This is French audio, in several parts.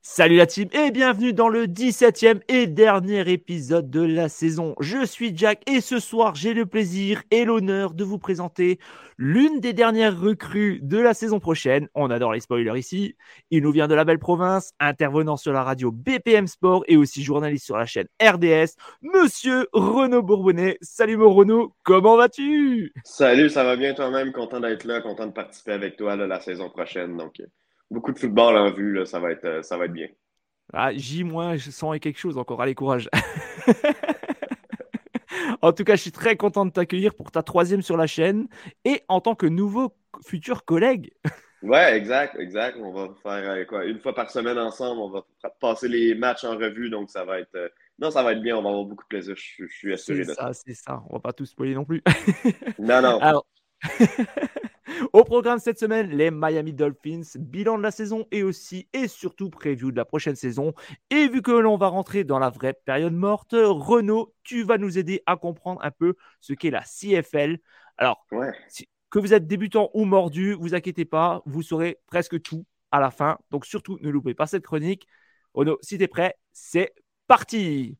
Salut la team et bienvenue dans le 17e et dernier épisode de la saison. Je suis Jack et ce soir j'ai le plaisir et l'honneur de vous présenter l'une des dernières recrues de la saison prochaine. On adore les spoilers ici. Il nous vient de la belle province, intervenant sur la radio BPM Sport et aussi journaliste sur la chaîne RDS, monsieur Renaud Bourbonnet. Salut mon Renaud, comment vas-tu? Salut, ça va bien toi-même, content d'être là, content de participer avec toi la saison prochaine. Donc beaucoup de football en vue, ça, va être, euh, ça va être bien. Ah, J- je sens quelque chose encore. Allez, courage. en tout cas, je suis très content de t'accueillir pour ta troisième sur la chaîne et en tant que nouveau futur collègue. Ouais, exact, exact. On va faire euh, quoi, une fois par semaine ensemble. On va passer les matchs en revue, donc ça va être. Euh, non, ça va être bien. On va avoir beaucoup de plaisir. Je, suis assuré de ça. C'est ça. On va pas tout spoiler non plus. non, non. Alors. Au programme cette semaine, les Miami Dolphins, bilan de la saison et aussi et surtout preview de la prochaine saison. Et vu que l'on va rentrer dans la vraie période morte, Renaud, tu vas nous aider à comprendre un peu ce qu'est la CFL. Alors, que vous êtes débutant ou mordu, vous inquiétez pas, vous saurez presque tout à la fin. Donc surtout, ne loupez pas cette chronique. Renaud, si tu es prêt, c'est parti.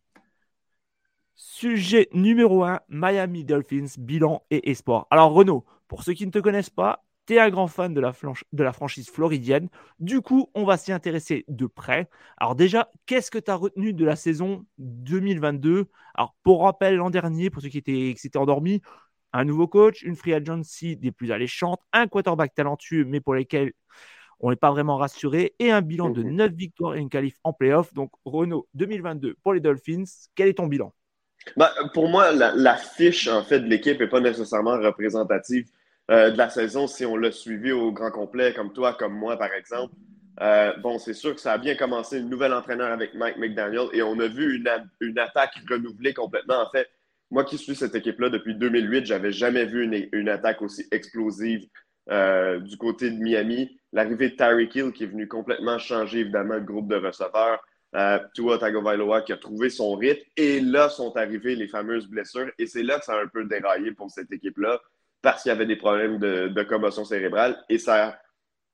Sujet numéro 1, Miami Dolphins, bilan et espoir. Alors Renaud, pour ceux qui ne te connaissent pas, tu es un grand fan de la, de la, franchise floridienne. Du coup, on va s'y intéresser de près. Alors déjà, qu'est-ce que tu as retenu de la saison 2022 Alors pour rappel, l'an dernier, pour ceux qui étaient, qui s'étaient endormis, un nouveau coach, une free agency des plus alléchantes, un quarterback talentueux mais pour lesquels on n'est pas vraiment rassuré, et un bilan de 9 mhm. victoires et une qualif en playoff. Donc Renault 2022 pour les Dolphins, quel est ton bilan? Bah, pour moi, la, fiche en fait de l'équipe n'est pas nécessairement représentative euh, de la saison si on l'a suivi au grand complet, comme toi, comme moi, par exemple. Euh, bon, c'est sûr que ça a bien commencé, une nouvelle entraîneur avec Mike McDaniel, et on a vu une, une attaque renouvelée complètement. En fait, moi qui suis cette équipe-là depuis 2008, j'avais jamais vu une, une, attaque aussi explosive euh, du côté de Miami. L'arrivée de Tyreek Hill qui est venu complètement changer évidemment le groupe de receveurs. Euh, Tua Tagovailoa qui a trouvé son rythme. Et là sont arrivées les fameuses blessures. Et c'est là que ça a un peu déraillé pour cette équipe-là parce qu'il y avait des problèmes de, commotion cérébrale. Et ça,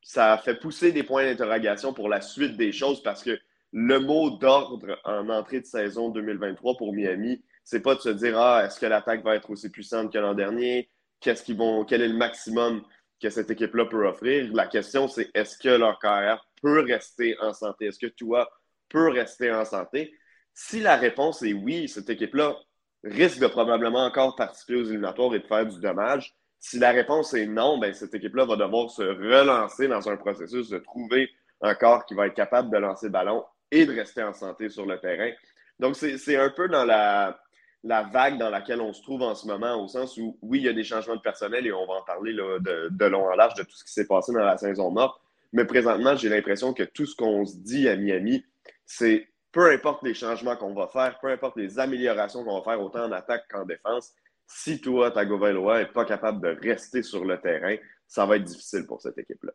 ça a fait pousser des points d'interrogation pour la suite des choses parce que le mot d'ordre en entrée de saison 2023 pour Miami, c'est pas de se dire Ah, est-ce que l'attaque va être aussi puissante que l'an dernier? Qu'est-ce qu'ils vont, quel est le maximum que cette équipe-là peut offrir? La question, c'est est-ce que leur carrière peut rester en santé? Est-ce que toi, peut rester en santé? Si la réponse est oui, cette équipe-là risque de probablement encore participer aux éliminatoires et de faire du dommage. Si la réponse est non, ben, cette équipe-là va devoir se relancer dans un processus de trouver un corps qui va être capable de lancer le ballon et de rester en santé sur le terrain. Donc, c'est un peu dans la, la, vague dans laquelle on se trouve en ce moment, au sens où, oui, il y a des changements de personnel et on va en parler de, de, long en large de tout ce qui s'est passé dans la saison morte. Mais présentement, j'ai l'impression que tout ce qu'on se dit à Miami c'est peu importe les changements qu'on va faire, peu importe les améliorations qu'on va faire, autant en attaque qu'en défense, si toi, Tagovailoa n'est pas capable de rester sur le terrain, ça va être difficile pour cette équipe-là.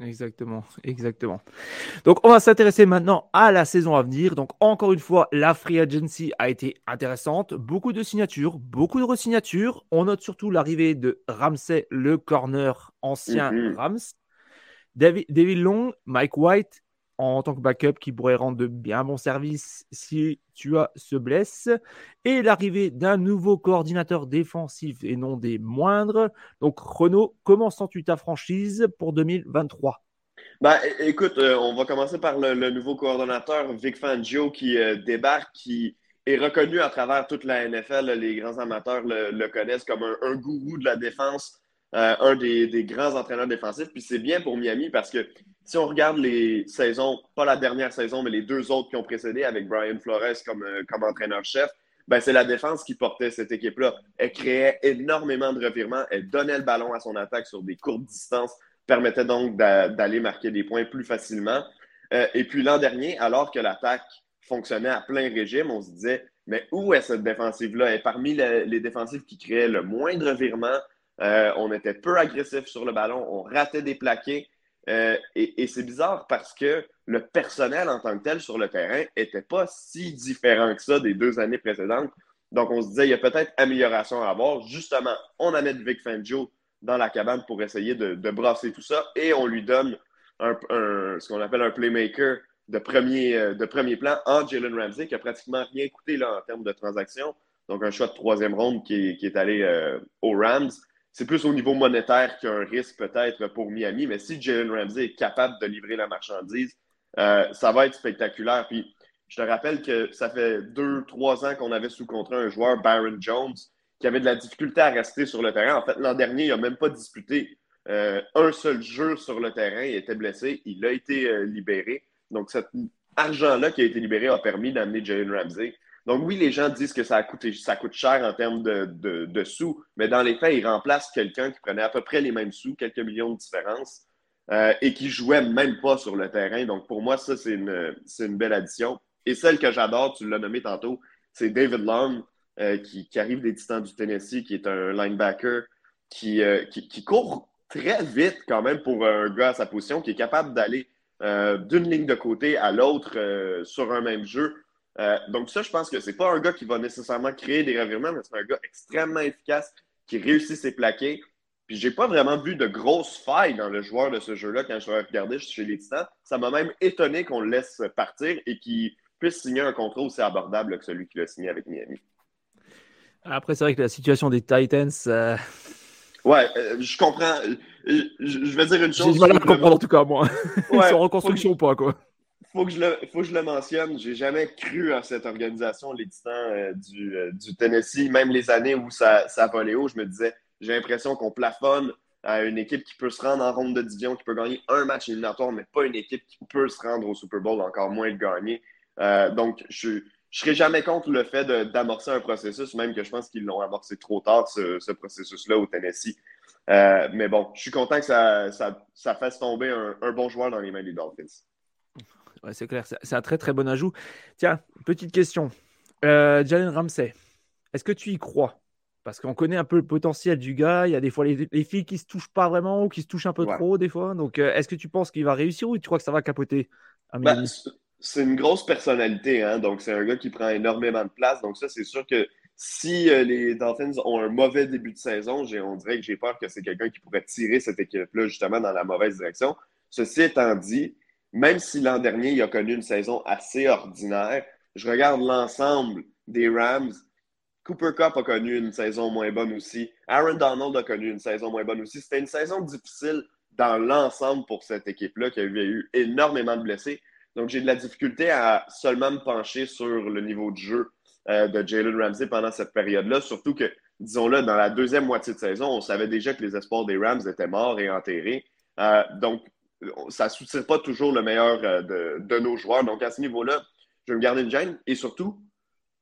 Exactement, exactement. Donc, on va s'intéresser maintenant à la saison à venir. Donc, encore une fois, la free agency a été intéressante. Beaucoup de signatures, beaucoup de resignatures. On note surtout l'arrivée de Ramsey, le corner ancien mm-hmm. Rams. David, David Long, Mike White en tant que backup qui pourrait rendre de bien bons services si tu as se blesse. Et l'arrivée d'un nouveau coordinateur défensif et non des moindres. Donc Renaud, comment sens-tu ta franchise pour 2023 bah, écoute, euh, on va commencer par le, nouveau coordonnateur Vic Fangio qui euh, débarque, qui est reconnu à travers toute la NFL. Les grands amateurs le, connaissent comme un, gourou de la défense, euh, un des, grands entraîneurs défensifs. Puis c'est bien pour Miami parce que si on regarde les saisons, pas la dernière saison, mais les deux autres qui ont précédé avec Brian Flores comme, euh, comme entraîneur-chef, ben c'est la défense qui portait cette équipe-là. Elle créait énormément de revirements, elle donnait le ballon à son attaque sur des courtes distances, permettait donc d'aller marquer des points plus facilement. et puis l'an dernier, alors que l'attaque fonctionnait à plein régime, on se disait, mais où est cette défensive-là? Et parmi les, défensives qui créaient le moindre virement, on était peu agressif sur le ballon, on ratait des plaqués. Et, et c'est bizarre parce que le personnel en tant que tel sur le terrain n'était pas si différent que ça des deux années précédentes. Donc, on se disait, il y a peut-être amélioration à avoir. Justement, on amène Vic Fangio dans la cabane pour essayer de, brasser tout ça et on lui donne ce qu'on appelle un playmaker de premier, euh, de premier plan en Jalen Ramsey qui a pratiquement rien coûté là, en termes de transactions. Donc, un choix de troisième ronde qui est, allé euh, aux Rams. C'est plus au niveau monétaire qu'un risque peut-être pour Miami, mais si Jalen Ramsey est capable de livrer la marchandise, euh, ça va être spectaculaire. Puis, je te rappelle que ça fait deux, trois ans qu'on avait sous contrat un joueur, Byron Jones, qui avait de la difficulté à rester sur le terrain. En fait, l'an dernier, il n'a même pas disputé euh, un seul jeu sur le terrain. Il était blessé. Il a été euh, libéré. Donc, cet argent-là qui a été libéré a permis d'amener Jalen Ramsey. Donc, oui, les gens disent que ça, a coûté, ça coûte cher en termes de, sous, mais dans les faits, il remplace quelqu'un qui prenait à peu près les mêmes sous, quelques millions de différence, euh, et qui jouait même pas sur le terrain. Donc, pour moi, ça, c'est une, belle addition. Et celle que j'adore, tu l'as nommé tantôt, c'est David Long, euh, qui, arrive des Titans du Tennessee, qui est un linebacker euh, qui, court très vite quand même pour un gars à sa position, qui est capable d'aller d'une ligne de côté à l'autre sur un même jeu. Donc ça, je pense que c'est pas un gars qui va nécessairement créer des revirements, mais c'est un gars extrêmement efficace qui réussit ses plaqués. Puis j'ai pas vraiment vu de grosses failles dans le joueur de ce jeu-là quand je regardais chez les Titans. Ça m'a même étonné qu'on le laisse partir et qu'il puisse signer un contrat aussi abordable que celui qu'il a signé avec Miami. Après, c'est vrai que la situation des Titans. Ouais, euh, je comprends. Je, vais dire une chose. J'ai mal à comprendre en tout cas, moi. Ils sont en reconstruction ou pas, quoi. Faut que je le, faut que je le mentionne. J'ai jamais cru à cette organisation, les Titans euh, du, euh, du, Tennessee. Même les années où ça, ça volait haut, je me disais, j'ai l'impression qu'on plafonne à une équipe qui peut se rendre en ronde de division, qui peut gagner un match éliminatoire, mais pas une équipe qui peut se rendre au Super Bowl, encore moins le gagner. Euh, donc, je ne serai jamais contre le fait d'amorcer un processus, même que je pense qu'ils l'ont amorcé trop tard, ce, processus-là au Tennessee. Mais bon, je suis content que ça, ça, fasse tomber un, bon joueur dans les mains des Dolphins. Ouais, c'est clair, c'est un très très bon ajout. Tiens, petite question. Euh, Jalen Ramsey, est-ce que tu y crois? Parce qu'on connaît un peu le potentiel du gars. Il y a des fois les, filles qui se touchent pas vraiment ou qui se touchent un peu trop des fois. Donc, est-ce que tu penses qu'il va réussir ou tu crois que ça va capoter bah, c'est une grosse personnalité, hein? donc c'est un gars qui prend énormément de place. Donc ça, c'est sûr que si euh, les Dolphins ont un mauvais début de saison, on dirait que j'ai peur que c'est quelqu'un qui pourrait tirer cette équipe-là justement dans la mauvaise direction. Ceci étant dit, même si l'an dernier, il a connu une saison assez ordinaire, je regarde l'ensemble des Rams. Cooper Cup a connu une saison moins bonne aussi. Aaron Donald a connu une saison moins bonne aussi. C'était une saison difficile dans l'ensemble pour cette équipe-là qui avait eu énormément de blessés. Donc, j'ai de la difficulté à seulement me pencher sur le niveau de jeu euh, de Jalen Ramsey pendant cette période-là. Surtout que, disons-le, dans la deuxième moitié de saison, on savait déjà que les espoirs des Rams étaient morts et enterrés. Euh, donc, ça ne soutient pas toujours le meilleur euh, de, nos joueurs. Donc, à ce niveau-là, je vais me garder une gêne. Et surtout,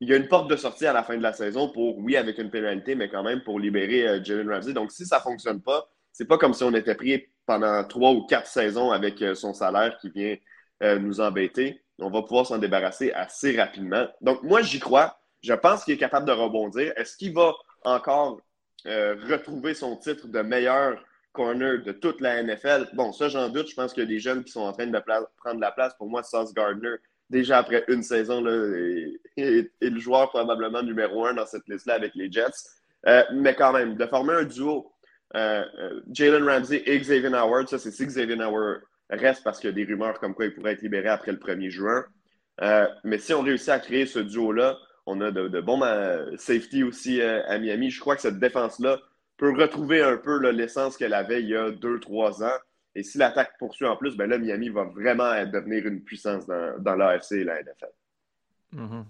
il y a une porte de sortie à la fin de la saison pour, oui, avec une pénalité, mais quand même pour libérer Jalen Ramsey. Donc, si ça ne fonctionne pas, c'est pas comme si on était pris pendant trois ou quatre saisons avec son salaire qui vient euh, nous embêter. On va pouvoir s'en débarrasser assez rapidement. Donc, moi, j'y crois. Je pense qu'il est capable de rebondir. Est-ce qu'il va encore euh, retrouver son titre de meilleur corner de toute la NFL? Bon, ça, j'en doute. Je pense qu'il y a des jeunes qui sont en train de prendre la place. Pour moi, Sauce Gardner, déjà après une saison, est, le joueur probablement numéro un dans cette liste-là avec les Jets. Euh, mais quand même, de former un duo Jalen Ramsey et Xavier Howard, ça, c'est si Xavier Howard reste parce qu'il y a des rumeurs comme quoi il pourrait être libéré après le 1er juin. Euh, mais si on réussit à créer ce duo-là, on a de, bons euh, safety aussi euh, à Miami. Je crois que cette défense-là peut retrouver un peu l'essence qu'elle avait il y a 2-3 ans. Et si l'attaque poursuit en plus, ben là, Miami va vraiment devenir une puissance dans, dans l'AFC et la NFL. Mhm.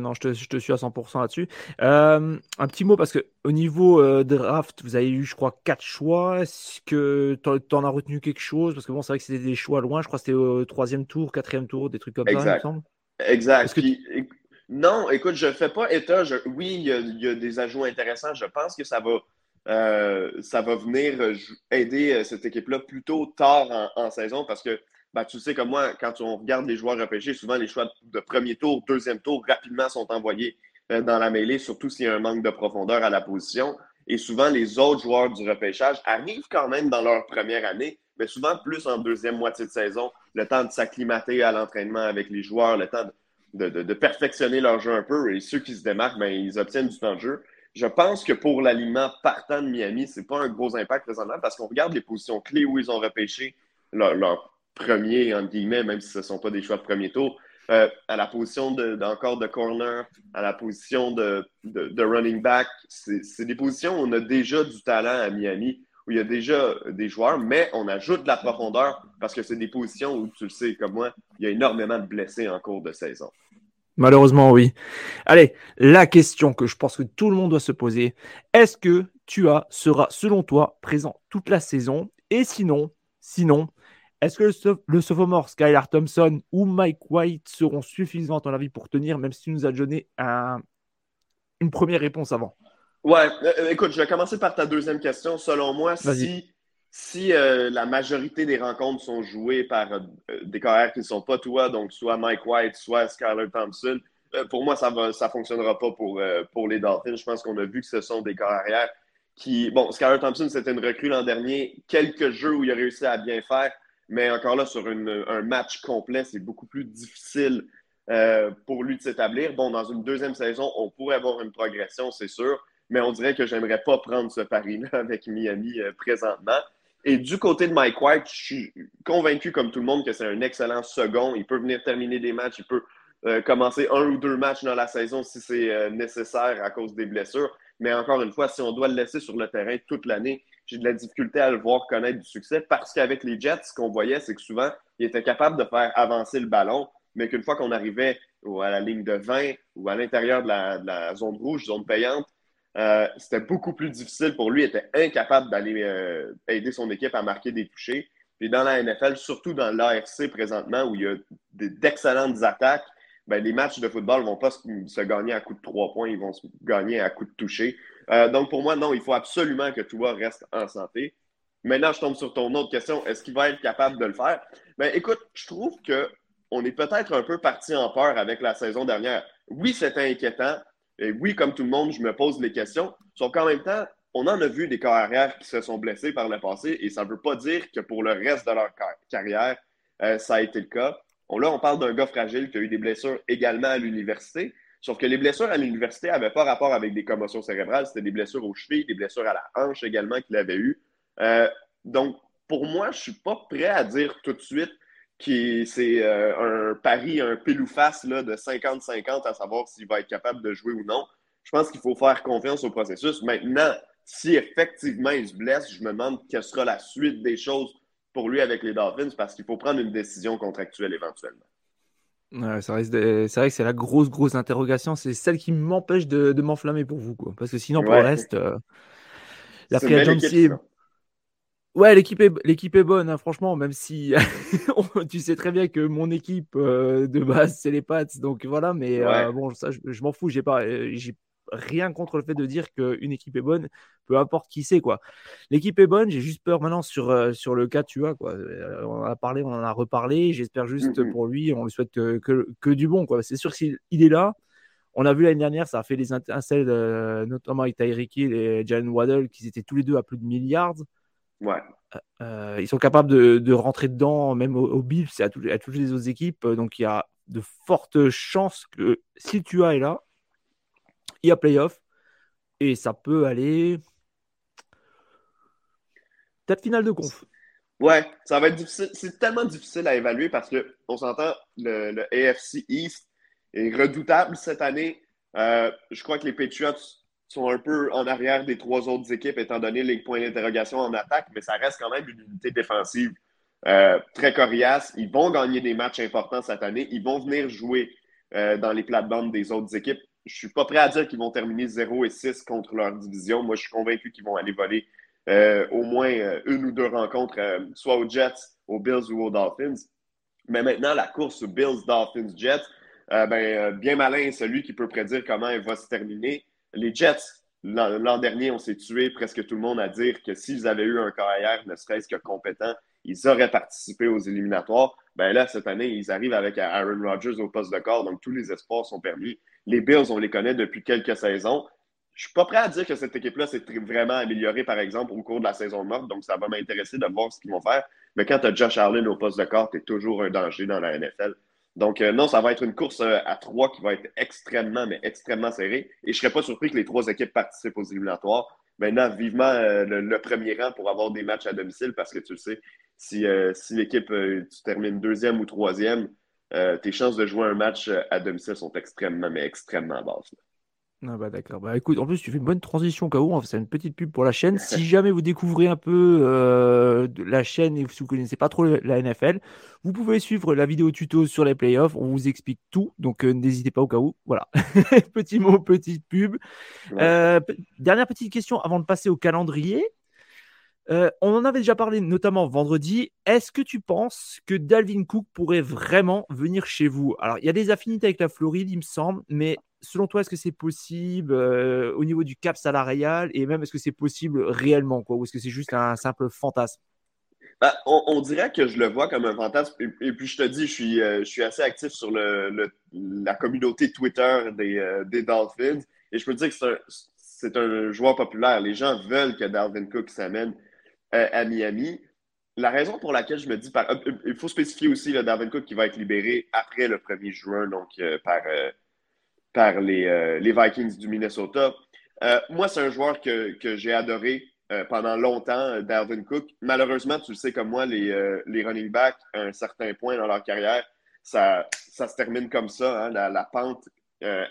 Non, je te, je te, suis à 100% là-dessus. Euh, un petit mot parce que au niveau euh, draft, vous avez eu, je crois, quatre choix. Est-ce que tu en as retenu quelque chose? Parce que bon, c'est vrai que c'était des choix loin. Je crois que c'était au troisième tour, quatrième tour, des trucs comme ça, il me semble. Exact. Non, écoute, je ne fais pas état. Oui, il y, a, des ajouts intéressants. Je pense que ça va, euh, ça va venir aider cette équipe-là plutôt tard en, saison parce que ben, tu sais comme moi, quand on regarde les joueurs repêchés, souvent les choix de premier tour, deuxième tour, rapidement sont envoyés euh, dans la mêlée, surtout s'il y a un manque de profondeur à la position. Et souvent, les autres joueurs du repêchage arrivent quand même dans leur première année, mais souvent plus en deuxième moitié de saison, le temps de s'acclimater à l'entraînement avec les joueurs, le temps de, perfectionner leur jeu un peu. Et ceux qui se démarquent, ben, ils obtiennent du temps de jeu. Je pense que pour l'aliment partant de Miami, ce n'est pas un gros impact présentement parce qu'on regarde les positions clés où ils ont repêché leur, premier, même si ce ne sont pas des choix de premier tour. Euh, à la position de, encore de corner, à la position de, de running back, c'est des positions où on a déjà du talent à Miami, où il y a déjà des joueurs, mais on ajoute de la profondeur parce que c'est des positions où, tu le sais comme moi, il y a énormément de blessés en cours de saison. Malheureusement, oui. Allez, la question que je pense que tout le monde doit se poser, est-ce que Tua sera, selon toi, présent toute la saison? Et sinon, sinon, est-ce que le, sophomore Skylar Thompson ou Mike White seront suffisants à ton avis pour tenir, même si tu nous as donné une première réponse avant? Ouais, euh, écoute, je vais commencer par ta deuxième question. Selon moi, si, si euh, la majorité des rencontres sont jouées par euh, des carrières qui ne sont pas toi, donc soit Mike White, soit Skylar Thompson, pour moi, ça ne fonctionnera pas pour, les Dolphins. Je pense qu'on a vu que ce sont des carrières qui. Bon, Skylar Thompson, c'était une recrue l'an dernier. Quelques jeux où il a réussi à bien faire, mais encore là, sur un match complet, c'est beaucoup plus difficile pour lui de s'établir. Bon, dans une deuxième saison, on pourrait avoir une progression, c'est sûr mais on dirait que j'aimerais pas prendre ce pari-là avec Miami euh, présentement. Et du côté de Mike White, je suis convaincu, comme tout le monde, que c'est un excellent second. Il peut venir terminer des matchs, il peut euh, commencer un ou deux matchs dans la saison si c'est euh, nécessaire à cause des blessures. Mais encore une fois, si on doit le laisser sur le terrain toute l'année, j'ai de la difficulté à le voir connaître du succès parce qu'avec les Jets, ce qu'on voyait, c'est que souvent, il était capable de faire avancer le ballon, mais qu'une fois qu'on arrivait à la ligne de 20 ou à l'intérieur de la zone rouge, zone payante, euh, c'était beaucoup plus difficile pour lui. Il était incapable d'aller euh, aider son équipe à marquer des touchés. Et dans la NFL, surtout dans l'AFC présentement, où il y a d'excellentes attaques, ben, les matchs de football ne vont pas se, gagner à coup de trois points, ils vont se gagner à coup de toucher. Euh, donc pour moi, non, il faut absolument que toi reste en santé. Maintenant, je tombe sur ton autre question. Est-ce qu'il va être capable de le faire? Ben, écoute, je trouve qu'on est peut-être un peu parti en peur avec la saison dernière. Oui, c'était inquiétant. Oui, comme tout le monde, je me pose les questions. Sauf qu'en même temps, on en a vu des carrières qui se sont blessés par le passé et ça ne veut pas dire que pour le reste de leur carrière, euh, ça a été le cas. là, on parle d'un gars fragile qui a eu des blessures également à l'université. Sauf que les blessures à l'université n'avaient pas rapport avec des commotions cérébrales, c'était des blessures aux chevilles, des blessures à la hanche également qu'il avait eues. Euh, donc, pour moi, je ne suis pas prêt à dire tout de suite qui c'est euh, un pari, un pile ou face là, de 50-50 à savoir s'il va être capable de jouer ou non. Je pense qu'il faut faire confiance au processus. Maintenant, si effectivement il se blesse, je me demande quelle sera la suite des choses pour lui avec les Dolphins parce qu'il faut prendre une décision contractuelle éventuellement. c'est vrai que c'est la grosse, grosse interrogation. C'est celle qui m'empêche de, m'enflammer pour vous. Quoi. Parce que sinon, pour le reste, euh, la free agency Ouais, l'équipe est, l'équipe est bonne, hein, franchement, même si tu sais très bien que mon équipe euh, de base, c'est les Pats. Donc voilà, mais euh, bon, ça, je, m'en fous. J'ai pas, euh, j'ai rien contre le fait de dire qu'une équipe est bonne, peu importe qui c'est, quoi. L'équipe est bonne, j'ai juste peur maintenant sur, sur le cas, tu vois, quoi. On en a parlé, on en a reparlé. J'espère juste mm-hmm. pour lui, on lui souhaite que, que, du bon, quoi. C'est sûr s'il il est là. On a vu l'année dernière, ça a fait les incels, notamment avec Tyreek Hill et Jalen Waddle, qui étaient tous les deux à plus de milliards. Ouais. Euh, ils sont capables de, rentrer dedans, même au, Bills et à, toutes les autres équipes. Donc il y a de fortes chances que si tu as est là, il y a playoff. Et ça peut aller. Peut-être finale de conf. Ouais, ça va être difficile. C'est tellement difficile à évaluer parce qu'on s'entend, le, AFC East est redoutable cette année. Euh, je crois que les Patriots sont un peu en arrière des trois autres équipes, étant donné les points d'interrogation en attaque, mais ça reste quand même une unité défensive euh, très coriace. Ils vont gagner des matchs importants cette année. Ils vont venir jouer euh, dans les plates-bandes des autres équipes. Je ne suis pas prêt à dire qu'ils vont terminer 0 et 6 contre leur division. Moi, je suis convaincu qu'ils vont aller voler euh, au moins une ou deux rencontres, soit aux Jets, aux Bills ou aux Dolphins. Mais maintenant, la course aux Bills, Dolphins, Jets, ben, bien malin celui qui peut prédire comment elle va se terminer. Les Jets, l'an dernier, on s'est tué presque tout le monde à dire que s'ils avaient eu un carrière, ne serait-ce que compétent, ils auraient participé aux éliminatoires. Ben là, cette année, ils arrivent avec Aaron Rodgers au poste de corps, donc tous les espoirs sont permis. Les Bills, on les connaît depuis quelques saisons. Je suis pas prêt à dire que cette équipe-là s'est vraiment améliorée, par exemple, au cours de la saison morte, donc ça va m'intéresser de voir ce qu'ils vont faire. Mais quand tu as Josh Allen au poste de corps, tu es toujours un danger dans la NFL. Donc, euh, non, ça va être une course euh, à trois qui va être extrêmement, mais extrêmement serrée. Et je ne serais pas surpris que les trois équipes participent aux éliminatoires. Maintenant, vivement euh, le, premier rang pour avoir des matchs à domicile parce que tu le sais, si, si l'équipe, tu termines deuxième ou troisième, tes chances de jouer un match à domicile sont extrêmement, mais extrêmement basses. Ah bah d'accord. Bah écoute, en plus tu fais une bonne transition au cas où, c'est une petite pub pour la chaîne. Si jamais vous découvrez un peu euh, la chaîne et si vous connaissez pas trop la NFL, vous pouvez suivre la vidéo tuto sur les playoffs. On vous explique tout, donc euh, n'hésitez pas au cas où. Voilà. Petit mot, petite pub. Euh, dernière petite question avant de passer au calendrier. on en avait déjà parlé notamment vendredi. Est-ce que tu penses que Dalvin Cook pourrait vraiment venir chez vous? Alors, il y a des affinités avec la Floride, il me semble, mais selon toi, est-ce que c'est possible au niveau du cap salarial et même est-ce que c'est possible réellement quoi, ou est-ce que c'est juste un simple fantasme? Ben, on, dirait que je le vois comme un fantasme. Et, puis je te dis, je suis, je suis assez actif sur le, la communauté Twitter des, des, Dolphins. Et je peux te dire que c'est un, un, joueur populaire. Les gens veulent que Dalvin Cook s'amène à Miami. La raison pour laquelle je me dis, par, il faut spécifier aussi le Dalvin Cook qui va être libéré après le 1er juin, donc par par les, euh, les Vikings du Minnesota. Euh, moi, c'est un joueur que, que j'ai adoré euh, pendant longtemps, Dalvin Cook. Malheureusement, tu le sais comme moi, les, les running backs, à un certain point dans leur carrière, ça, ça se termine comme ça. Hein. la, pente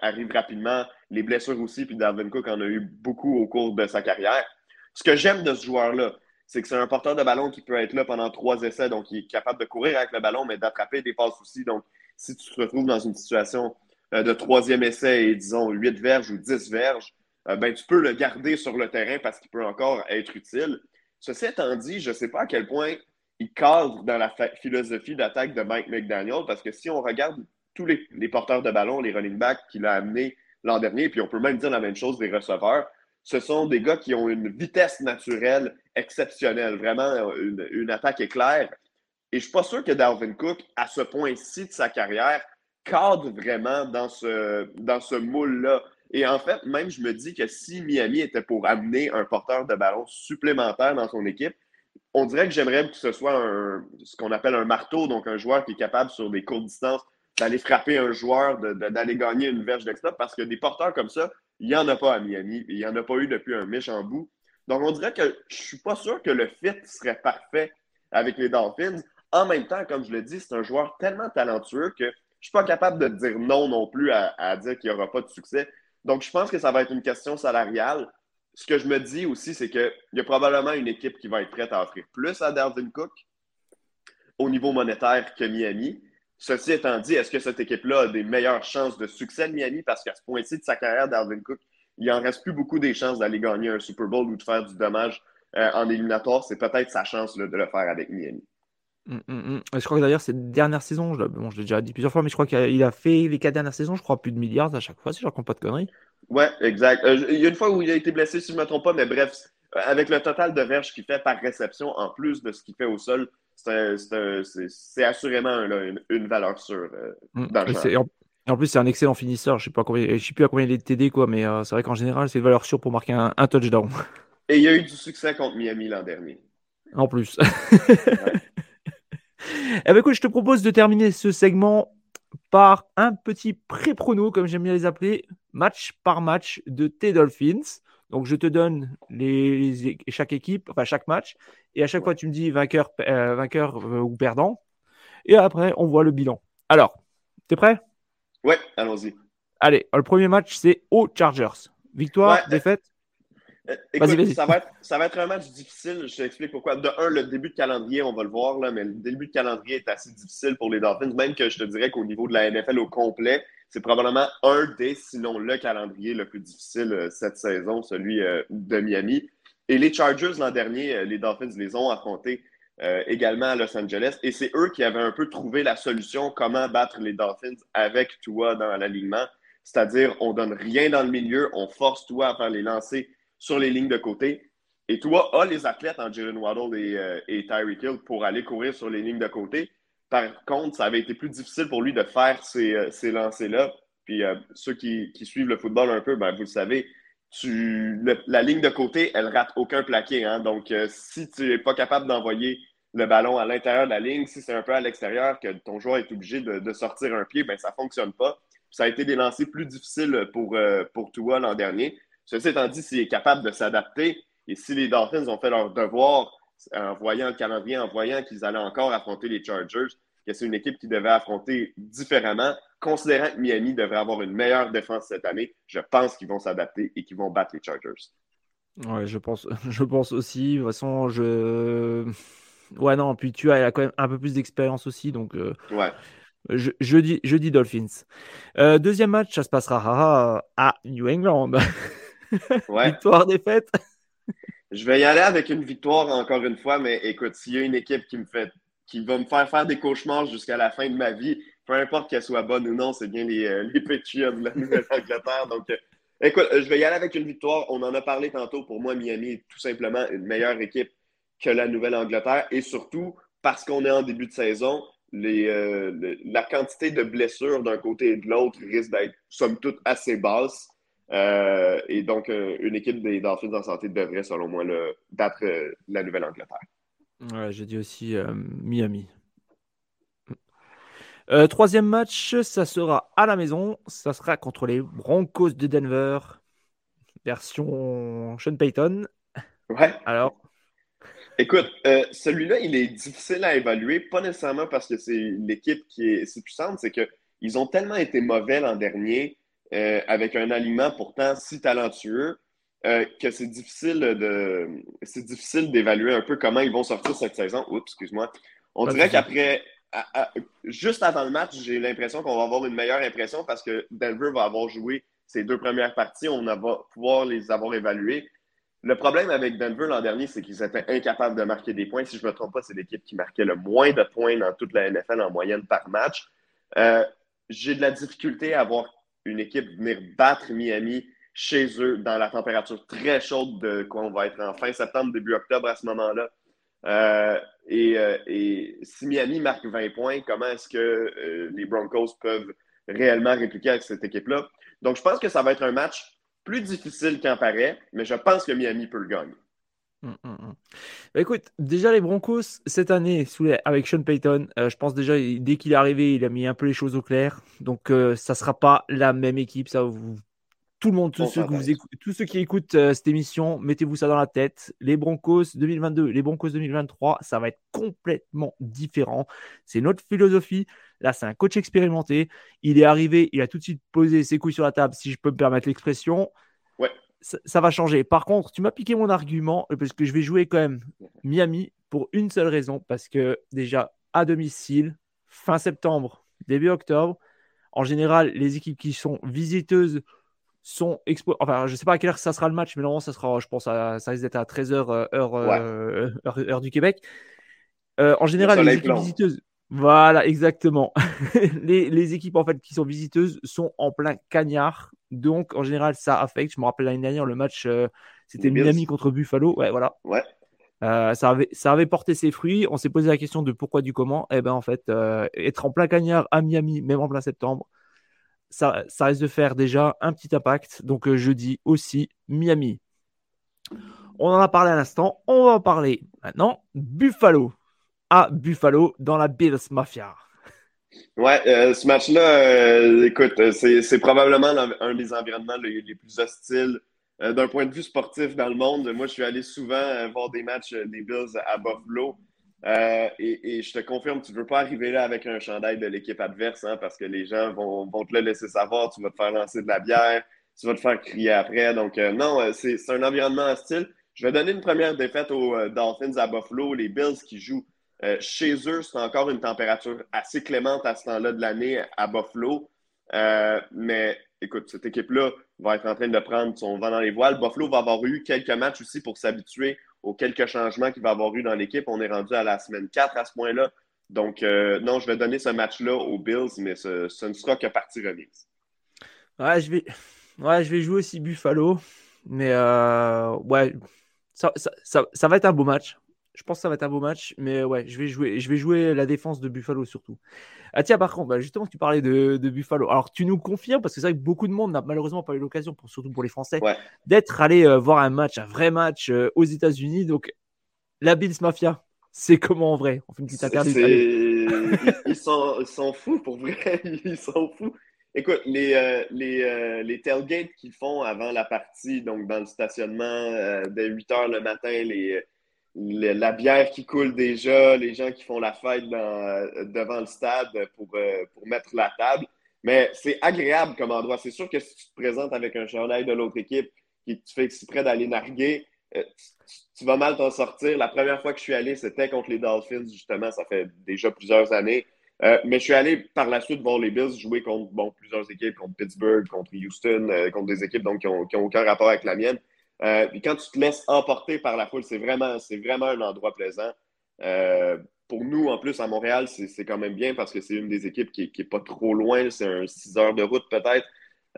arrive rapidement, les blessures aussi, puis Dalvin Cook en a eu beaucoup au cours de sa carrière. Ce que j'aime de ce joueur-là, c'est que c'est un porteur de ballon qui peut être là pendant trois essais, donc il est capable de courir avec le ballon, mais d'attraper des passes aussi. Donc, si tu te retrouves dans une situation euh, de troisième essai et disons 8 verges ou 10 verges, euh, ben, tu peux le garder sur le terrain parce qu'il peut encore être utile. Ceci étant dit, je ne sais pas à quel point il cadre dans la philosophie d'attaque de Mike McDaniel parce que si on regarde tous les, porteurs de ballon, les running backs qu'il a amenés l'an dernier, puis on peut même dire la même chose des receveurs, ce sont des gars qui ont une vitesse naturelle exceptionnelle, vraiment une, une attaque éclair. Et je ne suis pas sûr que Dalvin Cook, à ce point-ci de sa carrière, cadre vraiment dans ce, dans ce moule-là. Et en fait, même je me dis que si Miami était pour amener un porteur de ballon supplémentaire dans son équipe, on dirait que j'aimerais que ce soit un, ce qu'on appelle un marteau, donc un joueur qui est capable sur des courtes distances d'aller frapper un joueur, d'aller gagner une verge d'extra, parce que des porteurs comme ça, il n'y en a pas à Miami, il n'y en a pas eu depuis un méchant bout. Donc on dirait que je ne suis pas sûr que le fit serait parfait avec les Dolphins. En même temps, comme je le dis, c'est un joueur tellement talentueux que je suis pas capable de dire non non plus à, dire qu'il n'y aura pas de succès. Donc, je pense que ça va être une question salariale. Ce que je me dis aussi, c'est qu'il y a probablement une équipe qui va être prête à offrir plus à Dalvin Cook au niveau monétaire que Miami. Ceci étant dit, est-ce que cette équipe-là a des meilleures chances de succès de Miami? Parce qu'à ce point-ci de sa carrière, Dalvin Cook, il en reste plus beaucoup des chances d'aller gagner un Super Bowl ou de faire du dommage euh, en éliminatoire. C'est peut-être sa chance de le faire avec Miami. Mmh, mmh, mmh. Je crois que d'ailleurs, cette dernière saison, je, bon, je l'ai déjà dit plusieurs fois, mais je crois qu'il a, fait les quatre dernières saisons, je crois, plus de milliards à chaque fois, si je raconte pas de conneries. Ouais, exact. Euh, il y a une fois où il a été blessé, si je ne me trompe pas, mais bref, euh, avec le total de verges qu'il fait par réception, en plus de ce qu'il fait au sol, c'est assurément une, valeur sûre euh, dans le en, en, plus, c'est un excellent finisseur. Je ne sais, sais plus à combien il est TD, quoi, mais c'est vrai qu'en général, c'est une valeur sûre pour marquer un, touchdown. Et il y a eu du succès contre Miami l'an dernier. En plus. Eh ben, écoute, je te propose de terminer ce segment par un petit pré-prono, comme j'aime bien les appeler, match par match de tes Dolphins. Donc, je te donne les, chaque équipe, enfin chaque match, et à chaque fois, tu me dis vainqueur, euh, vainqueur euh, ou perdant. Et après, on voit le bilan. Alors, t'es prêt? Ouais, allons-y. Allez, le premier match, c'est aux Chargers. Victoire, défaite euh, écoute, Ça, va être, ça va être un match difficile. Je t'explique pourquoi. De un, le début de calendrier, on va le voir, là, mais le début de calendrier est assez difficile pour les Dolphins, même que je te dirais qu'au niveau de la NFL au complet, c'est probablement un des, sinon le calendrier le plus difficile euh, cette saison, celui euh, de Miami. Et les Chargers, l'an dernier, les Dolphins les ont affrontés également à Los Angeles. Et c'est eux qui avaient un peu trouvé la solution, comment battre les Dolphins avec Tua dans l'alignement. C'est-à-dire, on donne rien dans le milieu, on force Tua à faire les lancers sur les lignes de côté. Et toi, a les athlètes en Jalen Waddle et, euh, et Tyreek Hill pour aller courir sur les lignes de côté. Par contre, ça avait été plus difficile pour lui de faire ces, euh, ces lancers-là. Puis euh, ceux qui, qui, suivent le football un peu, ben, vous le savez, tu, la ligne de côté, elle rate aucun plaqué. Hein? Donc, euh, si tu n'es pas capable d'envoyer le ballon à l'intérieur de la ligne, si c'est un peu à l'extérieur que ton joueur est obligé de, sortir un pied, ben, ça ne fonctionne pas. ça a été des lancers plus difficiles pour, pour Tua l'an dernier. Ceci étant dit, s'il est capable de s'adapter, et si les Dolphins ont fait leur devoir en voyant le calendrier, en voyant qu'ils allaient encore affronter les Chargers, que c'est une équipe qui devait affronter différemment, considérant que Miami devrait avoir une meilleure défense cette année, je pense qu'ils vont s'adapter et qu'ils vont battre les Chargers. Ouais, je pense, je pense aussi. De toute façon, je. Ouais, non, puis tu as, quand même un peu plus d'expérience aussi, donc. Euh, ouais. Je, je, dis, je dis Dolphins. Euh, deuxième match, ça se passera à New England. Ouais. Victoire, défaite. Je vais y aller avec une victoire encore une fois, mais écoute, s'il y a une équipe qui me fait qui va me faire faire des cauchemars jusqu'à la fin de ma vie, peu importe qu'elle soit bonne ou non, c'est bien les, euh, les Patriots de la Nouvelle-Angleterre. Donc, euh, écoute, je vais y aller avec une victoire. On en a parlé tantôt. Pour moi, Miami est tout simplement une meilleure équipe que la Nouvelle-Angleterre. Et surtout, parce qu'on est en début de saison, les, euh, le, la quantité de blessures d'un côté et de l'autre risque d'être, somme toute, assez basse. Euh, et donc, euh, une équipe des Dolphins en santé devrait, selon moi, le, battre euh, la Nouvelle-Angleterre. Ouais, j'ai dit aussi Miami. troisième match, ça sera à la maison. Ça sera contre les Broncos de Denver. Version Sean Payton. Ouais. Alors? Écoute, celui-là, il est difficile à évaluer, pas nécessairement parce que c'est l'équipe qui est si puissante, c'est qu'ils ont tellement été mauvais l'an dernier euh, avec un aliment pourtant si talentueux euh, que c'est difficile de c'est difficile d'évaluer un peu comment ils vont sortir cette saison. Oups, excuse-moi. On dirait qu'après, juste avant le match, j'ai l'impression qu'on va avoir une meilleure impression parce que Denver va avoir joué ses deux premières parties, on va pouvoir les avoir évaluées. Le problème avec Denver l'an dernier, c'est qu'ils étaient incapables de marquer des points. Si je ne me trompe pas, c'est l'équipe qui marquait le moins de points dans toute la NFL en moyenne par match. Euh, j'ai de la difficulté à avoir une équipe venir battre Miami chez eux dans la température très chaude de quoi on va être en fin septembre, début octobre à ce moment-là. Euh, et, euh, et, si Miami marque 20 points, comment est-ce que euh, les Broncos peuvent réellement répliquer avec cette équipe-là? Donc, je pense que ça va être un match plus difficile qu'en paraît, mais je pense que Miami peut le gagner. Hum, hum, hum. Bah, écoute, déjà les Broncos cette année sous avec Sean Payton, euh, je pense déjà dès qu'il est arrivé, il a mis un peu les choses au clair. Donc euh, ça sera pas la même équipe, ça vous tout le monde, tous, ceux, vous tous ceux, qui écoutent euh, cette émission, mettez-vous ça dans la tête. Les Broncos 2022, les Broncos 2023, ça va être complètement différent. C'est notre philosophie. Là, c'est un coach expérimenté. Il est arrivé, il a tout de suite posé ses couilles sur la table, si je peux me permettre l'expression. Ouais ça, va changer. Par contre, tu m'as piqué mon argument euh, parce que je vais jouer quand même Miami pour une seule raison parce que déjà à domicile, fin septembre, début octobre, en général, les équipes qui sont visiteuses sont expo enfin je sais pas à quelle heure ça sera le match mais normalement ça sera je pense à, ça risque d'être à 13h euh, euh, heure, heure, du Québec. En général les équipes visiteuses voilà exactement les, les, équipes en fait qui sont visiteuses sont en plein cagnard donc, en général, ça affecte. Je me rappelle l'année dernière, le match, euh, c'était Miami contre Buffalo. Ouais, voilà. Ouais. Euh, ça, avait, ça avait porté ses fruits. On s'est posé la question de pourquoi, du comment. Et eh ben en fait, euh, être en plein cagnard à Miami, même en plein septembre, ça, ça risque de faire déjà un petit impact. Donc, je dis aussi Miami. On en a parlé à l'instant. On va en parler maintenant. Buffalo. À Buffalo, dans la Bills Mafia. Ouais, euh, ce match-là, euh, écoute, euh, c'est probablement un des environnements les, plus hostiles d'un point de vue sportif dans le monde. Moi, je suis allé souvent voir des matchs des Bills à Buffalo. Et, je te confirme, tu ne veux pas arriver là avec un chandail de l'équipe adverse hein, parce que les gens vont, vont, te le laisser savoir. Tu vas te faire lancer de la bière, tu vas te faire crier après. Donc, non, c'est un environnement hostile. Je vais donner une première défaite aux Dolphins à Buffalo, les Bills qui jouent euh, chez eux, c'est encore une température assez clémente à ce temps-là de l'année à Buffalo. Euh, mais écoute, cette équipe-là va être en train de prendre son vent dans les voiles. Buffalo va avoir eu quelques matchs aussi pour s'habituer aux quelques changements qu'il va avoir eu dans l'équipe. On est rendu à la semaine 4 à ce point-là. Donc, euh, non, je vais donner ce match-là aux Bills, mais ce, ne sera que partie remise. Ouais, je vais, ouais, je vais jouer aussi Buffalo. Mais ouais, ça, va être un beau match. Je pense que ça va être un beau match, mais ouais, je vais jouer, je vais jouer la défense de Buffalo surtout. Ah tiens, par contre, bah, justement, tu parlais de, de, Buffalo. Alors, tu nous confirmes, parce que c'est vrai que beaucoup de monde n'a malheureusement pas eu l'occasion, pour, surtout pour les Français, d'être allé euh, voir un match, un vrai match euh, aux États-Unis. Donc, la Bills Mafia, c'est comment en vrai? On fait une petite interview. Ils s'en foutent pour vrai. Ils s'en foutent. Écoute, les, euh, les, les, tailgates qu'ils font avant la partie, donc dans le stationnement, dès 8 h le matin, les la bière qui coule déjà, les gens qui font la fête devant le stade pour, euh, pour mettre la table. Mais c'est agréable comme endroit. C'est sûr que si tu te présentes avec un chandail de l'autre équipe qui tu fais exprès d'aller narguer, euh, tu, vas mal t'en sortir. La première fois que je suis allé, c'était contre les Dolphins, justement. Ça fait déjà plusieurs années. Euh, mais je suis allé par la suite voir les Bills jouer contre plusieurs équipes, contre Pittsburgh, contre Houston, contre des équipes donc, qui n'ont aucun rapport avec la mienne. Euh, puis quand tu te laisses emporter par la foule, c'est vraiment, vraiment un endroit plaisant. Euh, pour nous, en plus, à Montréal, c'est quand même bien parce que c'est une des équipes qui n'est pas trop loin. C'est un 6 heures de route peut-être.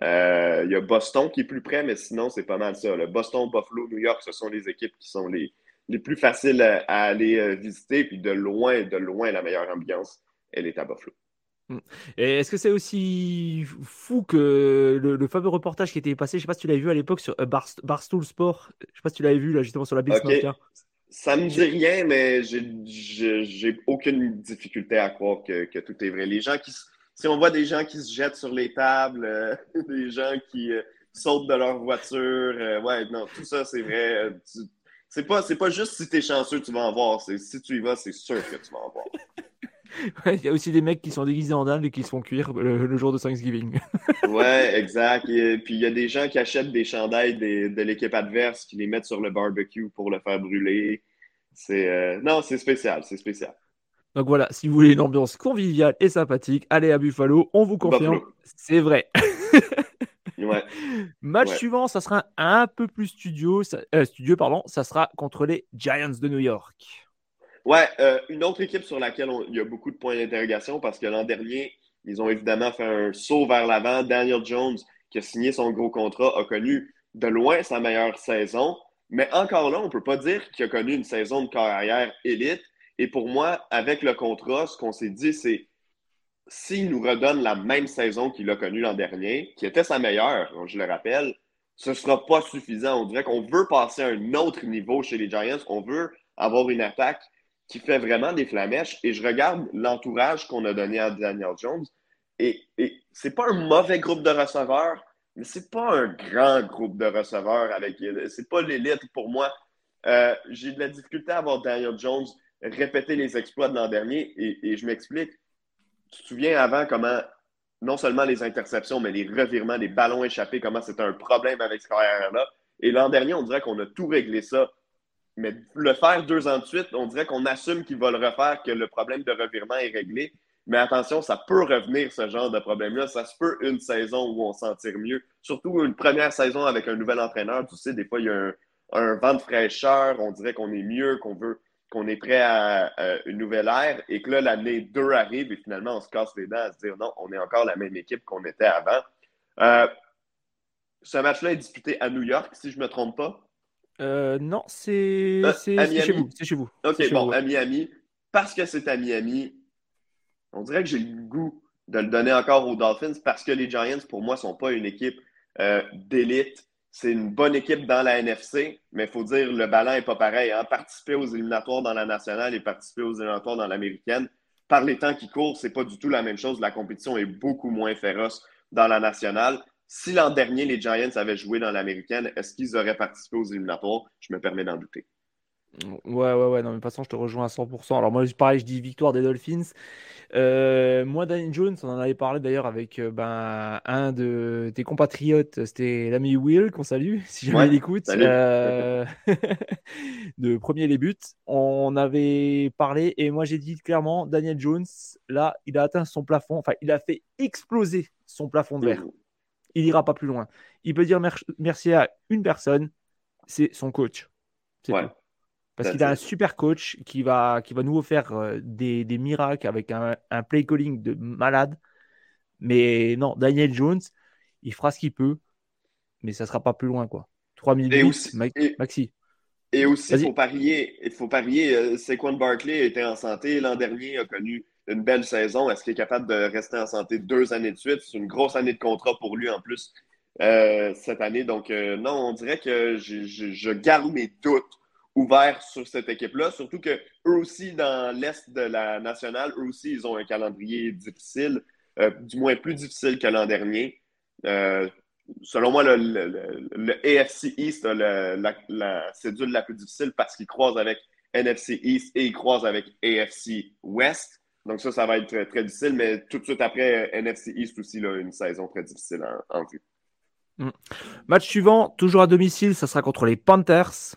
Euh, il y a Boston qui est plus près, mais sinon, c'est pas mal ça. Le Boston, Buffalo, New York, ce sont les équipes qui sont les, les plus faciles à, aller visiter. Puis de loin, de loin, la meilleure ambiance, elle est à Buffalo. Mm. Et est-ce que c'est aussi fou que le, fameux reportage qui était passé, je sais pas si tu l'avais vu à l'époque sur euh, Barstool Sport, je sais pas si tu l'avais vu là justement sur la Bills okay. Ça me dit rien, mais j'ai aucune difficulté à croire que, tout est vrai. Les gens qui, si on voit des gens qui se jettent sur les tables, euh, des gens qui euh, sautent de leur voiture, ouais, non, tout ça c'est vrai. c'est pas, pas juste si tu es chanceux, tu vas en voir. Si tu y vas, c'est sûr que tu vas en voir. Il y a aussi des mecs qui sont déguisés en dinde et qui se font cuire le, jour de Thanksgiving. ouais, exact. Et puis il y a des gens qui achètent des chandails de l'équipe adverse, qui les mettent sur le barbecue pour le faire brûler. C'est euh, non, c'est spécial, c'est spécial. Donc voilà, si vous voulez une ambiance conviviale et sympathique, allez à Buffalo, on vous confirme, c'est vrai. ouais. Match suivant, ça sera un peu plus studio, euh, studio pardon, ça sera contre les Giants de New York. Ouais, euh, une autre équipe sur laquelle il y a beaucoup de points d'interrogation parce que l'an dernier, ils ont évidemment fait un saut vers l'avant. Daniel Jones, qui a signé son gros contrat, a connu de loin sa meilleure saison. Mais encore là, on ne peut pas dire qu'il a connu une saison de carrière élite. Et pour moi, avec le contrat, ce qu'on s'est dit, c'est s'il nous redonne la même saison qu'il a connue l'an dernier, qui était sa meilleure, je le rappelle, ce ne sera pas suffisant. On dirait qu'on veut passer à un autre niveau chez les Giants. On veut avoir une attaque qui fait vraiment des flamèches. Et je regarde l'entourage qu'on a donné à Daniel Jones. Et, et c'est pas un mauvais groupe de receveurs, mais c'est pas un grand groupe de receveurs avec. C'est pas l'élite pour moi. Euh, j'ai de la difficulté à voir Daniel Jones répéter les exploits de l'an dernier. Et, je m'explique. Tu te souviens avant comment non seulement les interceptions, mais les revirements, les ballons échappés, comment c'était un problème avec ce carrière-là. Et l'an dernier, on dirait qu'on a tout réglé ça. Mais le faire deux ans de suite, on dirait qu'on assume qu'il va le refaire, que le problème de revirement est réglé. Mais attention, ça peut revenir, ce genre de problème-là. Ça se peut une saison où on s'en tire mieux. Surtout une première saison avec un nouvel entraîneur. Tu sais, des fois, il y a un, vent de fraîcheur. On dirait qu'on est mieux, qu'on veut, qu'on est prêt à, une nouvelle ère. Et que là, l'année 2 arrive et finalement, on se casse les dents à se dire non, on est encore la même équipe qu'on était avant. Euh, ce match-là est disputé à New York, si je ne me trompe pas. Euh, non, c'est euh, chez vous. C'est chez vous. Ok, bon, à Miami. Parce que c'est à Miami, on dirait que j'ai le goût de le donner encore aux Dolphins parce que les Giants, pour moi, ne sont pas une équipe euh, d'élite. C'est une bonne équipe dans la NFC, mais il faut dire le ballon n'est pas pareil. Hein? Participer aux éliminatoires dans la nationale et participer aux éliminatoires dans l'américaine, par les temps qui courent, c'est pas du tout la même chose. La compétition est beaucoup moins féroce dans la nationale. Si l'an dernier, les Giants avaient joué dans l'américaine, est-ce qu'ils auraient participé aux éliminatoires? Je me permets d'en douter. Ouais, ouais, ouais, non, mais de toute façon, je te rejoins à 100%. Alors, moi, pareil, je dis victoire des Dolphins. Euh, moi, Danny Jones, on en avait parlé d'ailleurs avec euh, ben, un de tes compatriotes, c'était l'ami Will, qu'on salue, si jamais il écoute, euh, de premier les buts. On avait parlé et moi, j'ai dit clairement, Daniel Jones, là, il a atteint son plafond, enfin, il a fait exploser son plafond de verre il n'ira pas plus loin. Il peut dire merci à une personne, c'est son coach. Parce qu'il a un super coach qui va, qui va nous faire euh, des, miracles avec un, play calling de malade. Mais non, Daniel Jones, il fera ce qu'il peut, mais ça ne sera pas plus loin. quoi. 3 minutes, Maxi. Et aussi, il faut parier, il faut parier. Euh, Saquon Barkley était en santé l'an dernier, a connu une belle saison. Est-ce qu'il est capable de rester en santé deux années de suite? C'est une grosse année de contrat pour lui en plus euh, cette année. Donc, euh, non, on dirait que je, je, garde mes doutes ouverts sur cette équipe-là. Surtout que eux aussi, dans l'Est de la nationale, eux aussi, ils ont un calendrier difficile, du moins plus difficile que l'an dernier selon moi, le, AFC East a la, la, cédule la plus difficile parce qu'il croise avec NFC East et il croise avec AFC West. Donc ça, ça va être très, très difficile, mais tout de suite après, NFC East aussi, là, une saison très difficile en, vue. Mm. Match suivant, toujours à domicile, ça sera contre les Panthers.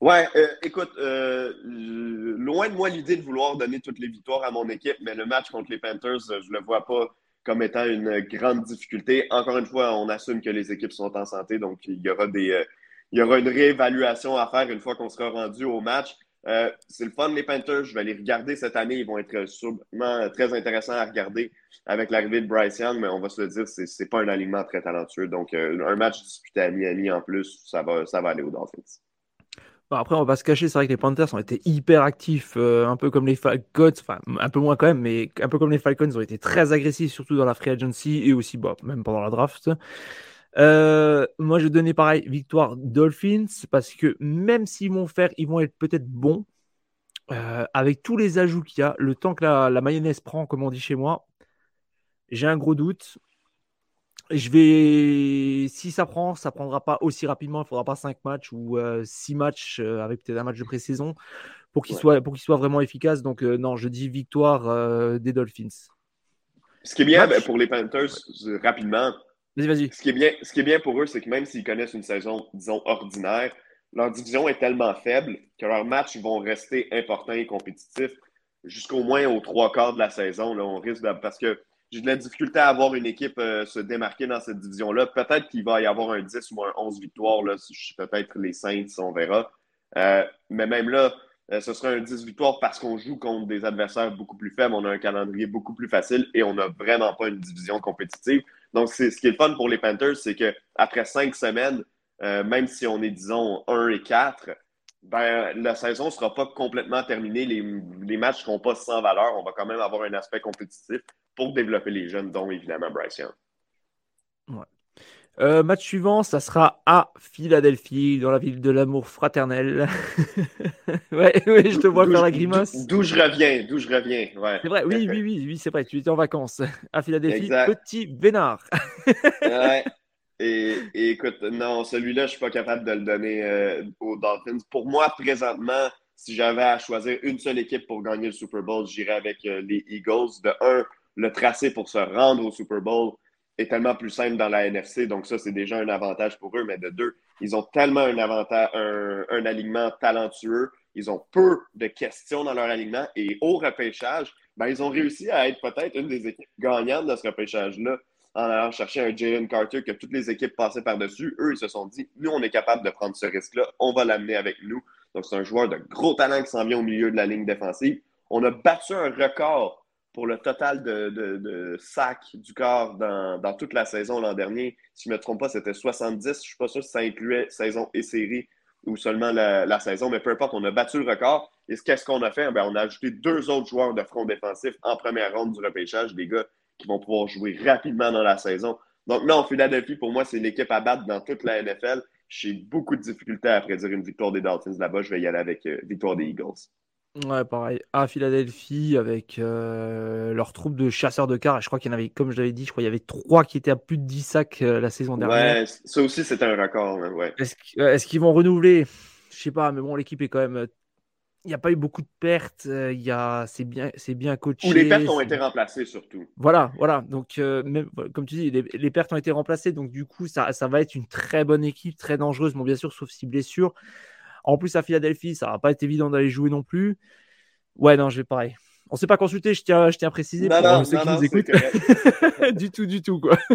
Ouais, euh, écoute, euh, loin de moi l'idée de vouloir donner toutes les victoires à mon équipe, mais le match contre les Panthers, je le vois pas comme étant une grande difficulté. Encore une fois, on assume que les équipes sont en santé, donc il y aura des, euh, il y aura une réévaluation à faire une fois qu'on sera rendu au match. Euh, c'est le fun, les Panthers. Je vais les regarder cette année. Ils vont être sûrement très intéressants à regarder avec l'arrivée de Bryce Young, mais on va se le dire, c'est, n'est pas un alignement très talentueux. Donc, euh, un match disputé à Miami en plus, ça va, ça va aller aux Dolphins après, on va pas se cacher, c'est vrai que les Panthers ont été hyper actifs, euh, un peu comme les Falcons, enfin un peu moins quand même, mais un peu comme les Falcons, ont été très agressifs, surtout dans la free agency et aussi bon, même pendant la draft. Euh, moi, je donnais pareil victoire Dolphins parce que même s'ils vont faire, ils vont être peut-être bons euh, avec tous les ajouts qu'il y a, le temps que la, la mayonnaise prend, comme on dit chez moi. J'ai un gros doute. Je vais, si ça prend, ça prendra pas aussi rapidement. Il faudra pas 5 matchs ou 6 euh, matchs euh, avec peut-être un match de pré-saison pour qu'il soit, pour qu'il soit vraiment efficace. Donc euh, non, je dis victoire des Dolphins. Ce qui est bien ben, pour les Panthers, rapidement. Vas-y, vas-y. Ce qui est bien, ce qui est bien pour eux, c'est que même s'ils connaissent une saison, disons ordinaire, leur division est tellement faible que leurs matchs vont rester importants et compétitifs jusqu'au moins aux trois quarts de la saison. Là, on risque de, parce que j'ai de la difficulté à avoir une équipe euh, se démarquer dans cette division-là. Peut-être qu'il va y avoir un 10 ou un 11 victoires, peut-être les Saints, on verra. Euh, mais même là, euh, ce sera un 10 victoires parce qu'on joue contre des adversaires beaucoup plus faibles, on a un calendrier beaucoup plus facile et on n'a vraiment pas une division compétitive. Donc, c'est, ce qui est fun pour les Panthers, c'est qu'après cinq semaines, même si on est, disons, 1 et 4, ben, la saison ne sera pas complètement terminée. Les, les matchs ne seront pas sans valeur. On va quand même avoir un aspect compétitif pour développer les jeunes, dont évidemment Bryce Young. Euh, match suivant, ça sera à Philadelphie, dans la ville de l'amour fraternel. ouais, je te vois faire la grimace. D'où je reviens, d'où je reviens. C'est vrai, oui, oui, oui, oui c'est vrai, tu étais en vacances à Philadelphie, petit Vénard. ouais. Et, écoute, non, celui-là, je ne suis pas capable de le donner euh, aux Dolphins. Pour moi, présentement, si j'avais à choisir une seule équipe pour gagner le Super Bowl, j'irais avec euh, les Eagles. De un, le tracé pour se rendre au Super Bowl est tellement plus simple dans la NFC. Donc, ça, c'est déjà un avantage pour eux. Mais de deux, ils ont tellement un un, alignement talentueux. Ils ont peu de questions dans leur alignement. Et au repêchage, ben, ils ont réussi à être peut-être une des équipes gagnantes de ce repêchage-là en allant chercher un Jalen Carter que toutes les équipes passaient par-dessus. Eux, ils se sont dit, nous, on est capable de prendre ce risque-là. On va l'amener avec nous. Donc, c'est un joueur de gros talent qui s'en vient au milieu de la ligne défensive. On a battu un record pour le total de, sacs du corps dans, toute la saison l'an dernier. Si je ne me trompe pas, c'était 70. Je ne suis pas sûr si ça incluait saison et série ou seulement la, saison, mais peu importe, on a battu le record. Et qu'est-ce qu'on a fait? Ben, on a ajouté deux autres joueurs de front défensif en première ronde du repêchage, des gars qui vont pouvoir jouer rapidement dans la saison. Donc non, Philadelphie, pour moi, c'est l'équipe à battre dans toute la NFL. J'ai beaucoup de difficultés à prédire une victoire des Dolphins là-bas. Je vais y aller avec euh, victoire des Eagles. Ouais, pareil. À Philadelphie, avec euh, leur troupe de chasseurs de cars, je crois qu'il y en avait, comme je l'avais dit, je crois qu'il y avait trois qui étaient à plus de 10 sacs euh, la saison dernière. Ouais, ça aussi, c'était un record. Ouais. Est-ce, qu'ils vont renouveler? Je sais pas, mais bon, l'équipe est quand même. Il n'y a pas eu beaucoup de pertes. Euh, il y a... c'est, bien, c'est bien coaché. Ou les pertes ont été remplacées surtout. Voilà, voilà. Donc, même, comme tu dis, les, pertes ont été remplacées. Donc, du coup, ça, ça va être une très bonne équipe, très dangereuse. Bon, bien sûr, sauf si blessure. En plus, à Philadelphie, ça va pas être évident d'aller jouer non plus. Ouais, non, je vais pareil. On s'est pas consulté, je tiens, je tiens à préciser non, pour ceux qui nous écoutent. du tout, du tout, quoi.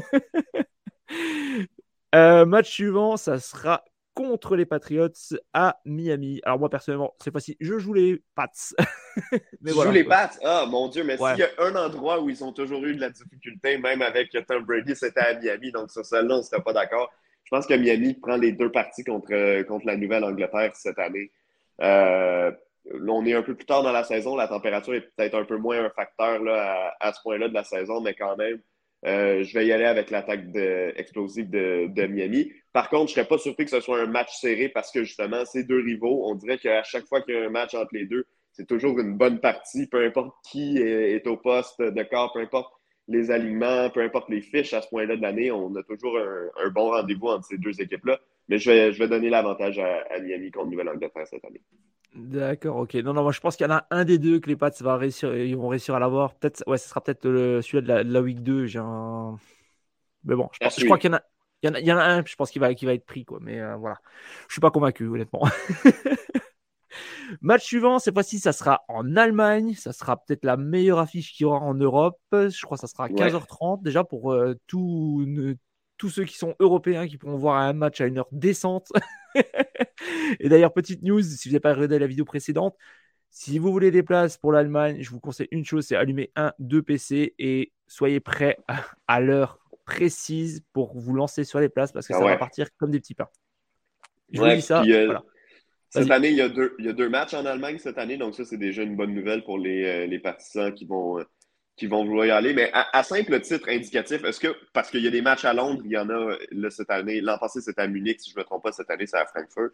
Euh, match suivant, ça sera contre les Patriots à Miami. Alors moi personnellement, cette fois-ci, je joue les Pats. mais joue les Pats? Ah mon Dieu, mais s'il y a un endroit où ils ont toujours eu de la difficulté, même avec Tom Brady, c'était à Miami. Donc sur celle-là, on ne serait pas d'accord. Je pense que Miami prend les deux parties contre, contre la Nouvelle-Angleterre cette année. Euh, on est un peu plus tard dans la saison. La température est peut-être un peu moins un facteur là, à, ce point-là de la saison, mais quand même, euh, je vais y aller avec l'attaque explosive de, de, Miami. Par contre, je ne serais pas surpris que ce soit un match serré parce que justement, ces deux rivaux, on dirait qu'à chaque fois qu'il y a un match entre les deux, c'est toujours une bonne partie, peu importe qui est, au poste de corps, peu importe les aliments, peu importe les fiches à ce point-là de l'année, on a toujours un, bon rendez-vous entre ces deux équipes-là. Mais je vais, je vais donner l'avantage à, Miami contre Nouvelle-Angleterre cette année. D'accord, ok. Non, non, moi je pense qu'il y en a un des deux que les Pats va réussir, ils vont réussir à l'avoir. Peut-être, ouais, ce sera peut-être celui-là de, la, week 2. J'ai un... Mais bon, je, pense, je crois qu'il y en a. Il y, en a, un, je pense qu'il va, va être pris, quoi. Mais euh, voilà. Je suis pas convaincu, honnêtement. Match suivant, cette fois-ci, ça sera en Allemagne. Ça sera peut-être la meilleure affiche qu'il y aura en Europe. Je crois que ça sera à 15h30 déjà pour euh, tous ceux qui sont européens qui pourront voir un match à une heure décente. Et d'ailleurs, petite news, si vous n'avez pas regardé la vidéo précédente, si vous voulez des places pour l'Allemagne, je vous conseille une chose, c'est allumer un, deux PC et soyez prêts à, l'heure précise pour vous lancer sur les places parce que ah ça va partir comme des petits pains. Je vous dis ça. Euh, cette année, il y, a deux, il y, a deux, matchs en Allemagne cette année, donc ça, c'est déjà une bonne nouvelle pour les, euh, les partisans qui vont, euh, qui vont vouloir y aller. Mais à, simple titre indicatif, est-ce que, parce qu'il y a des matchs à Londres, il y en a là, cette année, l'an passé, c'était à Munich, si je ne me trompe pas, cette année, c'est à Francfort.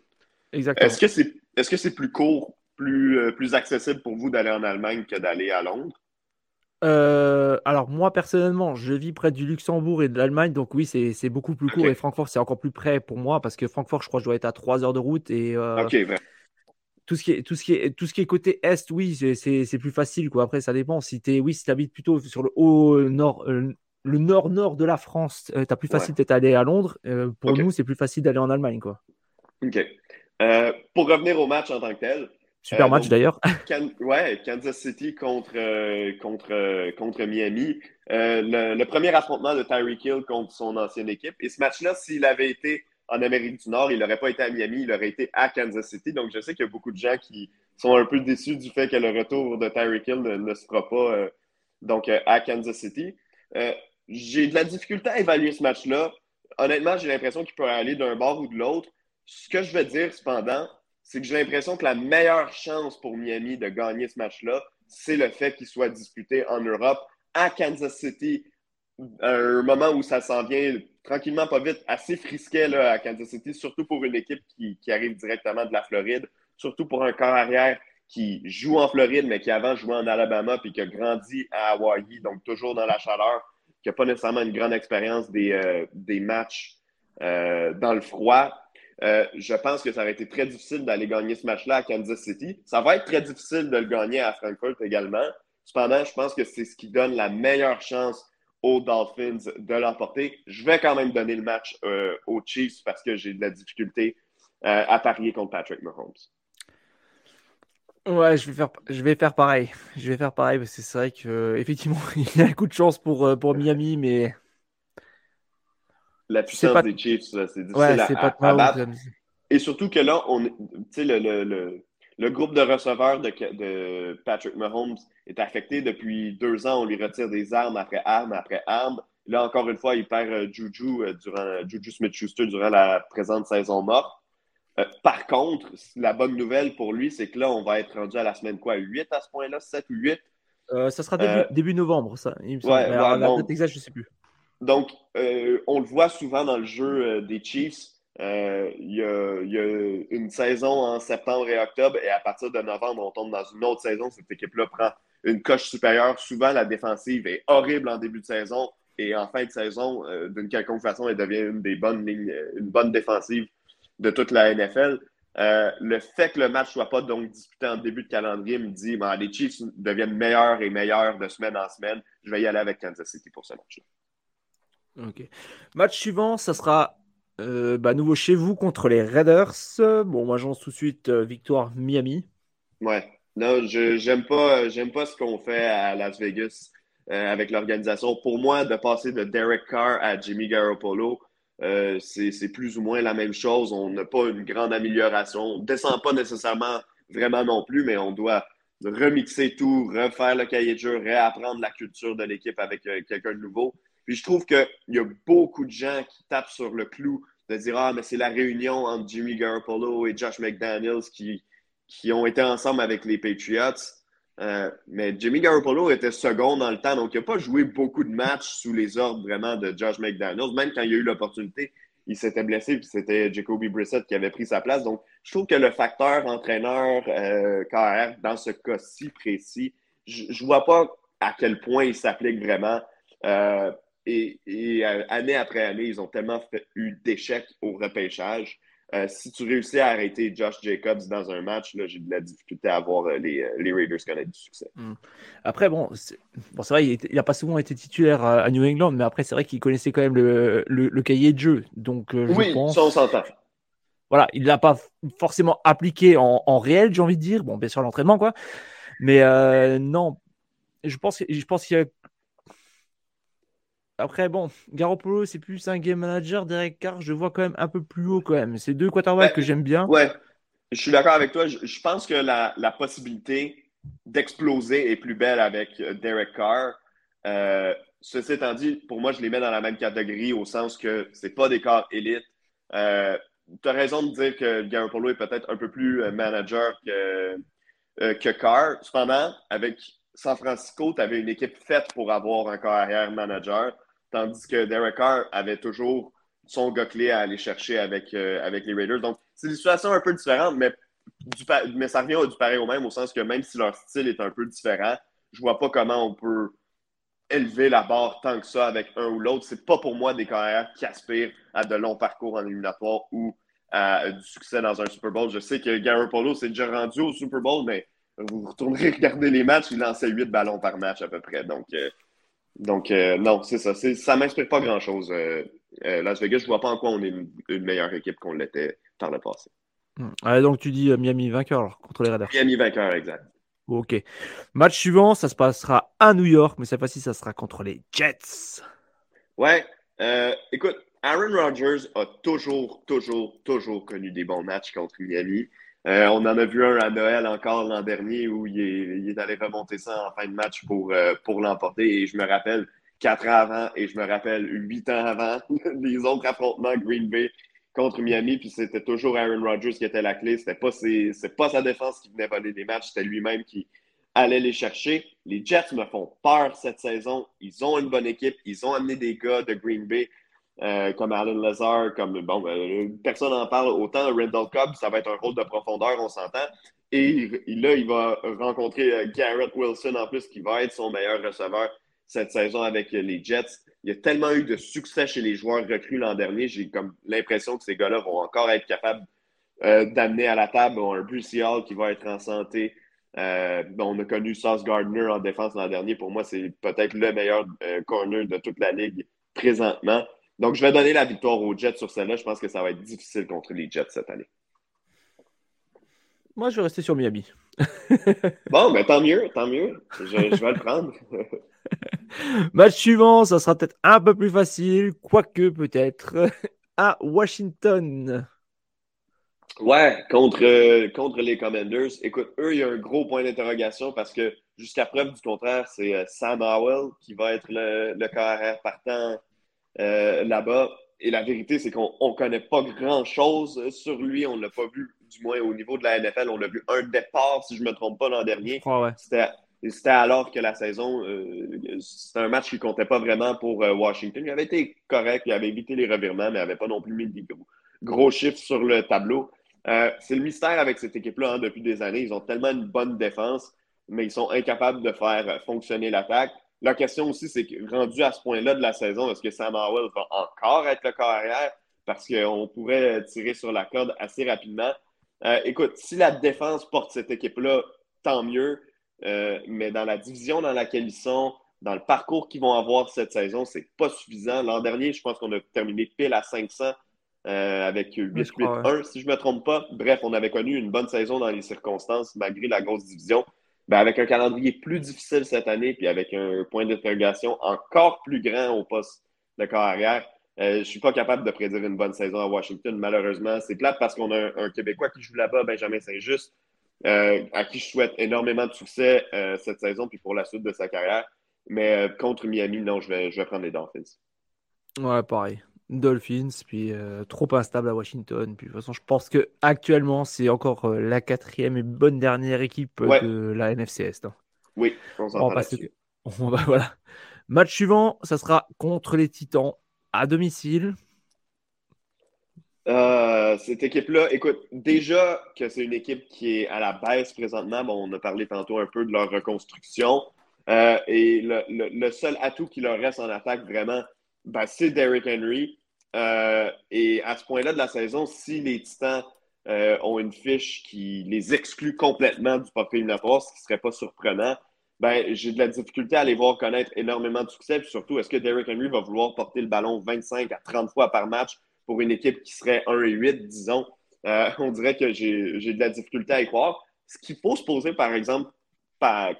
Exactement. Est-ce que c'est est -ce c'est plus court, plus, euh, plus accessible pour vous d'aller en Allemagne que d'aller à Londres? Euh, alors moi personnellement, je vis près du Luxembourg et de l'Allemagne, donc oui, c'est beaucoup plus court et Francfort c'est encore plus près pour moi parce que Francfort, je crois, je dois être à 3 heures de route et euh, tout ce qui est tout ce qui est tout ce qui est côté est, oui, c'est plus facile quoi. Après, ça dépend. Si tu oui, si habites plutôt sur le haut nord, le nord nord de la France, tu as plus facile d'être allé à Londres. pour nous, c'est plus facile d'aller en Allemagne quoi. Ok. Euh, pour revenir au match en tant que tel. Super euh, match d'ailleurs. ouais, Kansas City contre, euh, contre, contre Miami. Le, premier affrontement de Tyreek Hill contre son ancienne équipe. Et ce match-là, s'il avait été en Amérique du Nord, il n'aurait pas été à Miami, il aurait été à Kansas City. Donc, je sais qu'il y a beaucoup de gens qui sont un peu déçus du fait que le retour de Tyreek Hill ne, se fera pas donc, à Kansas City. j'ai de la difficulté à évaluer ce match-là. Honnêtement, j'ai l'impression qu'il peut aller d'un bord ou de l'autre. Ce que je veux dire, cependant, c'est que j'ai l'impression que la meilleure chance pour Miami de gagner ce match-là, c'est le fait qu'il soit disputé en Europe, à Kansas City, à un moment où ça s'en vient tranquillement, pas vite, assez frisquet là, à Kansas City, surtout pour une équipe qui, arrive directement de la Floride, surtout pour un corps arrière qui joue en Floride, mais qui avant jouait en Alabama, puis qui a grandi à Hawaii, donc toujours dans la chaleur, qui n'a pas nécessairement une grande expérience des, euh, des matchs euh, dans le froid. Euh, je pense que ça aurait été très difficile d'aller gagner ce match-là à Kansas City. Ça va être très difficile de le gagner à Frankfurt également. Cependant, je pense que c'est ce qui donne la meilleure chance aux Dolphins de l'emporter. Je vais quand même donner le match euh, aux Chiefs parce que j'ai de la difficulté euh, à parier contre Patrick Mahomes. Ouais, je vais faire, je vais faire pareil. Je vais faire pareil parce que c'est vrai qu'effectivement, il y a un coup de chance pour, pour Miami, mais la puissance des Chiefs, c'est difficile à, battre. Et surtout que là, on, le, le, le, groupe de receveurs de, de, Patrick Mahomes est affecté depuis deux ans. On lui retire des armes après armes après armes. Là, encore une fois, il perd euh, Juju, euh, durant, Juju Smith-Schuster durant la présente saison morte. Euh, par contre, la bonne nouvelle pour lui, c'est que là, on va être rendu à la semaine quoi? 8 à ce point-là? 7 ou 8 Ça sera début, début, novembre, ça. Il me ouais, je ne sais plus. Donc, euh, on le voit souvent dans le jeu euh, des Chiefs. Euh, il y, a, une saison en septembre et octobre, et à partir de novembre, on tombe dans une autre saison. Cette équipe-là prend une coche supérieure. Souvent, la défensive est horrible en début de saison, et en fin de saison, d'une quelconque façon, elle devient une des bonnes lignes, une bonne défensive de toute la NFL. le fait que le match ne soit pas donc disputé en début de calendrier me dit les Chiefs deviennent meilleurs et meilleurs de semaine en semaine. Je vais y aller avec Kansas City pour ce match-là. Ok. Match suivant, ça sera euh, bah, nouveau chez vous contre les Raiders. Bon, moi j'en tout de suite euh, victoire Miami. Ouais. Non, j'aime pas j'aime pas ce qu'on fait à Las Vegas euh, avec l'organisation. Pour moi, de passer de Derek Carr à Jimmy Garoppolo, c'est plus ou moins la même chose. On n'a pas une grande amélioration. On descend pas nécessairement vraiment non plus, mais on doit remixer tout, refaire le cahier de jeu, réapprendre la culture de l'équipe avec quelqu'un de nouveau. Puis je trouve qu'il y a beaucoup de gens qui tapent sur le clou de dire Ah, mais c'est la réunion entre Jimmy Garoppolo et Josh McDaniels qui, qui ont été ensemble avec les Patriots. Euh, mais Jimmy Garoppolo était second dans le temps, donc il n'a pas joué beaucoup de matchs sous les ordres vraiment de Josh McDaniels. Même quand il a eu l'opportunité, il s'était blessé, puis c'était Jacoby Brissett qui avait pris sa place. Donc, je trouve que le facteur entraîneur euh, KR, dans ce cas-ci précis, je ne vois pas à quel point il s'applique vraiment. Euh, et, euh, année après année, ils ont tellement eu d'échecs au repêchage. Euh, si tu réussis à arrêter Josh Jacobs dans un match, j'ai de la difficulté à voir les, les, Raiders connaître du succès. Hmm. Après, bon, c'est bon, vrai, il n'a pas souvent été titulaire à, New England, mais après, c'est vrai qu'il connaissait quand même le, le, cahier de jeu. Donc, je oui, pense... ça, on s'entend. Voilà, il ne l'a pas forcément appliqué en, en réel, j'ai envie de dire. Bon, bien sûr, l'entraînement, quoi. Mais non, je pense, je pense qu'il y a après, bon, Garoppolo, c'est plus un game manager. Derek Carr, je vois quand même un peu plus haut quand même. C'est deux quarterbacks que j'aime bien. Ouais, je suis d'accord avec toi. Je, pense que la, possibilité d'exploser est plus belle avec euh, Derek Carr. Euh, ceci étant dit, pour moi, je les mets dans la même catégorie au sens que c'est pas des corps élites. Euh, tu as raison de dire que Garoppolo est peut-être un peu plus manager que, que Carr. Cependant, avec San Francisco, tu avais une équipe faite pour avoir un carrière manager. Tandis que Derek Carr avait toujours son gars clé à aller chercher avec, euh, avec les Raiders. Donc, c'est une situation un peu différente, mais, mais ça revient du pareil au même, au sens que même si leur style est un peu différent, je vois pas comment on peut élever la barre tant que ça avec un ou l'autre. C'est pas pour moi des carrières qui aspirent à de longs parcours en éliminatoire ou à du succès dans un Super Bowl. Je sais que Gary Polo s'est déjà rendu au Super Bowl, mais vous retournerez regarder les matchs, il lançait 8 ballons par match à peu près. Donc, euh, donc, euh, non, c'est ça. Ça ne m'inspire pas grand-chose. Euh, euh, Las Vegas, je ne vois pas en quoi on est une, meilleure équipe qu'on l'était par le passé. Hmm. donc, tu dis Miami vainqueur contre les Raiders. Miami vainqueur, exact. Ok. Match suivant, ça se passera à New York, mais cette fois-ci, ça sera contre les Jets. Ouais. écoute, Aaron Rodgers a toujours, toujours, toujours connu des bons matchs contre Miami. Euh, on en a vu un à Noël encore l'an dernier où il est, allé remonter ça en fin de match pour, euh, pour l'emporter. Et je me rappelle quatre ans avant et je me rappelle huit ans avant les autres affrontements Green Bay contre Miami. Puis c'était toujours Aaron Rodgers qui était la clé. C'était pas, pas sa défense qui venait voler des matchs, c'était lui-même qui allait les chercher. Les Jets me font peur cette saison. Ils ont une bonne équipe. Ils ont amené des gars de Green Bay. Euh, comme Alan Lazar, comme bon, ben, personne n'en parle. Autant Randall Cobb, ça va être un rôle de profondeur, on s'entend. Et là, il va rencontrer euh, Garrett Wilson en plus, qui va être son meilleur receveur cette saison avec les Jets. Il y a tellement eu de succès chez les joueurs recrues l'an dernier. J'ai comme l'impression que ces gars-là vont encore être capables euh, d'amener à la table un Bruce Hall qui va être en santé. on a connu Sauce Gardner en défense l'an dernier. Pour moi, c'est peut-être le meilleur corner de toute la ligue présentement. Donc, je vais donner la victoire aux Jets sur celle-là. Je pense que ça va être difficile contre les Jets cette année. Moi, je vais rester sur Miami. bon, mais tant mieux, tant mieux. Je, vais le prendre. Match suivant, ça sera peut-être un peu plus facile, quoique peut-être, à Washington. Ouais, contre, contre les Commanders. Écoute, eux, il y a un gros point d'interrogation parce que jusqu'à preuve du contraire, c'est euh, Sam Howell qui va être le, le carrière partant euh, là-bas. Et la vérité, c'est qu'on ne connaît pas grand-chose sur lui. On ne l'a pas vu, du moins au niveau de la NFL. On a vu un départ, si je ne me trompe pas, l'an dernier. C'était alors que la saison, euh, c'était un match qui ne comptait pas vraiment pour euh, Washington. Il avait été correct, il avait évité les revirements, mais il n'avait pas non plus mis de gros, chiffres sur le tableau. c'est le mystère avec cette équipe-là hein, depuis des années. Ils ont tellement une bonne défense, mais ils sont incapables de faire fonctionner l'attaque. La question aussi, c'est que rendu à ce point-là de la saison, est-ce que Sam Howell va encore être le carrière? Parce qu'on pourrait tirer sur la corde assez rapidement. Euh, écoute, si la défense porte cette équipe-là, tant mieux. Euh, mais dans la division dans laquelle ils sont, dans le parcours qu'ils vont avoir cette saison, c'est pas suffisant. L'an dernier, je pense qu'on a terminé pile à 500 euh, avec 8-8-1, si je ne me trompe pas. Bref, on avait connu une bonne saison dans les circonstances, malgré la grosse division. Ben, avec un calendrier plus difficile cette année, puis avec un point d'interrogation encore plus grand au poste de carrière, euh, je ne suis pas capable de prédire une bonne saison à Washington, malheureusement. C'est plate parce qu'on a un, Québécois qui joue là-bas, Benjamin Saint-Just, euh, à qui je souhaite énormément de succès euh, cette saison, puis pour la suite de sa carrière. Mais contre Miami, non, je vais, je vais prendre les Dolphins. Ouais, pareil. Dolphins, puis euh, trop instable à Washington. Puis de toute façon, je pense que actuellement, c'est encore euh, la quatrième et bonne dernière équipe de la NFC Est. Hein. Oui, on, va on va, voilà. Match suivant, ça sera contre les Titans à domicile. Euh, cette équipe-là, écoute, déjà que c'est une équipe qui est à la baisse présentement, bon, on a parlé tantôt un peu de leur reconstruction. et le, le, seul atout qui leur reste en attaque vraiment, ben, c'est Derrick Henry. Euh, et à ce point-là de la saison, si les Titans euh, ont une fiche qui les exclut complètement du portrait éliminatoire, ce qui ne serait pas surprenant, ben, j'ai de la difficulté à les voir connaître énormément de succès. Puis surtout, est-ce que Derrick Henry va vouloir porter le ballon 25 à 30 fois par match pour une équipe qui serait 1 et 8, disons? Euh, on dirait que j'ai de la difficulté à y croire. Ce qu'il faut se poser, par exemple,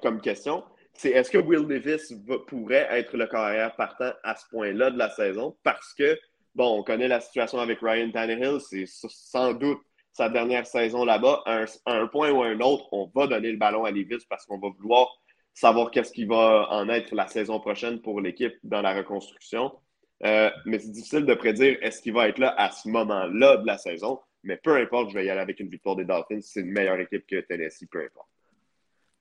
comme question, c'est est-ce que Will Davis pourrait être le carrière partant à ce point-là de la saison? Parce que bon, on connaît la situation avec Ryan Tannehill, c'est sans doute sa dernière saison là-bas. Un, point ou un autre, on va donner le ballon à Levis parce qu'on va vouloir savoir qu'est-ce qui va en être la saison prochaine pour l'équipe dans la reconstruction. Euh, mais c'est difficile de prédire est-ce qu'il va être là à ce moment-là de la saison. Mais peu importe, je vais y aller avec une victoire des Dolphins. C'est une meilleure équipe que Tennessee, peu importe.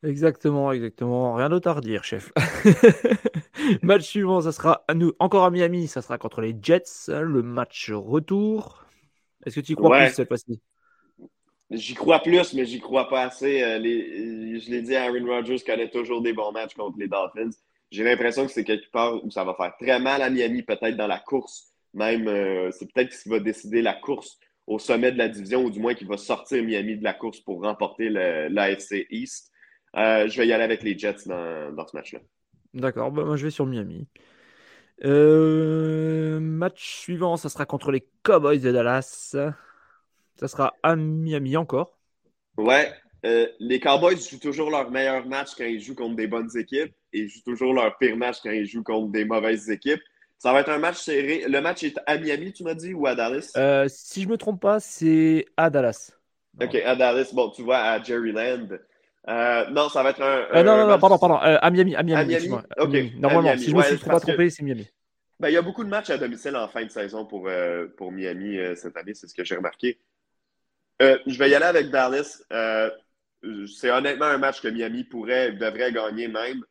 Exactement, exactement. Rien d'autre à redire, chef. match suivant, ça sera à nous, encore à Miami, ça sera contre les Jets, le match retour. Est-ce que tu y crois plus cette fois-ci? J'y crois plus, mais j'y crois pas assez. Euh, je l'ai dit, Aaron Rodgers connaît toujours des bons matchs contre les Dolphins. J'ai l'impression que c'est quelque part où ça va faire très mal à Miami, peut-être dans la course. Même, euh, c'est peut-être ce qui va décider la course au sommet de la division, ou du moins qui va sortir Miami de la course pour remporter l'AFC East. Euh, je vais y aller avec les Jets dans, ce match-là. D'accord, bah, moi je vais sur Miami. Euh, match suivant, ça sera contre les Cowboys de Dallas. Ça sera à Miami encore. Ouais, euh, les Cowboys jouent toujours leur meilleur match quand ils jouent contre des bonnes équipes et jouent toujours leur pire match quand ils jouent contre des mauvaises équipes. Ça va être un match serré. Le match est à Miami, tu m'as dit, ou à Dallas? si je ne me trompe pas, c'est à Dallas. OK, à Dallas. Bon, tu vois, à Jerryland. Euh, non, ça va être un. Euh, non, non, non, pardon, pardon. Euh, à Miami. À Miami. À Miami? Normalement, si je me suis pas trompé, c'est Miami. Ben, il y a beaucoup de matchs à domicile en fin de saison pour, pour Miami cette année, c'est ce que j'ai remarqué. je vais y aller avec Dallas. c'est honnêtement un match que Miami pourrait, devrait gagner même.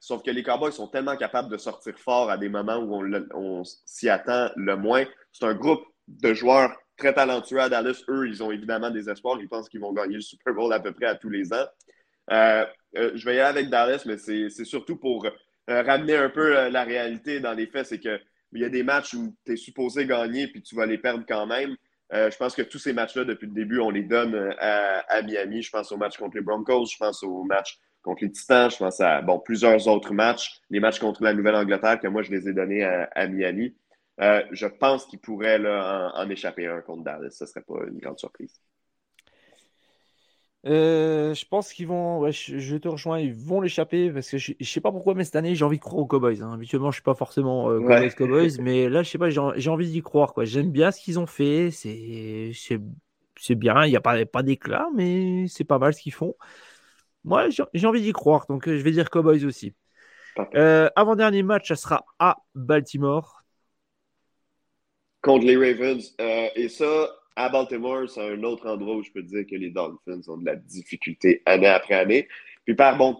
sauf que les Cowboys sont tellement capables de sortir fort à des moments où on, on s'y attend le moins. C'est un groupe de joueurs très talentueux à Dallas. Eux, ils ont évidemment des espoirs. Ils pensent qu'ils vont gagner le Super Bowl à peu près à tous les ans. Euh, euh, je vais y aller avec Dallas, mais c'est surtout pour euh, ramener un peu la réalité dans les faits. C'est qu'il y a des matchs où tu es supposé gagner puis tu vas les perdre quand même. je pense que tous ces matchs-là, depuis le début, on les donne à, Miami. Je pense au match contre les Broncos, je pense au match contre les Titans, je pense à bon, plusieurs autres matchs, les matchs contre la Nouvelle-Angleterre, que moi, je les ai donnés à Miami. Euh, je pense qu'il pourrait en, échapper un contre Dallas. Ce ne serait pas une grande surprise. Euh, je pense qu'ils vont. je, te rejoins, ils vont l'échapper parce que je, ne sais pas pourquoi, mais cette année j'ai envie de croire aux Cowboys. Hein. Habituellement, je suis pas forcément euh, Cowboys, Cowboys, mais là, je sais pas, j'ai envie d'y croire. J'aime bien ce qu'ils ont fait. C'est bien. Il n'y a pas, pas d'éclat, mais c'est pas mal ce qu'ils font. Moi, j'ai envie d'y croire, donc je vais dire Cowboys aussi. avant dernier match, ça sera à Baltimore contre les Ravens. Euh, et ça, à Baltimore, c'est un autre endroit où je peux dire que les Dolphins ont de la difficulté année après année. Puis par bon,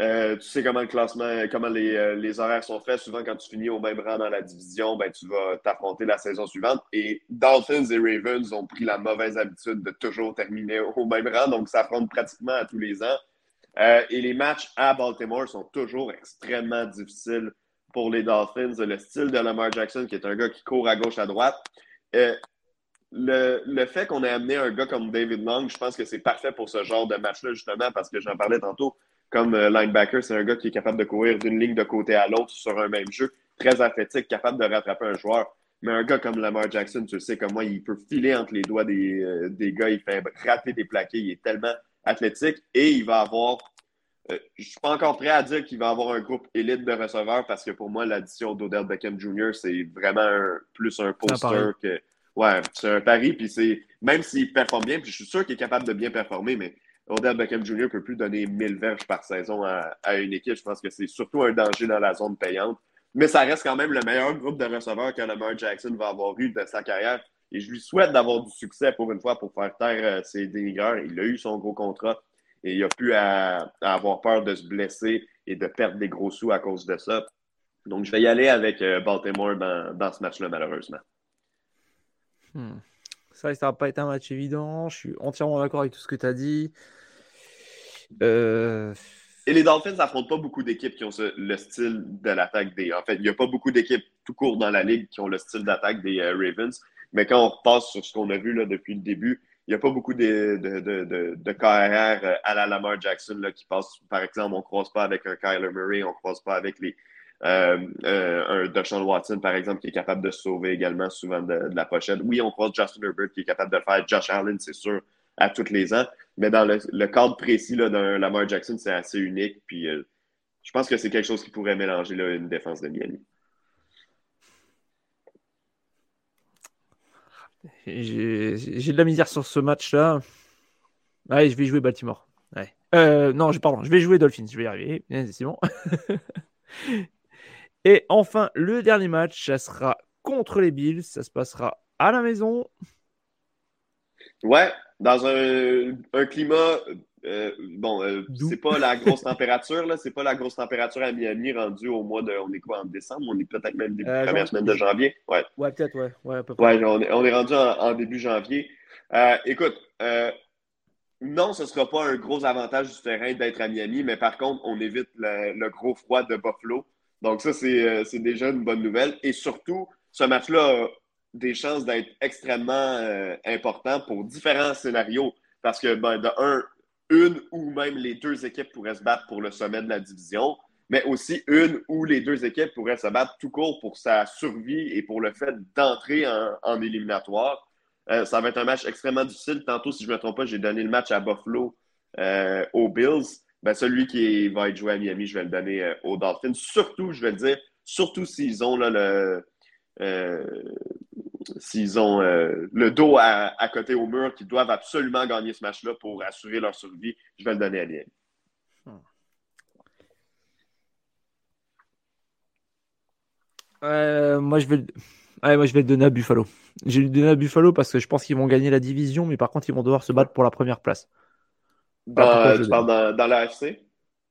euh, tu sais comment le classement, comment euh, les, horaires sont faits. Souvent, quand tu finis au même rang dans la division, ben, tu vas t'affronter la saison suivante. Et Dolphins et Ravens ont pris la mauvaise habitude de toujours terminer au même rang, donc ça affronte pratiquement à tous les ans. et les matchs à Baltimore sont toujours extrêmement difficiles pour les Dolphins, le style de Lamar Jackson, qui est un gars qui court à gauche, à droite. Euh, le, fait qu'on ait amené un gars comme David Long, je pense que c'est parfait pour ce genre de match-là, justement, parce que j'en parlais tantôt, comme euh, linebacker, c'est un gars qui est capable de courir d'une ligne de côté à l'autre sur un même jeu, très athlétique, capable de rattraper un joueur. Mais un gars comme Lamar Jackson, tu sais comme moi, il peut filer entre les doigts des, euh, des gars, il fait rater des plaqués, il est tellement athlétique et il va avoir euh, je ne suis pas encore prêt à dire qu'il va avoir un groupe élite de receveurs parce que pour moi, l'addition d'Odell Beckham Jr., c'est vraiment plus un poster que. Ouais, c'est un pari. Puis c'est. Même s'il performe bien, puis je suis sûr qu'il est capable de bien performer, mais Odell Beckham Jr. ne peut plus donner 1000 verges par saison à, une équipe. Je pense que c'est surtout un danger dans la zone payante. Mais ça reste quand même le meilleur groupe de receveurs que Lamar Jackson va avoir eu de sa carrière. Et je lui souhaite d'avoir du succès pour une fois pour faire taire euh, ses dénigreurs. Il a eu son gros contrat et il a pu avoir peur de se blesser et de perdre des gros sous à cause de ça. Donc, je vais y aller avec euh, Baltimore dans, ce match-là, malheureusement. Hmm. Ça, ça va pas être un match évident. Je suis entièrement d'accord avec tout ce que tu as dit. Euh, et les Dolphins n'affrontent pas beaucoup d'équipes qui ont le style de l'attaque des. En fait, il n'y a pas beaucoup d'équipes tout court dans la ligue qui ont le style d'attaque des Ravens. Mais quand on repasse sur ce qu'on a vu là, depuis le début, il n'y a pas beaucoup de, de, de, de, KRR euh, à la Lamar Jackson là, qui passe. Par exemple, on ne croise pas avec un Kyler Murray, on ne croise pas avec les, euh, euh, un Deshaun Watson, par exemple, qui est capable de sauver également souvent de, la pochette. Oui, on croise Justin Herbert qui est capable de le faire. Josh Allen, c'est sûr, à tous les ans. Mais dans le, cadre précis d'un Lamar Jackson, c'est assez unique. Puis je pense que c'est quelque chose qui pourrait mélanger là, une défense de Miami. J'ai de la misère sur ce match-là. Allez, je vais jouer Baltimore. Euh, non, pardon, je vais jouer Dolphins. Je vais y arriver. C'est bon. Et enfin, le dernier match, ça sera contre les Bills. Ça se passera à la maison. Ouais, dans un climat euh, bon, euh, c'est pas la grosse température, là. C'est pas la grosse température à Miami rendue au mois de. On est quoi en décembre? On est peut-être même début euh, première semaine de janvier. Ouais, ouais peut-être, ouais. Ouais, ouais on, est, on, est, rendu en, début janvier. écoute, non, ce ne sera pas un gros avantage du terrain d'être à Miami, mais par contre, on évite le, gros froid de Buffalo. Donc, ça, c'est déjà une bonne nouvelle. Et surtout, ce match-là a des chances d'être extrêmement important pour différents scénarios. Parce que, ben, de un, une ou même les deux équipes pourraient se battre pour le sommet de la division, mais aussi une ou les deux équipes pourraient se battre tout court pour sa survie et pour le fait d'entrer en, éliminatoire. Euh, ça va être un match extrêmement difficile. Tantôt, si je ne me trompe pas, j'ai donné le match à Buffalo euh, aux Bills. Ben, celui qui va être joué à Miami, je vais le donner euh, aux Dolphins. Surtout, je vais le dire, surtout s'ils ont là, le, s'ils ont euh, le dos à, côté au mur, qu'ils doivent absolument gagner ce match-là pour assurer leur survie, je vais le donner à Lien. Hmm. Euh, moi, je vais... moi, je vais le donner à Buffalo. J'ai le donner à Buffalo parce que je pense qu'ils vont gagner la division, mais par contre, ils vont devoir se battre pour la première place. Dans, tu parles dans, dans l'AFC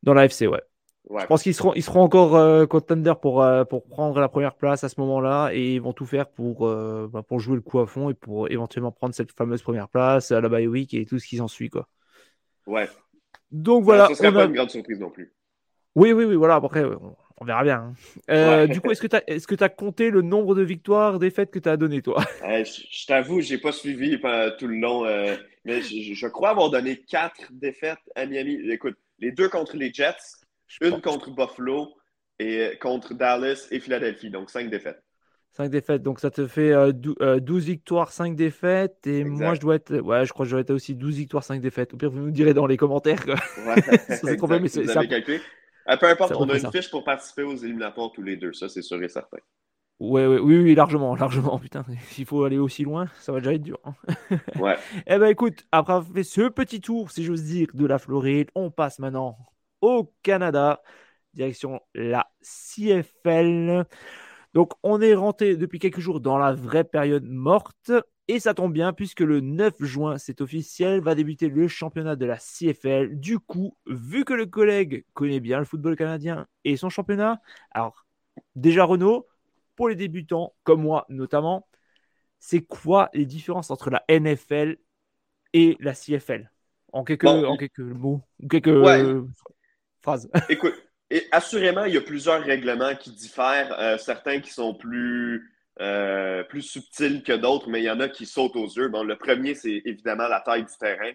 Dans l'AFC, ouais. Je pense qu'ils seront, ils seront encore euh, contenders pour, euh, pour prendre la première place à ce moment-là et ils vont tout faire pour, euh, bah, pour jouer le coup à fond et pour éventuellement prendre cette fameuse première place à la bye week et tout ce qui s'en suit. Quoi. Ouais. Donc voilà. ce serait pas une grande surprise non plus. Oui, oui, oui, voilà. Après, on verra bien. Hein. Du coup, est-ce que tu as, compté le nombre de victoires, défaites que tu as donné, toi Je, t'avoue, je n'ai pas suivi tout le long, mais je, je, crois avoir donné quatre défaites à Miami. Écoute, les deux contre les Jets, une contre Buffalo et contre Dallas et Philadelphie. Donc, cinq défaites. Cinq défaites. Donc, ça te fait 12 euh, euh, victoires, 5 défaites. Et moi, je dois être. Ouais, je crois que je dois être aussi 12 victoires, 5 défaites. Au pire, vous nous direz dans les commentaires. Ouais, c'est mais c'est ça. Euh, peu importe, on a une fiche pour participer aux éliminatoires tous les deux. Ça, c'est sûr et certain. Ouais, ouais, oui, oui, largement, largement. Putain, s'il faut aller aussi loin, ça va déjà être dur. Hein. ouais. Eh ben, écoute, après avoir fait ce petit tour, si j'ose dire, de la Floride, on passe maintenant au Canada, direction la CFL. Donc on est rentré depuis quelques jours dans la vraie période morte. Et ça tombe bien puisque le 9 juin, c'est officiel, va débuter le championnat de la CFL. Du coup, vu que le collègue connaît bien le football canadien et son championnat, alors déjà Renaud, pour les débutants, comme moi notamment, c'est quoi les différences entre la NFL et la CFL en quelques, en quelques mots, quelques Écoute, assurément, il y a plusieurs règlements qui diffèrent, euh, certains qui sont plus, euh, plus subtils que d'autres, mais il y en a qui sautent aux yeux. Bon, le premier, c'est évidemment la taille du terrain.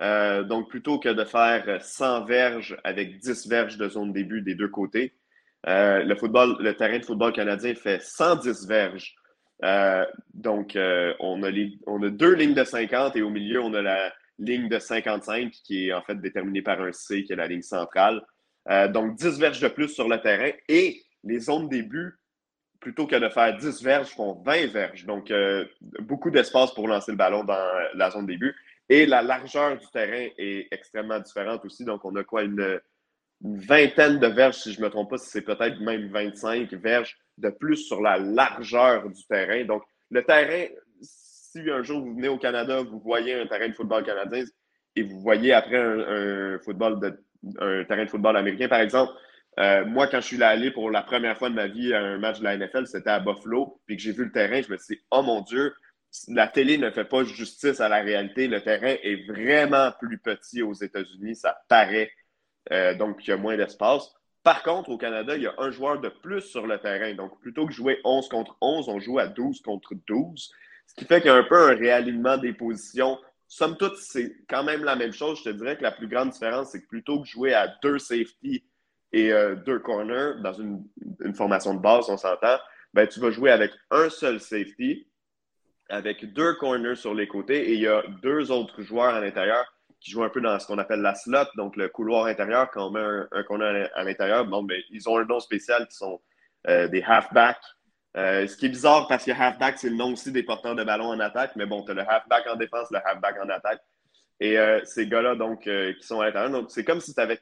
Euh, donc, plutôt que de faire 100 verges avec 10 verges de zone début des deux côtés, le, football, le terrain de football canadien fait 110 verges. donc, on, a on a deux lignes de 50 et au milieu, on a la, ligne de 55 qui est en fait déterminée par un C, qui est la ligne centrale. Euh, donc 10 verges de plus sur le terrain et les zones début, plutôt que de faire 10 verges, font 20 verges. Donc euh, beaucoup d'espace pour lancer le ballon dans la zone début. Et la largeur du terrain est extrêmement différente aussi. Donc on a quoi? Une une vingtaine de verges, si je ne me trompe pas, si c'est peut-être même 25 verges de plus sur la largeur du terrain. Donc, le terrain, si un jour vous venez au Canada, vous voyez un terrain de football canadien et vous voyez après un, football de, un terrain de football américain, par exemple, euh, moi, quand je suis allé pour la première fois de ma vie à un match de la NFL, c'était à Buffalo, puis que j'ai vu le terrain, je me suis dit, oh mon Dieu, la télé ne fait pas justice à la réalité. Le terrain est vraiment plus petit aux États-Unis, ça paraît. Euh, donc, il y a moins d'espace. Par contre, au Canada, il y a un joueur de plus sur le terrain. Donc, plutôt que jouer 11 contre 11, on joue à 12 contre 12. Ce qui fait qu'il y a un peu un réalignement des positions. Somme toute, c'est quand même la même chose. Je te dirais que la plus grande différence, c'est que plutôt que jouer à deux safety et euh, deux corners dans une, formation de base, on s'entend, ben, tu vas jouer avec un seul safety, avec deux corners sur les côtés et il y a deux autres joueurs à l'intérieur qui jouent un peu dans ce qu'on appelle la slot, donc le couloir intérieur. Quand on met un, corner à l'intérieur, bon, ben, ils ont un nom spécial qui sont euh, des halfbacks. Euh, ce qui est bizarre parce que halfback, c'est le nom aussi des porteurs de ballon en attaque, mais bon, tu as le halfback en défense, le halfback en attaque. Et euh, ces gars-là, donc, qui sont à l'intérieur. Donc, c'est comme si tu avais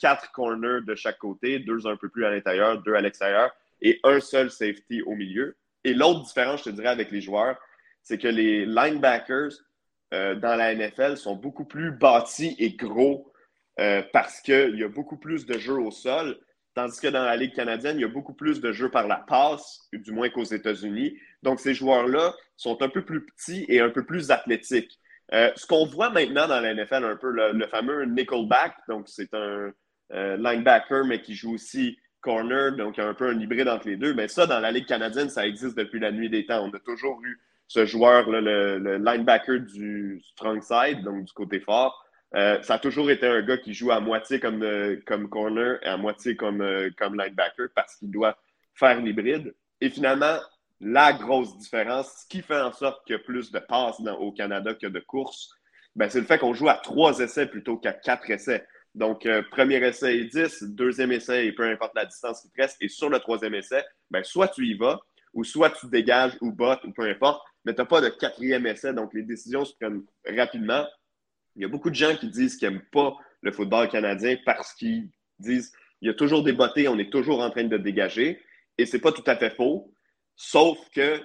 quatre corners de chaque côté, deux un peu plus à l'intérieur, deux à l'extérieur, et un seul safety au milieu. Et l'autre différence, je te dirais, avec les joueurs, c'est que les linebackers euh, dans la NFL sont beaucoup plus bâtis et gros euh, parce qu'il y a beaucoup plus de jeux au sol, tandis que dans la Ligue canadienne, il y a beaucoup plus de jeux par la passe, du moins qu'aux États-Unis. Donc, ces joueurs-là sont un peu plus petits et un peu plus athlétiques. Euh, ce qu'on voit maintenant dans la NFL, un peu le, fameux nickelback, donc c'est un linebacker, mais qui joue aussi corner, donc un peu un hybride entre les deux. Mais ça, dans la Ligue canadienne, ça existe depuis la nuit des temps. On a toujours eu ce joueur, là, le, linebacker du strong side, donc du côté fort, euh, ça a toujours été un gars qui joue à moitié comme, euh, comme corner et à moitié comme, euh, comme linebacker parce qu'il doit faire l'hybride. Et finalement, la grosse différence, ce qui fait en sorte qu'il y a plus de passes au Canada que de courses, ben, c'est le fait qu'on joue à trois essais plutôt qu'à quatre essais. Donc, premier essai est 10, deuxième essai, et peu importe la distance qui te reste, et sur le troisième essai, ben, soit tu y vas, ou soit tu dégages ou bottes, ou peu importe, mais tu n'as pas de quatrième essai, donc les décisions se prennent rapidement. Il y a beaucoup de gens qui disent qu'ils n'aiment pas le football canadien parce qu'ils disent il y a toujours des bottées, on est toujours en train de dégager. Et ce n'est pas tout à fait faux. Sauf que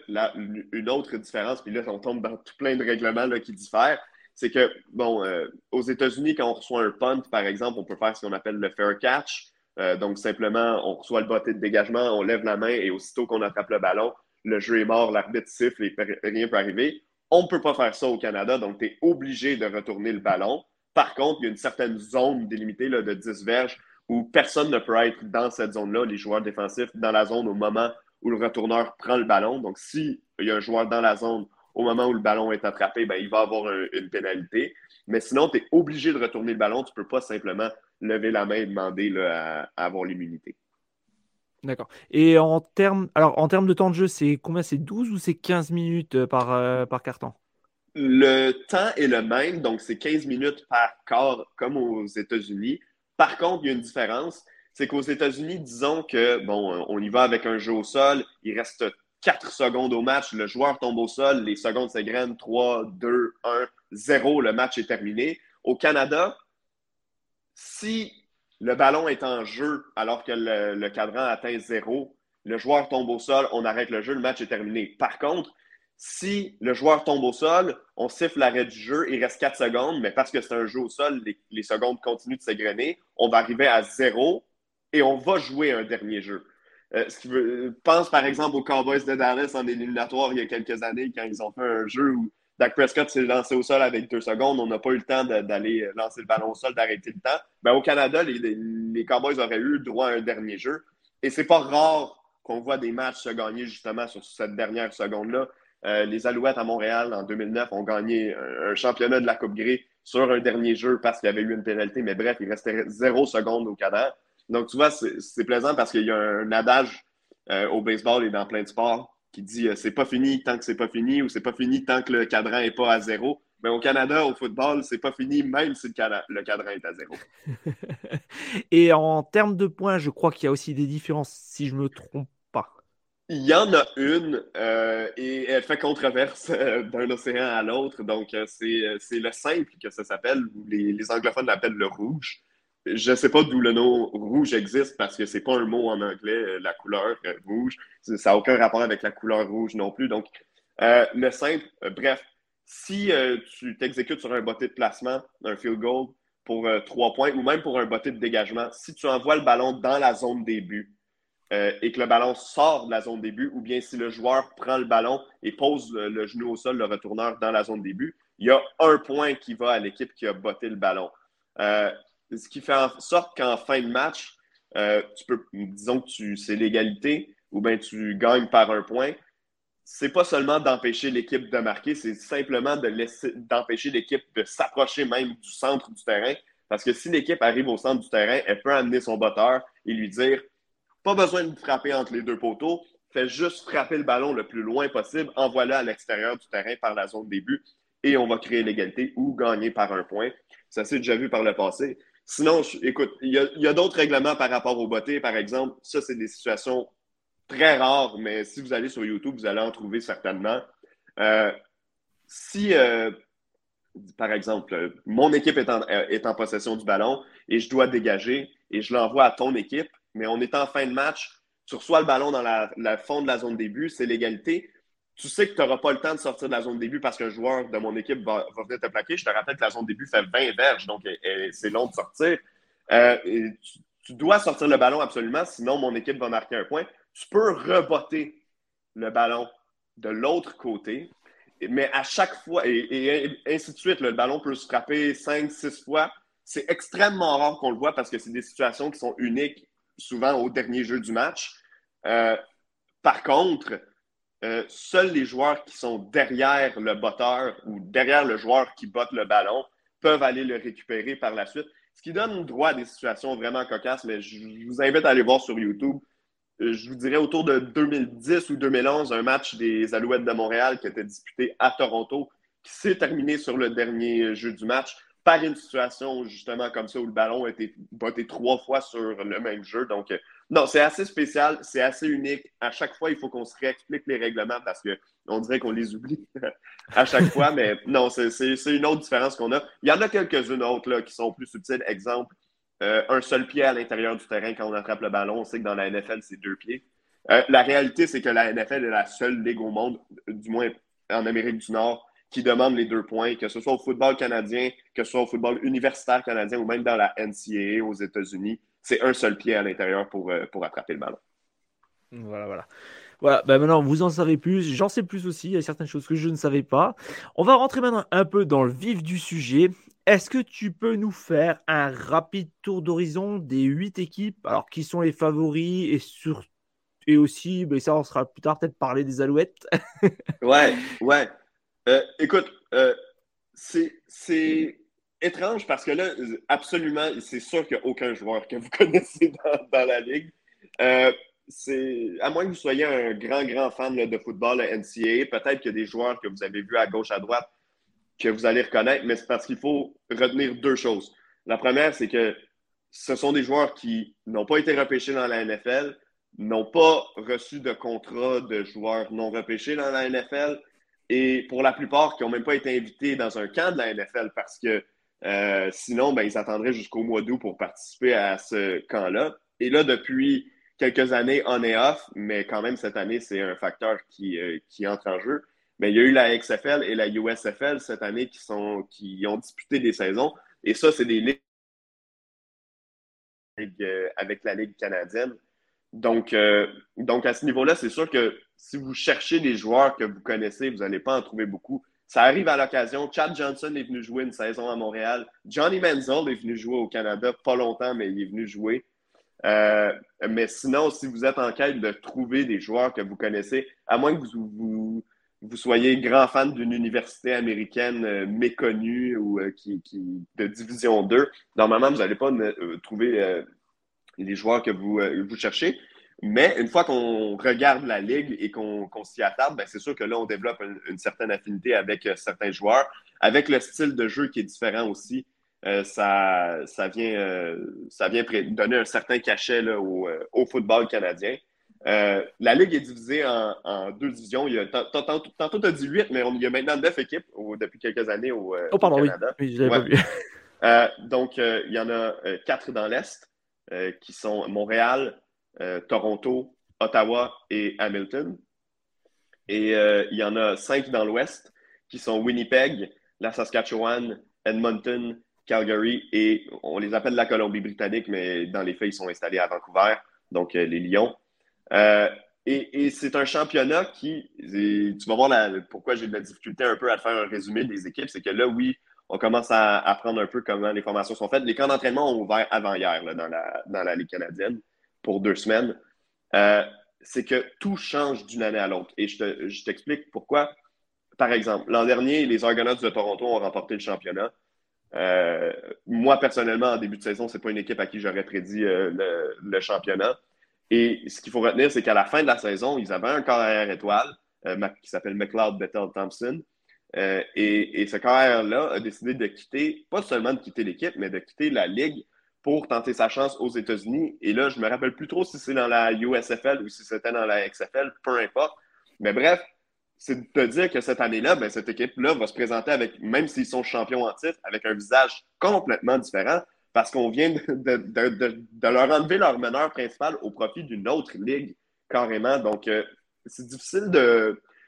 une autre différence, puis là, on tombe dans tout plein de règlements là, qui diffèrent, c'est que, bon, euh, aux États-Unis, quand on reçoit un punt, par exemple, on peut faire ce qu'on appelle le fair catch. Euh, donc, simplement, on reçoit le botté de dégagement, on lève la main et aussitôt qu'on attrape le ballon, le jeu est mort, l'arbitre siffle et rien ne peut arriver. On ne peut pas faire ça au Canada, donc tu es obligé de retourner le ballon. Par contre, il y a une certaine zone délimitée de 10 verges où personne ne peut être dans cette zone-là, les joueurs défensifs, dans la zone au moment où le retourneur prend le ballon. Donc, s'il y a un joueur dans la zone au moment où le ballon est attrapé, ben, il va avoir une pénalité. Mais sinon, tu es obligé de retourner le ballon. Tu ne peux pas simplement lever la main et demander à avoir l'immunité. D'accord. Et en termes, alors en termes de temps de jeu, c'est combien? C'est 12 ou c'est 15 minutes euh, par, euh, par carton? Le temps est le même, donc c'est 15 minutes par quart comme aux États-Unis. Par contre, il y a une différence, c'est qu'aux États-Unis, disons que, bon, on y va avec un jeu au sol, il reste 4 secondes au match, le joueur tombe au sol, les secondes s'égrènent, 3, 2, 1, 0, le match est terminé. Au Canada, si le ballon est en jeu alors que le, cadran atteint zéro, le joueur tombe au sol, on arrête le jeu, le match est terminé. Par contre, si le joueur tombe au sol, on siffle l'arrêt du jeu, il reste 4 secondes, mais parce que c'est un jeu au sol, les, secondes continuent de s'égrener, on va arriver à zéro et on va jouer un dernier jeu. Euh, veut, pense par exemple aux Cowboys de Dallas en éliminatoire il y a quelques années quand ils ont fait un jeu où Dak Prescott s'est lancé au sol avec deux secondes. On n'a pas eu le temps d'aller lancer le ballon au sol, d'arrêter le temps. Ben, au Canada, les, Cowboys auraient eu droit à un dernier jeu. Et c'est pas rare qu'on voit des matchs se gagner justement sur cette dernière seconde-là. Euh, les Alouettes à Montréal en 2009 ont gagné un, championnat de la Coupe Grey sur un dernier jeu parce qu'il y avait eu une pénalité. Mais bref, il restait zéro seconde au cadre. Donc, tu vois, c'est plaisant parce qu'il y a un adage euh, au baseball et dans plein de sports qui dit euh, c'est pas fini tant que c'est pas fini ou c'est pas fini tant que le cadran est pas à zéro. Mais au Canada, au football, c'est pas fini même si le, cadran, est à zéro. Et en termes de points, je crois qu'il y a aussi des différences, si je me trompe pas. Il y en a une euh, et elle fait controverse euh, d'un océan à l'autre. Donc, c'est le simple que ça s'appelle, les, les anglophones l'appellent le rouge. Je ne sais pas d'où le nom rouge existe parce que c'est pas un mot en anglais, la couleur rouge. Ça n'a aucun rapport avec la couleur rouge non plus. Donc, le simple, bref, si tu t'exécutes sur un botté de placement, un field goal pour trois points ou même pour un botté de dégagement, si tu envoies le ballon dans la zone début, euh, et que le ballon sort de la zone début, ou bien si le joueur prend le ballon et pose le, genou au sol, le retourneur dans la zone début, il y a un point qui va à l'équipe qui a botté le ballon. Euh, ce qui fait en sorte qu'en fin de match, euh, tu peux, disons que c'est l'égalité, ou bien tu gagnes par un point. C'est pas seulement d'empêcher l'équipe de marquer, c'est simplement de d'empêcher l'équipe de s'approcher même du centre du terrain. Parce que si l'équipe arrive au centre du terrain, elle peut amener son botteur et lui dire pas besoin de frapper entre les deux poteaux. Fais juste frapper le ballon le plus loin possible. Envoie-le à l'extérieur du terrain par la zone début et on va créer l'égalité ou gagner par un point. Ça s'est déjà vu par le passé. Sinon, écoute, il y a, d'autres règlements par rapport au botté, par exemple. Ça, c'est des situations très rares, mais si vous allez sur YouTube, vous allez en trouver certainement. Euh, si, euh, par exemple, mon équipe est en, est en, possession du ballon et je dois dégager et je l'envoie à ton équipe, mais on est en fin de match, tu reçois le ballon dans la, fond de la zone début, c'est l'égalité. Tu sais que tu n'auras pas le temps de sortir de la zone début parce qu'un joueur de mon équipe va, venir te plaquer. Je te rappelle que la zone début fait 20 verges, donc c'est long de sortir. Euh, tu, dois sortir le ballon absolument, sinon mon équipe va marquer un point. Tu peux rebotter le ballon de l'autre côté, mais à chaque fois, et, ainsi de suite, le ballon peut se frapper 5, 6 fois. C'est extrêmement rare qu'on le voit parce que c'est des situations qui sont uniques souvent au dernier jeu du match. Euh, par contre, euh, seuls les joueurs qui sont derrière le botteur ou derrière le joueur qui botte le ballon peuvent aller le récupérer par la suite. Ce qui donne droit à des situations vraiment cocasses, mais je, vous invite à aller voir sur YouTube. Euh, je vous dirais autour de 2010 ou 2011, un match des Alouettes de Montréal qui était disputé à Toronto, qui s'est terminé sur le dernier jeu du match par une situation justement comme ça où le ballon a été botté trois fois sur le même jeu. Donc, non, c'est assez spécial, c'est assez unique. À chaque fois, il faut qu'on se réexplique les règlements parce qu'on dirait qu'on les oublie à chaque fois. Mais non, c'est une autre différence qu'on a. Il y en a quelques-unes autres là, qui sont plus subtiles. Exemple, euh, un seul pied à l'intérieur du terrain quand on attrape le ballon. On sait que dans la NFL, c'est deux pieds. Euh, la réalité, c'est que la NFL est la seule ligue au monde, du moins en Amérique du Nord, qui demandent les deux points, que ce soit au football canadien, que ce soit au football universitaire canadien ou même dans la NCAA aux États-Unis. C'est un seul pied à l'intérieur pour, euh, pour attraper le ballon. Voilà, voilà. Voilà, ben maintenant vous en savez plus, j'en sais plus aussi, il y a certaines choses que je ne savais pas. On va rentrer maintenant un peu dans le vif du sujet. Est-ce que tu peux nous faire un rapide tour d'horizon des huit équipes, alors qui sont les favoris et sur et aussi, ben ça on sera plus tard peut-être parler des Alouettes? ouais, ouais. Euh, écoute, euh, c'est étrange parce que là, absolument, c'est sûr qu'il n'y a aucun joueur que vous connaissez dans, la ligue. Euh, à moins que vous soyez un grand, grand fan de football NCAA, peut-être qu'il y a des joueurs que vous avez vus à gauche, à droite que vous allez reconnaître, mais c'est parce qu'il faut retenir deux choses. La première, c'est que ce sont des joueurs qui n'ont pas été repêchés dans la NFL, n'ont pas reçu de contrat de joueurs non repêchés dans la NFL, et pour la plupart qui n'ont même pas été invités dans un camp de la NFL parce que euh, sinon, ben, ils attendraient jusqu'au mois d'août pour participer à ce camp-là. Et là, depuis quelques années, on est off, mais quand même, cette année, c'est un facteur qui, euh, qui entre en jeu. Mais il y a eu la XFL et la USFL cette année qui, sont, qui ont disputé des saisons. Et ça, c'est des ligues euh, avec la Ligue canadienne. Donc, donc à ce niveau-là, c'est sûr que si vous cherchez des joueurs que vous connaissez, vous n'allez pas en trouver beaucoup. Ça arrive à l'occasion. Chad Johnson est venu jouer une saison à Montréal. Johnny Manziel est venu jouer au Canada, pas longtemps, mais il est venu jouer. Euh, mais sinon, si vous êtes en quête de trouver des joueurs que vous connaissez, à moins que vous, soyez grand fan d'une université américaine euh, méconnue ou euh, qui, de Division 2, normalement, vous n'allez pas trouver les joueurs que vous, vous cherchez. Mais une fois qu'on regarde la ligue et qu'on s'y attarde, ben c'est sûr que là, on développe une, certaine affinité avec euh, certains joueurs. Avec le style de jeu qui est différent aussi, euh, ça, ça, vient, euh, ça vient donner un certain cachet là, au, au, football canadien. la ligue est divisée en, deux divisions. Il y a, tantôt, tu as dit huit, mais il y a maintenant neuf équipes depuis quelques années au, oh, pardon, Canada. Oui. donc, il y en a quatre dans l'Est, qui sont Montréal, Toronto, Ottawa et Hamilton. Et il y en a cinq dans l'Ouest, qui sont Winnipeg, la Saskatchewan, Edmonton, Calgary et on les appelle la Colombie-Britannique, mais dans les faits, ils sont installés à Vancouver, donc les Lions. Et, c'est un championnat qui, tu vas voir pourquoi j'ai de la difficulté un peu à faire un résumé des équipes, c'est que là, oui, on commence à apprendre un peu comment les formations sont faites. Les camps d'entraînement ont ouvert avant hier dans la Ligue canadienne pour deux semaines. Euh, c'est que tout change d'une année à l'autre. Et je t'explique pourquoi. Par exemple, l'an dernier, les Argonauts de Toronto ont remporté le championnat. Euh, moi, personnellement, en début de saison, ce n'est pas une équipe à qui j'aurais prédit euh, le, championnat. Et ce qu'il faut retenir, c'est qu'à la fin de la saison, ils avaient un carrière étoile qui s'appelle McLeod Bethel Thompson. et, et, ce carrière-là a décidé de quitter, pas seulement de quitter l'équipe, mais de quitter la Ligue pour tenter sa chance aux États-Unis. Et là, je me rappelle plus trop si c'est dans la USFL ou si c'était dans la XFL, peu importe. Mais bref, c'est de te dire que cette année-là, ben, cette équipe-là va se présenter avec, même s'ils sont champions en titre, avec un visage complètement différent parce qu'on vient de, leur enlever leur meneur principal au profit d'une autre ligue, carrément. Donc, euh, c'est difficile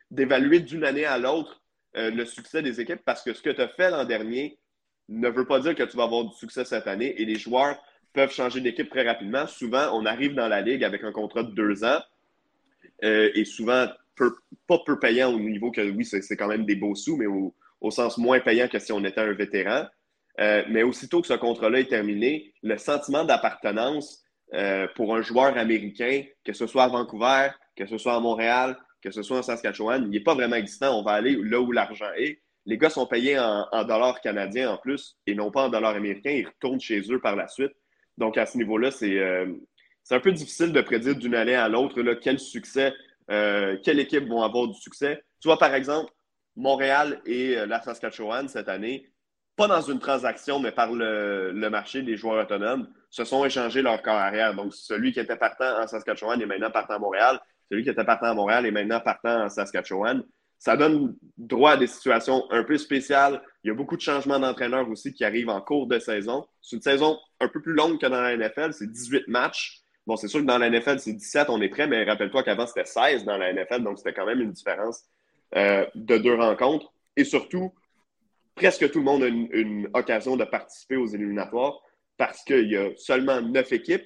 d'évaluer d'une année à l'autre euh, le succès des équipes parce que ce que tu as fait l'an dernier, ne veut pas dire que tu vas avoir du succès cette année et les joueurs peuvent changer d'équipe très rapidement. Souvent, on arrive dans la ligue avec un contrat de deux ans euh, et souvent pas peu payant au niveau que, oui, c'est quand même des beaux sous, mais au, sens moins payant que si on était un vétéran. Euh, mais aussitôt que ce contrat-là est terminé, le sentiment d'appartenance euh, pour un joueur américain, que ce soit à Vancouver, que ce soit à Montréal, que ce soit en Saskatchewan, il n'est pas vraiment existant. On va aller là où l'argent est les gars sont payés en, dollars canadiens en plus et non pas en dollars américains. Ils retournent chez eux par la suite. Donc, à ce niveau-là, c'est euh, un peu difficile de prédire d'une année à l'autre quel succès, euh, quelle équipe vont avoir du succès. Tu vois, par exemple, Montréal et euh, la Saskatchewan cette année, pas dans une transaction, mais par le, marché des joueurs autonomes, se sont échangés leur corps. Donc, celui qui était partant en Saskatchewan est maintenant partant à Montréal. Celui qui était partant à Montréal est maintenant partant en Saskatchewan ça donne droit à des situations un peu spéciales. Il y a beaucoup de changements d'entraîneurs aussi qui arrivent en cours de saison. C'est une saison un peu plus longue que dans la NFL, c'est 18 matchs. Bon, c'est sûr que dans la NFL, c'est 17, on est prêt, mais rappelle-toi qu'avant, c'était 16 dans la NFL, donc c'était quand même une différence euh, de deux rencontres. Et surtout, presque tout le monde a une, une occasion de participer aux éliminatoires parce qu'il y a seulement neuf équipes.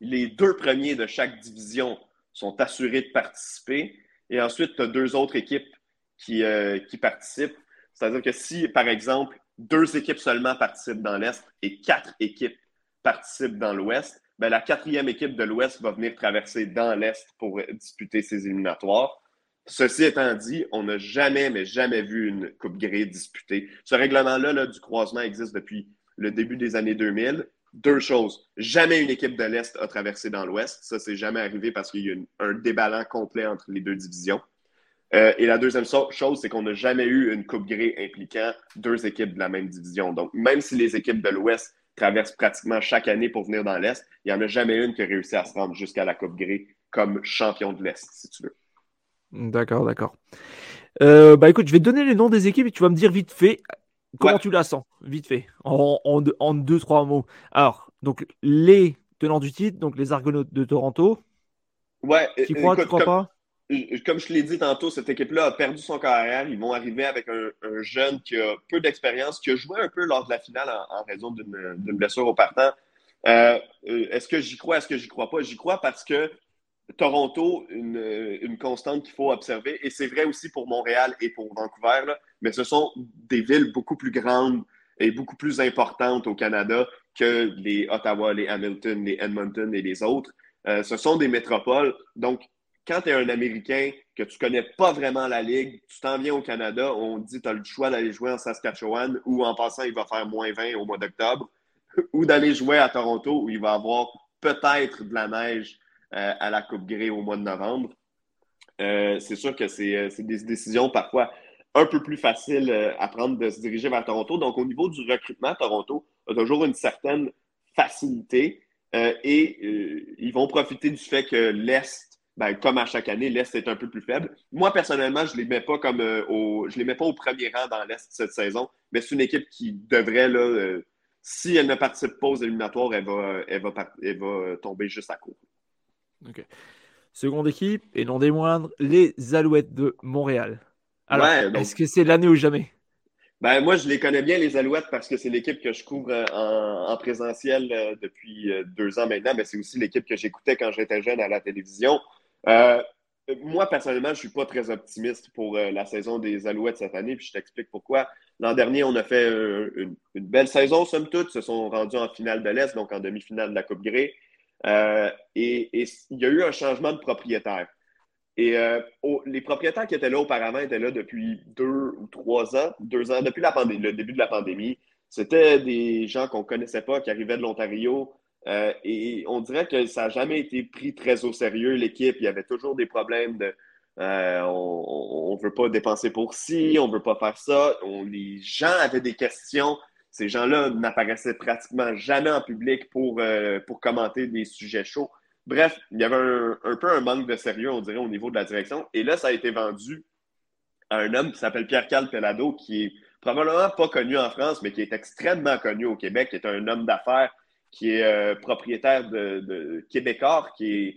Les deux premiers de chaque division sont assurés de participer. Et ensuite, tu as deux autres équipes qui, euh, qui participent. C'est-à-dire que si, par exemple, deux équipes seulement participent dans l'Est et quatre équipes participent dans l'Ouest, ben, la quatrième équipe de l'Ouest va venir traverser dans l'Est pour disputer ses éliminatoires. Ceci étant dit, on n'a jamais, mais jamais vu une Coupe Grey disputée. Ce règlement-là là, du croisement existe depuis le début des années 2000 deux choses. Jamais une équipe de l'Est a traversé dans l'Ouest. Ça, c'est jamais arrivé parce qu'il y a un déballant complet entre les deux divisions. Euh, et la deuxième chose, c'est qu'on n'a jamais eu une Coupe Grey impliquant deux équipes de la même division. Donc, même si les équipes de l'Ouest traversent pratiquement chaque année pour venir dans l'Est, il n'y en a jamais une qui a réussi à se rendre jusqu'à la Coupe Grey comme champion de l'Est, si tu veux. D'accord, d'accord. Euh, bah écoute, je vais te donner les noms des équipes et tu vas me dire vite fait Comment tu la sens Vite fait, en, en, deux, trois mots? Alors, donc, les tenants du titre, donc les Argonautes de Toronto. Ouais. Tu crois, tu crois pas? comme je te l'ai dit tantôt, cette équipe-là a perdu son carrière. Ils vont arriver avec un, jeune qui a peu d'expérience, qui a joué un peu lors de la finale en, raison d'une blessure au partant. Euh, euh, est-ce que j'y crois? Est-ce que j'y crois pas? J'y crois parce que Toronto, une, constante qu'il faut observer, et c'est vrai aussi pour Montréal et pour Vancouver, mais ce sont des villes beaucoup plus grandes et beaucoup plus importantes au Canada que les Ottawa, les Hamilton, les Edmonton et les autres. Euh, ce sont des métropoles. Donc, quand tu es un Américain, que tu ne connais pas vraiment la Ligue, tu t'en viens au Canada, on te dit tu as le choix d'aller jouer en Saskatchewan ou en passant, il va faire moins 20 au mois d'octobre, ou d'aller jouer à Toronto où il va avoir peut-être de la neige euh, à la Coupe Grey au mois de novembre. Euh, c'est sûr que c'est des décisions parfois un peu plus faciles à prendre de se diriger vers Toronto. Donc, au niveau du recrutement, Toronto a toujours une certaine facilité et ils vont profiter du fait que l'Est ben, comme à chaque année, l'Est est un peu plus faible. Moi, personnellement, je ne les mets pas comme au, je les mets pas au premier rang dans l'Est cette saison, mais c'est une équipe qui devrait, là, si elle ne participe pas aux éliminatoires, elle va, elle va, tomber juste à court. OK. Seconde équipe, et non des moindres, les Alouettes de Montréal. Alors, est-ce que c'est l'année ou jamais? Ben, moi, je les connais bien, les Alouettes, parce que c'est l'équipe que je couvre euh, en, présentiel euh, depuis euh, deux ans maintenant, mais c'est aussi l'équipe que j'écoutais quand j'étais jeune à la télévision. moi, personnellement, je ne suis pas très optimiste pour la saison des Alouettes cette année, puis je t'explique pourquoi. L'an dernier, on a fait une, belle saison, somme toute, se sont rendus en finale de l'Est, donc en demi-finale de la Coupe Grey. et il y a eu un changement de propriétaire. Et euh, les propriétaires qui étaient là auparavant étaient là depuis deux ou trois ans, deux ans, depuis le début de la pandémie. C'était des gens qu'on ne connaissait pas, qui arrivaient de l'Ontario. Euh, et on dirait que ça n'a jamais été pris très au sérieux, l'équipe. Il y avait toujours des problèmes de euh, on ne veut pas dépenser pour ci, on ne veut pas faire ça. les gens avaient des questions. Ces gens-là n'apparaissaient pratiquement jamais en public pour, pour commenter des sujets chauds. Bref, il y avait un, peu un manque de sérieux, on dirait, au niveau de la direction. Et là, ça a été vendu à un homme qui s'appelle Pierre-Carl Pelado, qui est probablement pas connu en France, mais qui est extrêmement connu au Québec, qui est un homme d'affaires, qui est euh, propriétaire de, Québécois, qui est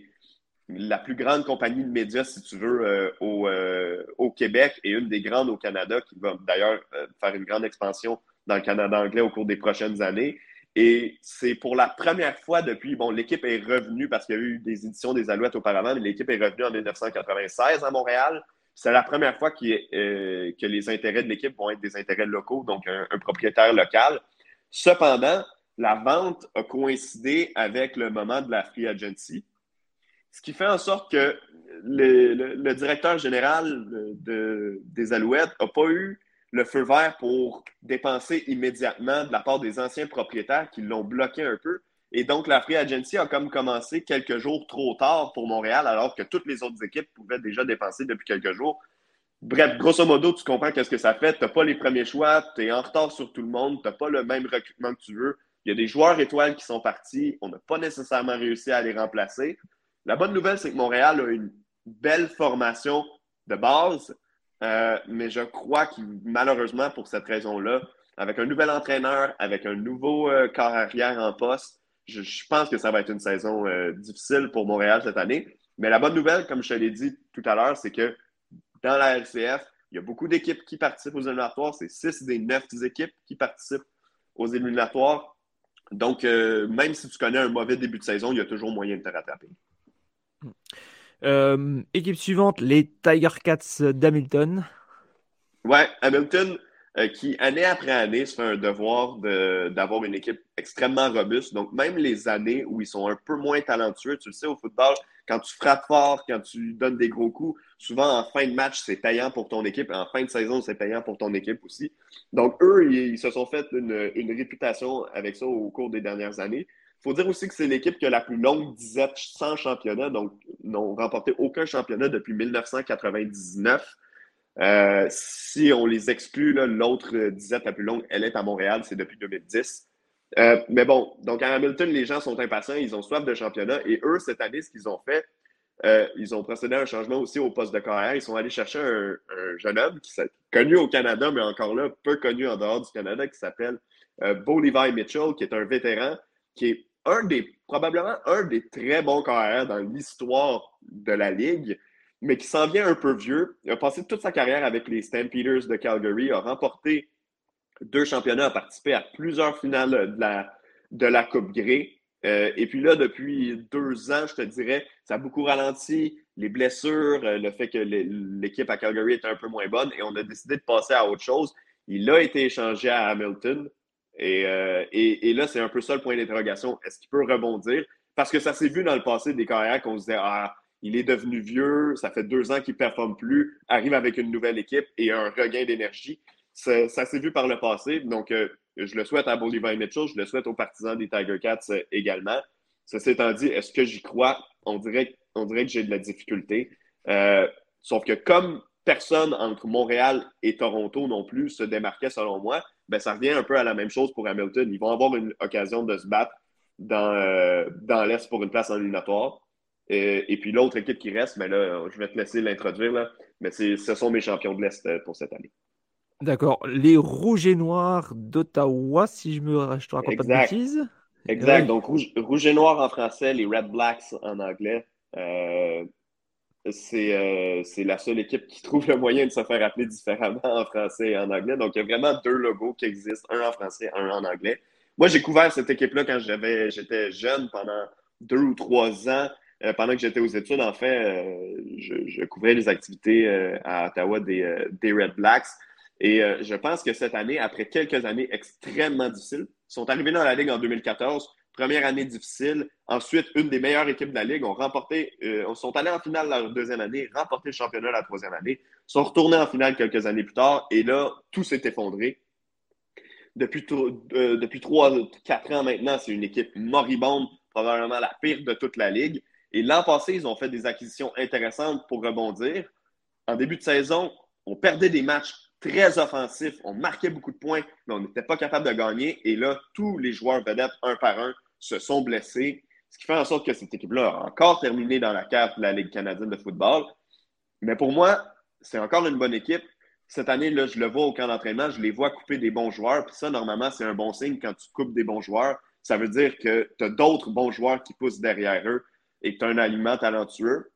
la plus grande compagnie de médias, si tu veux, euh, euh, au, Québec et une des grandes au Canada, qui va d'ailleurs faire une grande expansion dans le Canada anglais au cours des prochaines années. Et c'est pour la première fois depuis, bon, l'équipe est revenue parce qu'il y a eu des éditions des Alouettes auparavant, mais l'équipe est revenue en 1996 à Montréal. C'est la première fois euh, que les intérêts de l'équipe vont être des intérêts locaux, donc un, propriétaire local. Cependant, la vente a coïncidé avec le moment de la free agency, ce qui fait en sorte que le, directeur général des Alouettes n'a pas eu le feu vert pour dépenser immédiatement de la part des anciens propriétaires qui l'ont bloqué un peu. Et donc, la Free Agency a comme commencé quelques jours trop tard pour Montréal, alors que toutes les autres équipes pouvaient déjà dépenser depuis quelques jours. Bref, grosso modo, tu comprends qu'est-ce que ça fait. Tu n'as pas les premiers choix, tu es en retard sur tout le monde, tu n'as pas le même recrutement que tu veux. Il y a des joueurs étoiles qui sont partis, on n'a pas nécessairement réussi à les remplacer. La bonne nouvelle, c'est que Montréal a une belle formation de base, euh, mais je crois que malheureusement, pour cette raison-là, avec un nouvel entraîneur, avec un nouveau euh, corps arrière en poste, je, pense que ça va être une saison euh, difficile pour Montréal cette année. Mais la bonne nouvelle, comme je te l'ai dit tout à l'heure, c'est que dans la LCF, il y a beaucoup d'équipes qui participent aux éliminatoires. C'est six des neuf équipes qui participent aux éliminatoires. Donc, même si tu connais un mauvais début de saison, il y a toujours moyen de te rattraper. Euh, équipe suivante, les Tiger Cats d'Hamilton. Ouais, Hamilton, euh, qui année après année se fait un devoir d'avoir une équipe extrêmement robuste. Donc, même les années où ils sont un peu moins talentueux, tu le sais, au football, quand tu frappes fort, quand tu donnes des gros coups, souvent en fin de match, c'est payant pour ton équipe. En fin de saison, c'est payant pour ton équipe aussi. Donc, eux, ils, se sont fait une, une réputation avec ça au cours des dernières années. Il faut dire aussi que c'est l'équipe qui a la plus longue disette sans championnat, donc n'ont remporté aucun championnat depuis 1999. Euh, si on les exclut, l'autre disette la plus longue, elle est à Montréal, c'est depuis 2010. Euh, mais bon, donc à Hamilton, les gens sont impatients, ils ont soif de championnat. Et eux, cette année, ce qu'ils ont fait, euh, ils ont procédé à un changement aussi au poste de carrière. Ils sont allés chercher un, jeune homme qui est connu au Canada, mais encore là, peu connu en dehors du Canada, qui s'appelle Levi Mitchell, qui est un vétéran, qui est un des, probablement un des très bons carrières dans l'histoire de la Ligue, mais qui s'en vient un peu vieux. Il a passé toute sa carrière avec les Stampeders de Calgary, a remporté deux championnats, a participé à plusieurs finales de la, de la Coupe Grey. Euh, et puis là, depuis deux ans, je te dirais, ça a beaucoup ralenti. Les blessures, euh, le fait que l'équipe à Calgary était un peu moins bonne, et on a décidé de passer à autre chose. Il a été échangé à Hamilton. Euh, et, là, c'est un peu ça le point d'interrogation. Est-ce qu'il peut rebondir? Parce que ça s'est vu dans le passé des carrières qu'on se disait Ah, il est devenu vieux, ça fait deux ans qu'il ne performe plus, arrive avec une nouvelle équipe et un regain d'énergie. Ça, s'est vu par le passé. Donc, euh, je le souhaite à Bolivar Mitchell, je le souhaite aux partisans des Tiger Cats euh, également. Ceci étant dit, est-ce que j'y crois? On dirait, on dirait que j'ai de la difficulté. sauf que comme personne entre Montréal et Toronto non plus se démarquait selon moi, ben, ça revient un peu à la même chose pour Hamilton. Ils vont avoir une occasion de se battre dans, euh, dans l'Est pour une place en éliminatoire. Et, puis l'autre équipe qui reste, mais là, je vais te laisser l'introduire, mais ce sont mes champions de l'Est pour cette année. D'accord. Les Rouges et Noirs d'Ottawa, si je me je te raconte pas de bêtises. Exact. Donc, rouge, et Noir en français, les Red Blacks en anglais. Euh, euh, c'est la seule équipe qui trouve le moyen de se faire appeler différemment en français et en anglais. Donc, il y a vraiment deux logos qui existent, un en français, un en anglais. Moi, j'ai couvert cette équipe-là quand j'étais jeune, pendant deux ou trois ans. Euh, pendant que j'étais aux études, en fait, je, couvrais les activités à Ottawa des, des Red Blacks. Et euh, je pense que cette année, après quelques années extrêmement difficiles, ils sont arrivés dans la Ligue en 2014. Première année difficile. Ensuite, une des meilleures équipes de la Ligue ont remporté, euh, sont allés en finale la deuxième année, remporté le championnat la troisième année, sont retournés en finale quelques années plus tard, et là, tout s'est effondré. Depuis, euh, depuis 3-4 ans maintenant, c'est une équipe moribonde, probablement la pire de toute la Ligue. Et l'an passé, ils ont fait des acquisitions intéressantes pour rebondir. En début de saison, on perdait des matchs très offensif. On marquait beaucoup de points, mais on n'était pas capable de gagner. Et là, tous les joueurs vedettes, un par un, se sont blessés. Ce qui fait en sorte que cette équipe-là a encore terminé dans la carte de la Ligue canadienne de football. Mais pour moi, c'est encore une bonne équipe. Cette année, là, je le vois au camp d'entraînement, je les vois couper des bons joueurs. Puis ça, normalement, c'est un bon signe quand tu coupes des bons joueurs. Ça veut dire que tu as d'autres bons joueurs qui poussent derrière eux et que tu as un aliment talentueux.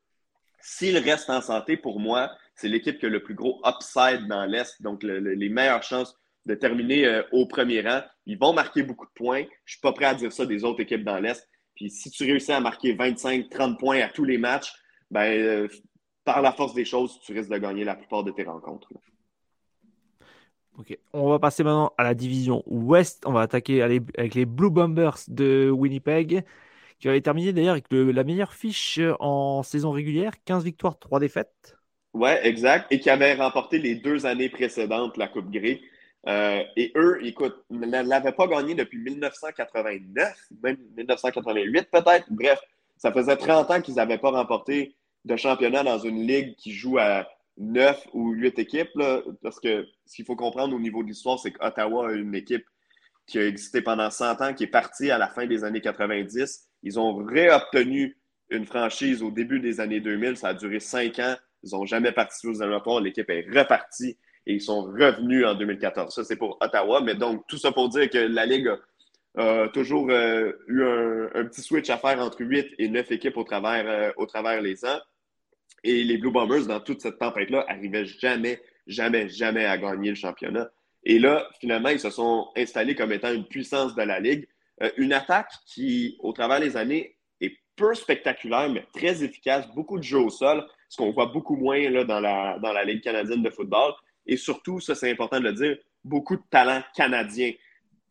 S'ils restent en santé, pour moi, c'est l'équipe qui a le plus gros upside dans l'Est, donc les meilleures chances de terminer euh, au premier rang. Ils vont marquer beaucoup de points. Je ne suis pas prêt à dire ça des autres équipes dans l'Est. Puis si tu réussis à marquer 25-30 points à tous les matchs, ben, euh, par la force des choses, tu risques de gagner la plupart de tes rencontres. Ok, on va passer maintenant à la division Ouest. On va attaquer avec les Blue Bombers de Winnipeg, qui avaient terminé d'ailleurs avec la meilleure fiche en saison régulière 15 victoires, 3 défaites. Oui, exact. Et qui avaient remporté les deux années précédentes la Coupe Grey. Euh, et eux, écoute, ne l'avaient pas gagné depuis 1989, même 1988 peut-être. Bref, ça faisait 30 ans qu'ils n'avaient pas remporté de championnat dans une ligue qui joue à 9 ou 8 équipes. parce que ce qu'il faut comprendre au niveau de l'histoire, c'est qu'Ottawa a une équipe qui a existé pendant 100 ans, qui est partie à la fin des années 90. Ils ont réobtenu une franchise au début des années 2000. Ça a duré 5 ans. Ils n'ont jamais participé aux éliminatoires. L'équipe est repartie et ils sont revenus en 2014. Ça, c'est pour Ottawa. Mais donc, tout ça pour dire que la Ligue a, toujours euh, eu un, petit switch à faire entre 8 et 9 équipes au travers, euh, au travers les ans. Et les Blue Bombers, dans toute cette tempête-là, n'arrivaient jamais, jamais, jamais à gagner le championnat. Et là, finalement, ils se sont installés comme étant une puissance de la Ligue. Euh, une attaque qui, au travers des années, est peu spectaculaire, mais très efficace. Beaucoup de jeux au sol ce qu'on voit beaucoup moins là, dans, la, dans la Ligue canadienne de football. Et surtout, ça c'est important de le dire, beaucoup de talents canadiens.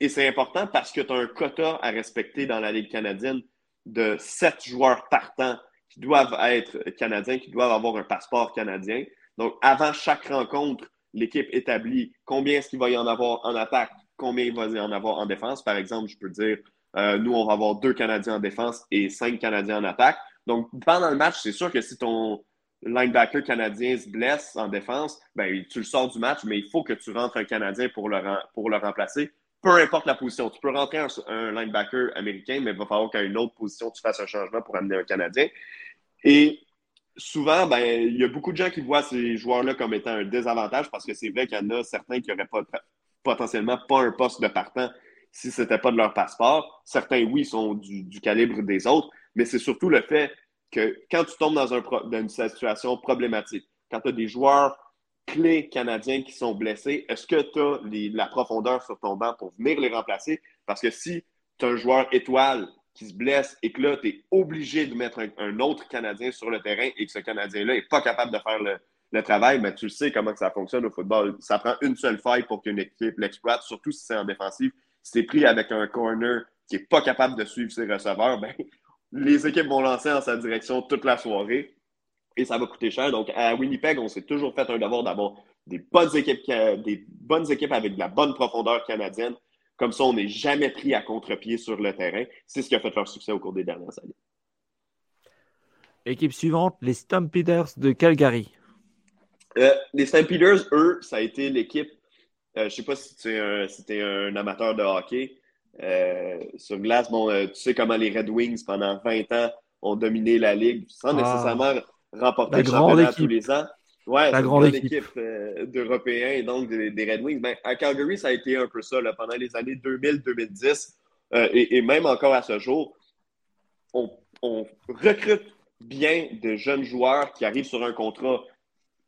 Et c'est important parce que tu as un quota à respecter dans la Ligue canadienne de sept joueurs partants qui doivent être canadiens, qui doivent avoir un passeport canadien. Donc, avant chaque rencontre, l'équipe établit combien est-ce qu'il va y en avoir en attaque, combien il va y en avoir en défense. Par exemple, je peux dire, euh, nous, on va avoir deux Canadiens en défense et cinq Canadiens en attaque. Donc, pendant le match, c'est sûr que si ton, linebacker canadien se blesse en défense, ben, tu le sors du match, mais il faut que tu rentres un Canadien pour le, pour le remplacer. Peu importe la position. Tu peux rentrer un, linebacker américain, mais il va falloir qu'à une autre position, tu fasses un changement pour amener un Canadien. Et souvent, ben, il y a beaucoup de gens qui voient ces joueurs-là comme étant un désavantage parce que c'est vrai qu'il y en a certains qui n'auraient pas, potentiellement pas un poste de partant si ce n'était pas de leur passeport. Certains, oui, sont du calibre des autres, mais c'est surtout le fait quand tu tombes dans, un, une situation problématique, quand tu as des joueurs clés canadiens qui sont blessés, est-ce que tu as la profondeur sur ton banc pour venir les remplacer? Parce que si tu as un joueur étoile qui se blesse et que là, tu es obligé de mettre un, autre Canadien sur le terrain et que ce Canadien-là n'est pas capable de faire le, travail, mais ben, tu sais comment ça fonctionne au football. Ça prend une seule faille pour qu'une équipe l'exploite, surtout si c'est en défensive. Si tu es pris avec un corner qui n'est pas capable de suivre ses receveurs, ben, les équipes vont lancer en sa direction toute la soirée et ça va coûter cher. Donc, à Winnipeg, on s'est toujours fait un devoir d'avoir des bonnes équipes, des bonnes équipes avec de la bonne profondeur canadienne. Comme ça, on n'est jamais pris à contre-pied sur le terrain. C'est ce qui a fait leur succès au cours des dernières années. Équipe suivante, les Stampeders de Calgary. Euh, les Stampeders, eux, ça a été l'équipe. Euh, je ne sais pas si tu es un amateur de hockey. Euh, sur glace, bon, euh, tu sais comment les Red Wings, pendant 20 ans, ont dominé la Ligue sans ah. nécessairement remporter le championnat tous les ans. Ouais, la grande équipe, euh, d'Européens, donc des, Red Wings. Ben, à Calgary, ça a été un peu ça pendant les années 2000-2010 euh, et, même encore à ce jour. On, recrute bien de jeunes joueurs qui arrivent sur un contrat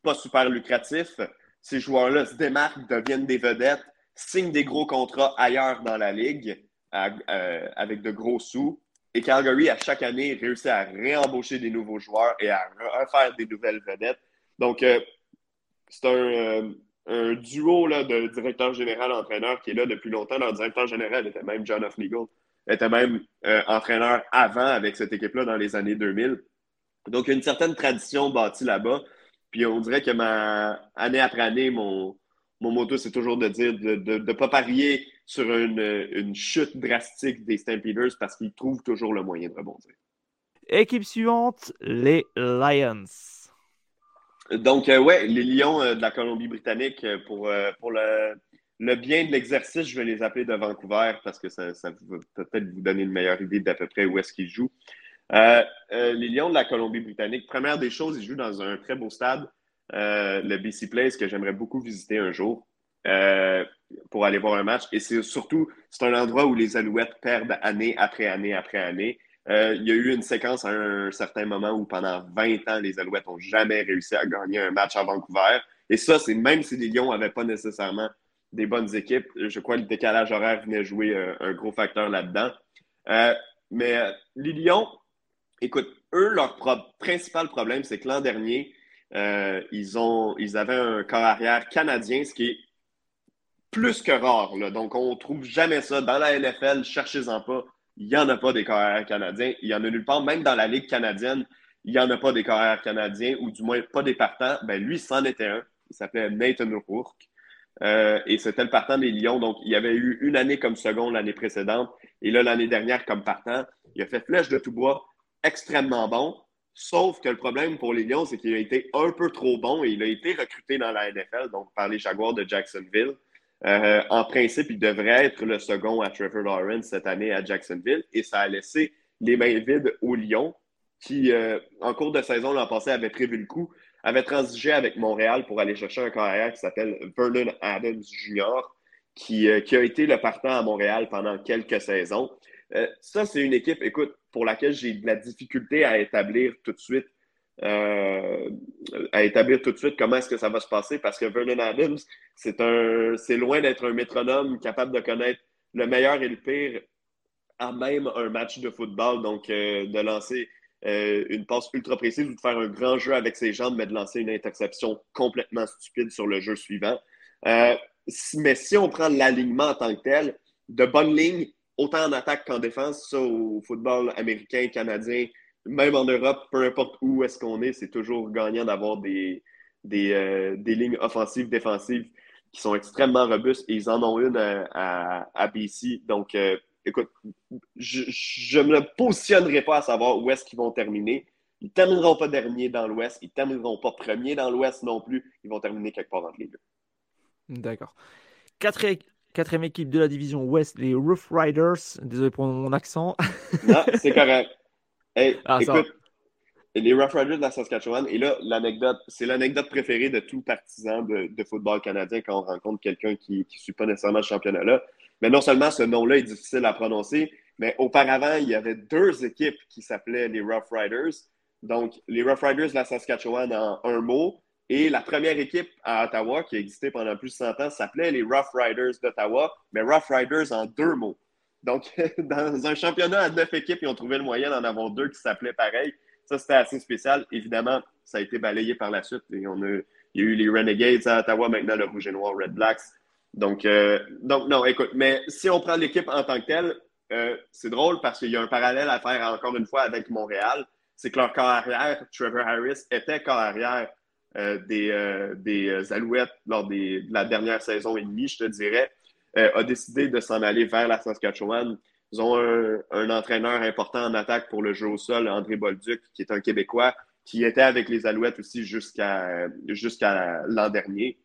pas super lucratif. Ces joueurs-là se démarquent, deviennent des vedettes, signent des gros contrats ailleurs dans la ligue euh, avec de gros sous. Et Calgary, à chaque année, réussit à réembaucher des nouveaux joueurs et à refaire des nouvelles vedettes. Donc, euh, c'est un, euh, duo là, de directeur général-entraîneur qui est là depuis longtemps. Leur directeur général était même John. Legal, était même entraîneur avant avec cette équipe-là dans les années 2000. Donc, une certaine tradition bâtie là-bas. Puis on dirait que ma année après année, mon, mon motto, c'est toujours de dire de ne pas parier sur une, chute drastique des Stampeders parce qu'ils trouvent toujours le moyen de rebondir. Équipe suivante, les Lions. Donc, euh, ouais, les Lions euh, de la Colombie-Britannique, euh, pour, pour le, le, bien de l'exercice, je vais les appeler de Vancouver parce que ça, ça va peut-être vous donner une meilleure idée d'à peu près où est-ce qu'ils jouent. les Lions de la Colombie-Britannique, première des choses, ils jouent dans un très beau stade, le BC Place, que j'aimerais beaucoup visiter un jour. Euh, pour aller voir un match. Et c'est surtout, c'est un endroit où les Alouettes perdent année après année après année. Euh, il y a eu une séquence à un, certain moment où pendant 20 ans, les Alouettes n'ont jamais réussi à gagner un match à Vancouver. Et ça, c'est même si les Lions n'avaient pas nécessairement des bonnes équipes, je crois que le décalage horaire venait jouer euh, un, gros facteur là-dedans. mais les Lions, écoute, eux, leur principal problème, c'est que l'an dernier, ils, ont, ils avaient un corps arrière canadien, ce qui est plus que rare. Donc, on ne trouve jamais ça. Dans la NFL, cherchez-en pas. Il n'y en a pas des carrières canadiens. Il y en a nulle part. Même dans la Ligue canadienne, il n'y en a pas des carrières canadiens, ou du moins pas des partants. Ben, lui, c'en était un. Il s'appelait Nathan Rourke. Euh, et c'était le partant des Lions. Donc, il y avait eu une année comme seconde l'année précédente. Et là, l'année dernière, comme partant, il a fait flèche de tout bois, extrêmement bon. Sauf que le problème pour les Lions, c'est qu'il a été un peu trop bon et il a été recruté dans la NFL, donc par les Jaguars de Jacksonville. Euh, en principe, il devrait être le second à Trevor Lawrence cette année à Jacksonville et ça a laissé les mains vides au Lyon qui, euh, en cours de saison l'an passé, avait prévu le coup, avait transigé avec Montréal pour aller chercher un carrière qui s'appelle Vernon Adams Jr., qui, euh, qui, a été le partant à Montréal pendant quelques saisons. Ça, c'est une équipe, écoute, pour laquelle j'ai de la difficulté à établir tout de suite euh, à établir tout de suite comment est-ce que ça va se passer parce que Vernon Adams, c'est un, c'est loin d'être un métronome capable de connaître le meilleur et le pire à même un match de football. Donc, euh, de lancer euh, une passe ultra précise ou de faire un grand jeu avec ses jambes, mais de lancer une interception complètement stupide sur le jeu suivant. mais si on prend l'alignement en tant que tel, de bonnes lignes, autant en attaque qu'en défense, ça au football américain, canadien, même en Europe, peu importe où est-ce qu'on est, c'est toujours gagnant d'avoir des, des, euh, lignes offensives, défensives qui sont extrêmement robustes et ils en ont une à, à, BC. Donc, euh, écoute, je ne me positionnerai pas à savoir où est-ce qu'ils vont terminer. Ils ne termineront pas dernier dans l'Ouest, ils ne termineront pas premier dans l'Ouest non plus. Ils vont terminer quelque part entre les deux. D'accord. Quatrième, équipe de la division Ouest, les Rough Riders. Désolé pour mon accent. non, c'est correct. Hey, ah, écoute, les Rough Riders de la Saskatchewan, et là, l'anecdote, c'est l'anecdote préférée de tout partisan de, football canadien quand on rencontre quelqu'un qui ne suit pas nécessairement le championnat-là. Mais non seulement ce nom-là est difficile à prononcer, mais auparavant, il y avait deux équipes qui s'appelaient les Rough Riders. Donc, les Rough Riders de la Saskatchewan en un mot. Et la première équipe à Ottawa, qui a existé pendant plus de 100 ans, s'appelait les Rough Riders d'Ottawa, mais Rough Riders en deux mots. Donc, dans un championnat à neuf équipes, ils ont trouvé le moyen d'en avoir deux qui s'appelaient pareil. Ça, c'était assez spécial. Évidemment, ça a été balayé par la suite. Il y a eu les Renegades à Ottawa, maintenant le Rouge et Noir, Red Blacks. Donc, euh, donc non, écoute, mais si on prend l'équipe en tant que telle, euh, c'est drôle parce qu'il y a un parallèle à faire encore une fois avec Montréal. C'est que leur carrière, Trevor Harris, était carrière euh, des, des Alouettes lors de la dernière saison et demie, je te dirais. Euh, a décidé de s'en aller vers la Saskatchewan. Ils ont un, entraîneur important en attaque pour le jeu au sol, André Bolduc, qui est un Québécois, qui était avec les Alouettes aussi jusqu'à l'an dernier.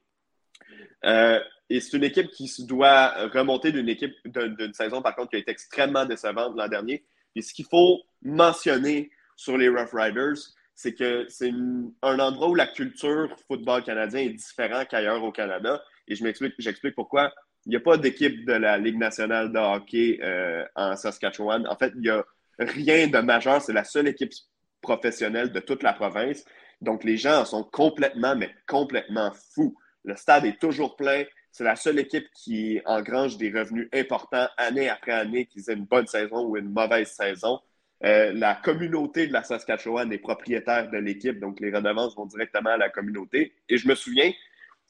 Euh, et c'est une équipe qui doit remonter d'une équipe d'une saison, par contre, qui a été extrêmement décevante l'an dernier. Et ce qu'il faut mentionner sur les Rough Riders, c'est que c'est un endroit où la culture football canadien est différente qu'ailleurs au Canada. Et je m'explique, j'explique pourquoi. Il n'y a pas d'équipe de la Ligue nationale de hockey euh, en Saskatchewan. En fait, il n'y a rien de majeur. C'est la seule équipe professionnelle de toute la province. Donc, les gens sont complètement, mais complètement fous. Le stade est toujours plein. C'est la seule équipe qui engrange des revenus importants année après année, qu'ils aient une bonne saison ou une mauvaise saison. Euh, la communauté de la Saskatchewan est propriétaire de l'équipe, donc les redevances vont directement à la communauté. Et je me souviens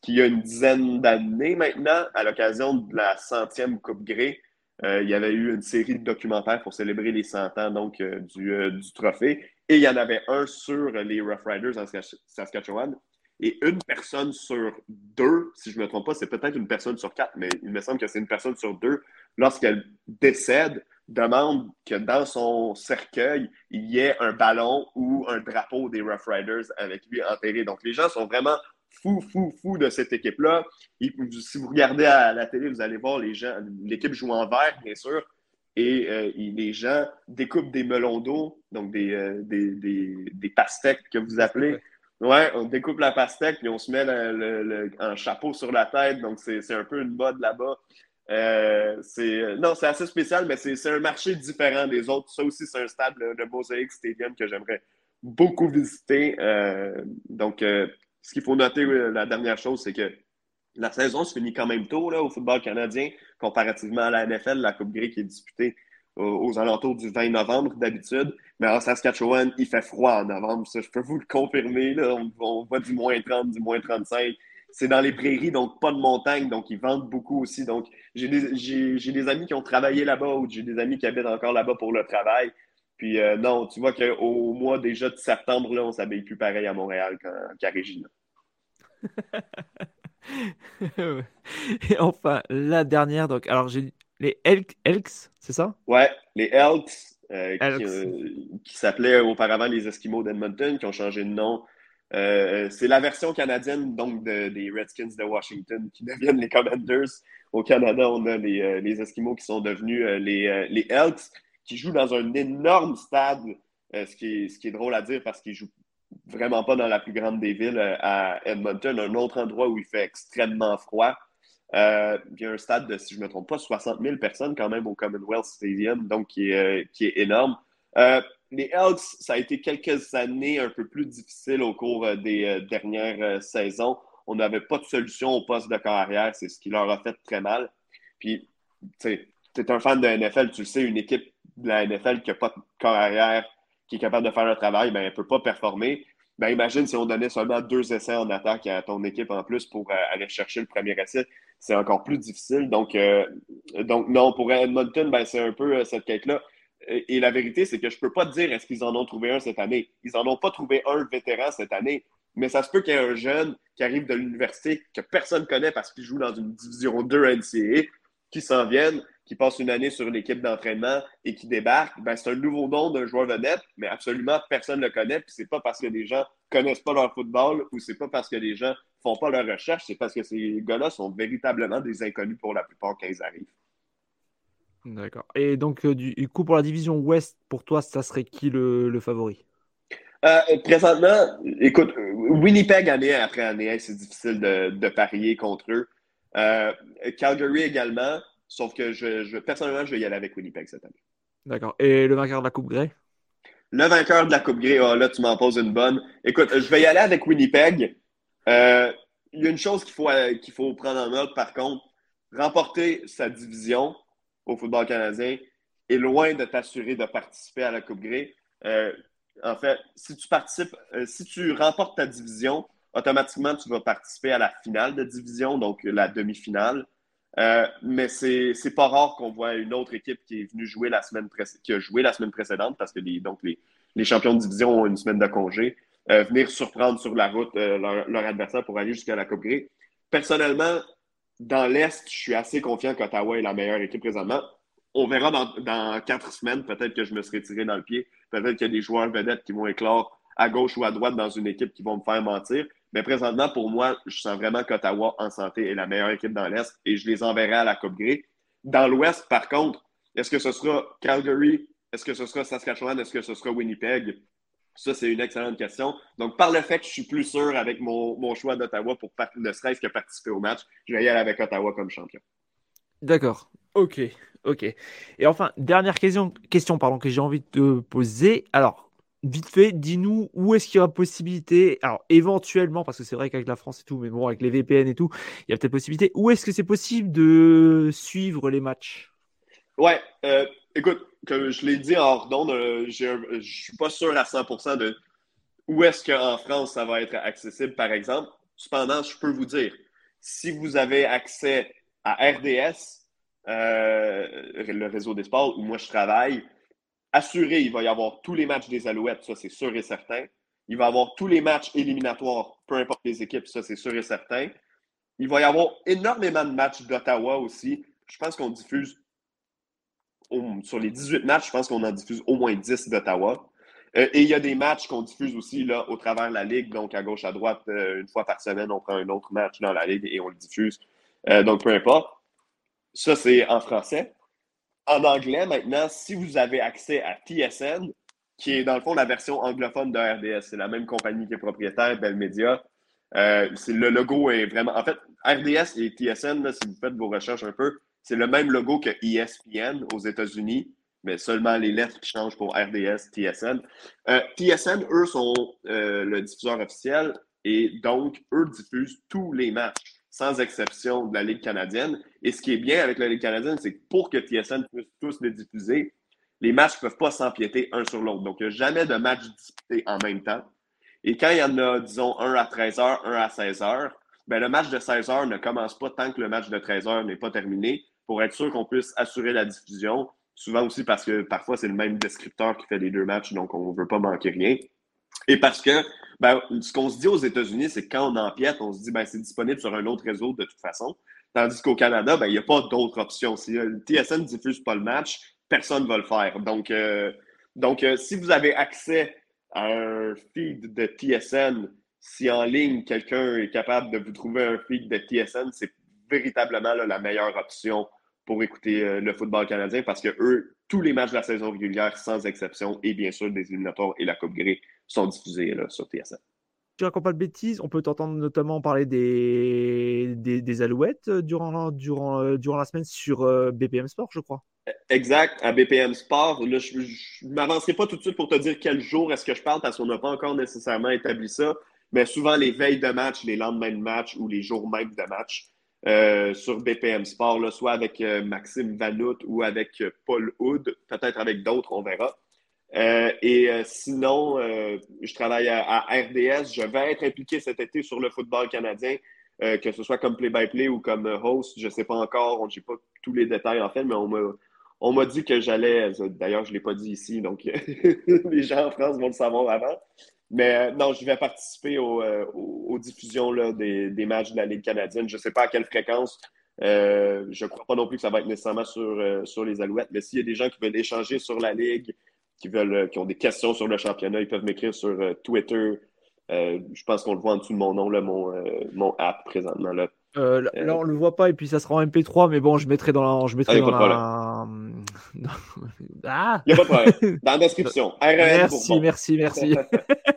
qu'il y a une dizaine d'années maintenant, à l'occasion de la centième Coupe Grey, euh, il y avait eu une série de documentaires pour célébrer les 100 ans euh, du, du, trophée. Et il y en avait un sur les Rough Riders en Saskatchewan. Et une personne sur deux, si je ne me trompe pas, c'est peut-être une personne sur quatre, mais il me semble que c'est une personne sur deux, lorsqu'elle décède, demande que dans son cercueil, il y ait un ballon ou un drapeau des Rough Riders avec lui enterré. Donc les gens sont vraiment fous, fous, fous de cette équipe-là. Si vous regardez à la télé, vous allez voir les gens, l'équipe joue en vert, bien sûr, et euh, les gens découpent des melons d'eau, donc des, euh, des, des, pastèques que vous appelez. Ouais, on découpe la pastèque, puis on se met un chapeau sur la tête, donc c'est un peu une mode là-bas. Euh, c'est non, c'est assez spécial, mais c'est un marché différent des autres. Ça aussi, c'est un stade, le, Mosaic Stadium, que j'aimerais beaucoup visiter. Euh, donc, euh, ce qu'il faut noter, la dernière chose, c'est que la saison se finit quand même tôt là, au football canadien, comparativement à la NFL, la Coupe Grey qui est disputée aux, alentours du 20 novembre d'habitude. Mais en Saskatchewan, il fait froid en novembre. Ça, je peux vous le confirmer. Là. On, on voit du moins 30, du moins 35 c'est dans les prairies, donc pas de montagne, donc ils vendent beaucoup aussi. Donc, j'ai des, amis qui ont travaillé là-bas ou j'ai des amis qui habitent encore là-bas pour le travail. Puis euh, non, tu vois qu'au mois déjà de septembre, là, on s'habille plus pareil à Montréal qu'à Régina. Et enfin, la dernière, donc, alors j'ai les Elks, c'est ça? Ouais, les Elks, euh, qui, euh, qui s'appelaient auparavant les Esquimaux d'Edmonton, qui ont changé de nom euh, c'est la version canadienne donc des Redskins de Washington qui deviennent les Commanders. Au Canada, on a les, euh, les Esquimaux qui sont devenus euh, les, les, Elks, qui jouent dans un énorme stade, ce, qui est, ce qui est drôle à dire parce qu'ils jouent vraiment pas dans la plus grande des villes à Edmonton, un autre endroit où il fait extrêmement froid. il y a un stade de, si je ne me trompe pas, 60 000 personnes quand même au Commonwealth Stadium, donc qui est, qui est énorme les Elks, ça a été quelques années un peu plus difficiles au cours euh, des euh, dernières euh, saisons. On n'avait pas de solution au poste de carrière. C'est ce qui leur a fait très mal. Puis, tu es un fan de NFL, tu le sais, une équipe de la NFL qui n'a pas de carrière, qui est capable de faire le travail, ben, elle ne peut pas performer. Ben, imagine si on donnait seulement deux essais en attaque à ton équipe en plus pour aller chercher le premier essai. C'est encore plus difficile. Donc, donc non, pour Edmonton, ben, c'est un peu cette quête-là. Et la vérité, c'est que je ne peux pas te dire est-ce qu'ils en ont trouvé un cette année? Ils n'en ont pas trouvé un vétéran cette année. Mais ça se peut qu'il y ait un jeune qui arrive de l'université que personne ne connaît parce qu'il joue dans une division 2 NCA, qui s'en vienne, qui passe une année sur l'équipe d'entraînement et qui débarque. Ben, c'est un nouveau nom d'un joueur vedette, mais absolument personne ne le connaît. Puis c'est pas parce que les gens connaissent pas leur football ou c'est pas parce que les gens font pas leur recherche, c'est parce que ces gars-là sont véritablement des inconnus pour la plupart quand ils arrivent. D'accord. Et donc, euh, du coup, pour la division Ouest, pour toi, ça serait qui le, favori? Euh, Présentement, écoute, Winnipeg, année après année, c'est difficile de, parier contre eux. Euh, Calgary également, sauf que je, personnellement, je vais y aller avec Winnipeg cette année. D'accord. Et le vainqueur de la Coupe Grey? Le vainqueur de la Coupe Grey, oh, là, tu m'en poses une bonne. Écoute, je vais y aller avec Winnipeg. Il y a une chose qu'il faut, qu'il faut prendre en note, par contre, remporter sa division, au football canadien est loin de t'assurer de participer à la Coupe Grey. Euh, en fait, si tu participes, euh, si tu remportes ta division, automatiquement, tu vas participer à la finale de division, donc la demi-finale. Euh, mais c'est pas rare qu'on voit une autre équipe qui est venue jouer la semaine qui a joué la semaine précédente, parce que les, donc les, les champions de division ont une semaine de congé, venir surprendre sur la route leur, leur, adversaire pour aller jusqu'à la Coupe Grey. Personnellement, dans l'Est, je suis assez confiant qu'Ottawa est la meilleure équipe présentement. On verra dans, quatre semaines, peut-être que je me serai tiré dans le pied. Peut-être qu'il y a des joueurs vedettes qui vont éclore à gauche ou à droite dans une équipe qui vont me faire mentir. Mais présentement, pour moi, je sens vraiment qu'Ottawa en santé est la meilleure équipe dans l'Est et je les enverrai à la Coupe Grey. Dans l'Ouest, par contre, est-ce que ce sera Calgary? Est-ce que ce sera Saskatchewan? Est-ce que ce sera Winnipeg? Ça, c'est une excellente question. Donc, par le fait que je suis plus sûr avec mon, choix d'Ottawa pour ne serait-ce que participer au match, je vais y aller avec Ottawa comme champion. D'accord. Ok. Ok. Et enfin, dernière question, question pardon, que j'ai envie de te poser. Alors, vite fait, dis-nous où est-ce qu'il y aura possibilité, alors éventuellement, parce que c'est vrai qu'avec la France et tout, mais bon, avec les VPN et tout, il y a peut-être possibilité, où est-ce que c'est possible de suivre les matchs? Ouais, euh, écoute, comme je l'ai dit en ordon, euh, je ne suis pas sûr à 100% de où est-ce qu'en France ça va être accessible, par exemple. Cependant, je peux vous dire, si vous avez accès à RDS, euh, le réseau des sports où moi je travaille, assuré, il va y avoir tous les matchs des Alouettes, ça c'est sûr et certain. Il va y avoir tous les matchs éliminatoires, peu importe les équipes, ça c'est sûr et certain. Il va y avoir énormément de matchs d'Ottawa aussi. Je pense qu'on diffuse sur les 18 matchs, je pense qu'on en diffuse au moins 10 d'Ottawa. Euh, et il y a des matchs qu'on diffuse aussi là, au travers de la Ligue, donc à gauche, à droite, euh, une fois par semaine, on prend un autre match dans la Ligue et on le diffuse. Euh, donc peu importe. Ça, c'est en français. En anglais, maintenant, si vous avez accès à TSN, qui est dans le fond la version anglophone de RDS, c'est la même compagnie qui est propriétaire, Bell Media. Le logo est vraiment. En fait, RDS et TSN, si vous faites vos recherches un peu, c'est le même logo que ESPN aux États-Unis, mais seulement les lettres qui changent pour RDS, TSN. Euh, TSN, eux, sont euh, le diffuseur officiel et donc, eux diffusent tous les matchs sans exception de la Ligue canadienne. Et ce qui est bien avec la Ligue canadienne, c'est que pour que TSN puisse tous les diffuser, les matchs ne peuvent pas s'empiéter un sur l'autre. Donc, il n'y a jamais de match disputé en même temps. Et quand il y en a, disons, un à 13h, un à 16h, ben, le match de 16h ne commence pas tant que le match de 13h n'est pas terminé pour être sûr qu'on puisse assurer la diffusion. Souvent aussi parce que parfois, c'est le même descripteur qui fait les deux matchs, donc on ne veut pas manquer rien. Et parce que ben, ce qu'on se dit aux États-Unis, c'est que quand on empiète, on se dit ben, c'est disponible sur un autre réseau de toute façon. Tandis qu'au Canada, ben, il n'y a pas d'autre option. Si le TSN ne diffuse pas le match, personne ne va le faire. Donc, euh, donc euh, si vous avez accès à un feed de TSN, si en ligne, quelqu'un est capable de vous trouver un feed de TSN, c'est véritablement la meilleure option pour écouter euh, le football canadien parce que eux, tous les matchs de la saison régulière, sans exception, et bien sûr des éliminatoires et la Coupe Grey, sont diffusés sur TSN. Tu racontes pas de bêtises, on peut t'entendre notamment parler des, des, Alouettes euh, durant, durant, euh, durant la semaine sur BPM Sport, je crois. Exact, à BPM Sport. Là, je ne m'avancerai pas tout de suite pour te dire quel jour est-ce que je parle parce qu'on n'a pas encore nécessairement établi ça. Mais souvent, les veilles de match, les lendemains de match ou les jours même de match sur BPM Sport, soit avec Maxime Vanout ou avec Paul Hood, peut-être avec d'autres, on verra. Euh, et euh, sinon, euh, je travaille à, RDS. Je vais être impliqué cet été sur le football canadien, que ce soit comme play-by-play ou comme host. Je ne sais pas encore, je n'ai pas tous les détails en fait, mais on m'a dit que j'allais. D'ailleurs, je ne l'ai pas dit ici, donc les gens en France vont le savoir avant. Mais non, je vais participer aux, diffusions des, des, matchs de la Ligue canadienne. Je ne sais pas à quelle fréquence. je ne crois pas non plus que ça va être nécessairement sur, sur les Alouettes, mais s'il y a des gens qui veulent échanger sur la Ligue, qui veulent, euh, qui ont des questions sur le championnat, ils peuvent m'écrire sur euh, Twitter. Euh, je pense qu'on le voit en dessous de mon nom, là, mon, mon app présentement. Là. Là, on le voit pas et puis ça sera en MP3, mais bon, je mettrai dans la. Je mettrai ah, dans la... ah Il n'y a pas de problème. Dans la description. RN merci, merci, merci,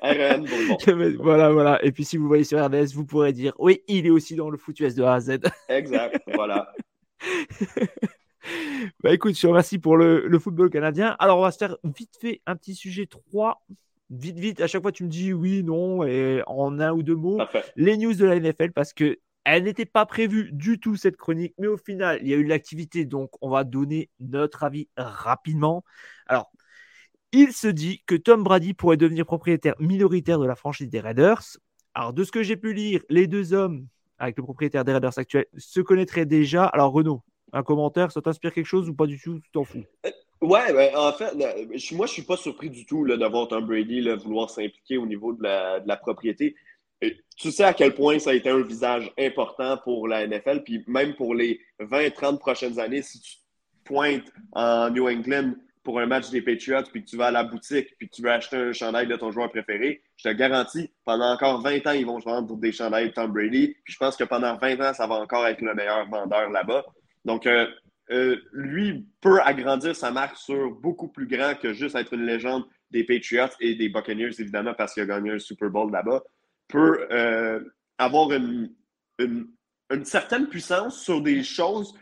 RN Bourbon. voilà, voilà. Et puis si vous voyez sur RDS, vous pourrez dire oui, il est aussi dans le foutu de A à Z. exact, voilà. bah écoute, je te remercie pour le, football canadien. Alors, on va se faire vite fait un petit sujet 3. Vite, vite, à chaque fois tu me dis oui, non, et en un ou deux mots, les news de la NFL, parce que elle n'était pas prévue du tout cette chronique, mais au final, il y a eu l'activité, donc on va donner notre avis rapidement. Alors, il se dit que Tom Brady pourrait devenir propriétaire minoritaire de la franchise des Raiders. Alors, de ce que j'ai pu lire, les deux hommes avec le propriétaire des Raiders actuels se connaîtraient déjà. Alors, Renaud, un commentaire, ça t'inspire quelque chose ou pas du tout, tu t'en fous? Euh, ouais, ben, en fait, moi, je ne suis pas surpris du tout là, d'avoir Tom Brady vouloir s'impliquer au niveau de la, propriété. Tu sais à quel point ça a été un visage important pour la NFL, puis même pour les 20-30 prochaines années, si tu pointes en New England pour un match des Patriots, puis que tu vas à la boutique, puis que tu veux acheter un chandail de ton joueur préféré, je te garantis, pendant encore 20 ans, ils vont se vendre des chandails de Tom Brady. Puis je pense que pendant 20 ans, ça va encore être le meilleur vendeur là-bas. Donc, euh, euh, lui peut agrandir sa marque sur beaucoup plus grand que juste être une légende des Patriots et des Buccaneers, évidemment, parce qu'il a gagné un Super Bowl là-bas, peut euh, avoir une, une, certaine puissance sur des choses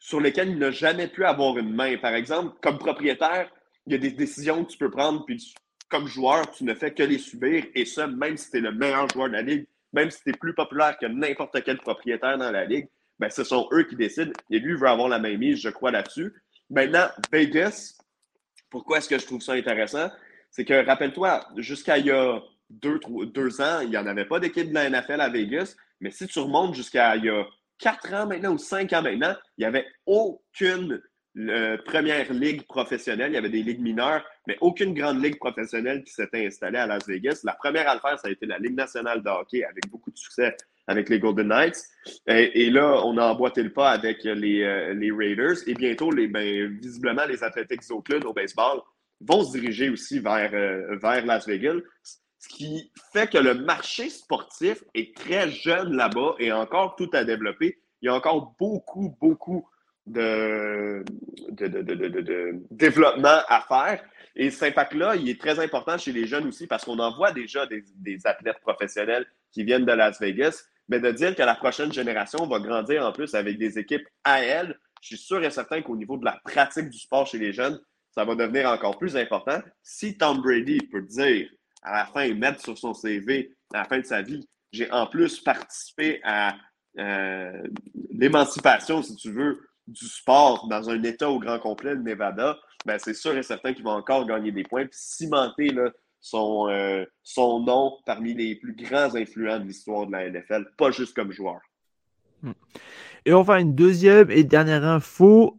sur lesquelles il n'a jamais pu avoir une main. Par exemple, comme propriétaire, il y a des décisions que tu peux prendre, puis comme joueur, tu ne fais que les subir, et ça, même si tu es le meilleur joueur de la ligue, même si tu es plus populaire que n'importe quel propriétaire dans la ligue, ben, ce sont eux qui décident, et lui veut avoir la main mise, je crois, là-dessus. Maintenant, Vegas, pourquoi est-ce que je trouve ça intéressant? C'est que, rappelle-toi, jusqu'à il y a deux, deux ans, il n'y en avait pas d'équipe de la NFL à Vegas, mais si tu remontes jusqu'à il y a quatre ans maintenant ou cinq ans maintenant, il n'y avait aucune première ligue professionnelle. Il y avait des ligues mineures, mais aucune grande ligue professionnelle qui s'était installée à Las Vegas. La première à le faire, ça a été la Ligue nationale de hockey avec beaucoup de succès avec les Golden Knights. Et, là, on a emboîté le pas avec les, euh, les Raiders. Et bientôt, les, ben, visiblement, les Athletics Oakland au baseball vont se diriger aussi vers, euh, vers Las Vegas. Ce qui fait que le marché sportif est très jeune là-bas et encore tout à développer. Il y a encore beaucoup, beaucoup de, développement à faire. Et cet impact-là, il est très important chez les jeunes aussi parce qu'on en voit déjà des, des, athlètes professionnels qui viennent de Las Vegas. Mais de dire que la prochaine génération va grandir en plus avec des équipes à elle, je suis sûr et certain qu'au niveau de la pratique du sport chez les jeunes, ça va devenir encore plus important. Si Tom Brady peut dire à la fin, mettre sur son CV à la fin de sa vie, j'ai en plus participé à euh, l'émancipation, si tu veux, du sport dans un État au grand complet, le Nevada, ben c'est sûr et certain qu'il va encore gagner des points et cimenter son, euh, son nom parmi les plus grands influents de l'histoire de la NFL, pas juste comme joueur. Hmm. Et enfin, une deuxième et dernière info.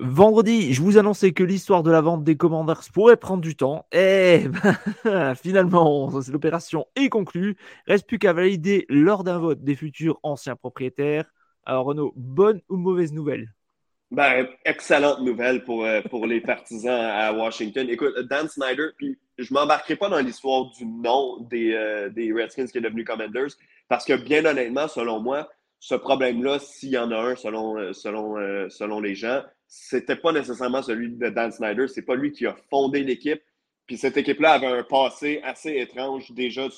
Vendredi, je vous annonçais que l'histoire de la vente des Commanders pourrait prendre du temps. Et ben, finalement, l'opération est conclue. Reste plus qu'à valider lors d'un vote des futurs anciens propriétaires. Alors Renaud, bonne ou mauvaise nouvelle? Ben, excellente nouvelle pour, euh, pour les partisans à Washington. Écoute, Dan Snyder, puis je ne m'embarquerai pas dans l'histoire du nom des, euh, des, Redskins qui est devenu Commanders, parce que bien honnêtement, selon moi, ce problème-là, s'il y en a un selon, euh, selon, selon les gens, c'était pas nécessairement celui de Dan Snyder. C'est pas lui qui a fondé l'équipe. Puis cette équipe-là avait un passé assez étrange déjà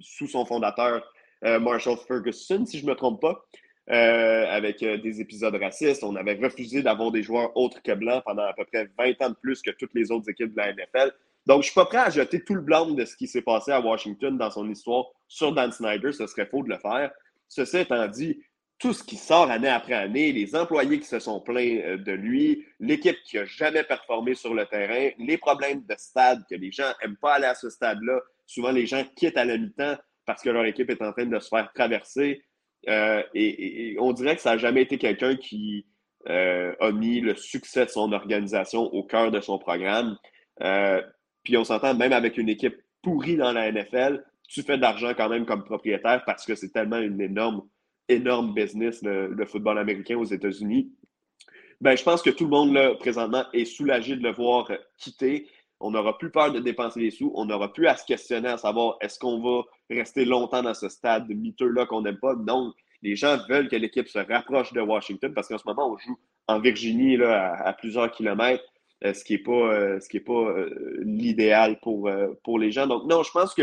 sous son fondateur, Marshall Ferguson, si je ne me trompe pas. Euh, avec euh, des épisodes racistes. On avait refusé d'avoir des joueurs autres que blancs pendant à peu près 20 ans de plus que toutes les autres équipes de la NFL. Donc, je suis pas prêt à jeter tout le blâme de ce qui s'est passé à Washington dans son histoire sur Dan Snyder. Ce serait faux de le faire. Ceci étant dit, tout ce qui sort année après année, les employés qui se sont plaints euh, de lui, l'équipe qui n'a jamais performé sur le terrain, les problèmes de stade, que les gens n'aiment pas aller à ce stade-là. Souvent, les gens quittent à la mi-temps parce que leur équipe est en train de se faire traverser. Euh, et, on dirait que ça n'a jamais été quelqu'un qui euh, a mis le succès de son organisation au cœur de son programme. Puis on s'entend, même avec une équipe pourrie dans la NFL, tu fais de l'argent quand même comme propriétaire parce que c'est tellement une énorme, énorme business, le, football américain aux États-Unis. Ben, je pense que tout le monde, là, présentement, est soulagé de le voir quitter. On n'aura plus peur de dépenser les sous. On n'aura plus à se questionner à savoir est-ce qu'on va rester longtemps dans ce stade miteux-là qu'on n'aime pas? Non, les gens veulent que l'équipe se rapproche de Washington parce qu'en ce moment, on joue en Virginie là, à, plusieurs kilomètres, euh, ce qui n'est pas, euh, pas euh, l'idéal pour, pour les gens. Donc, non, je pense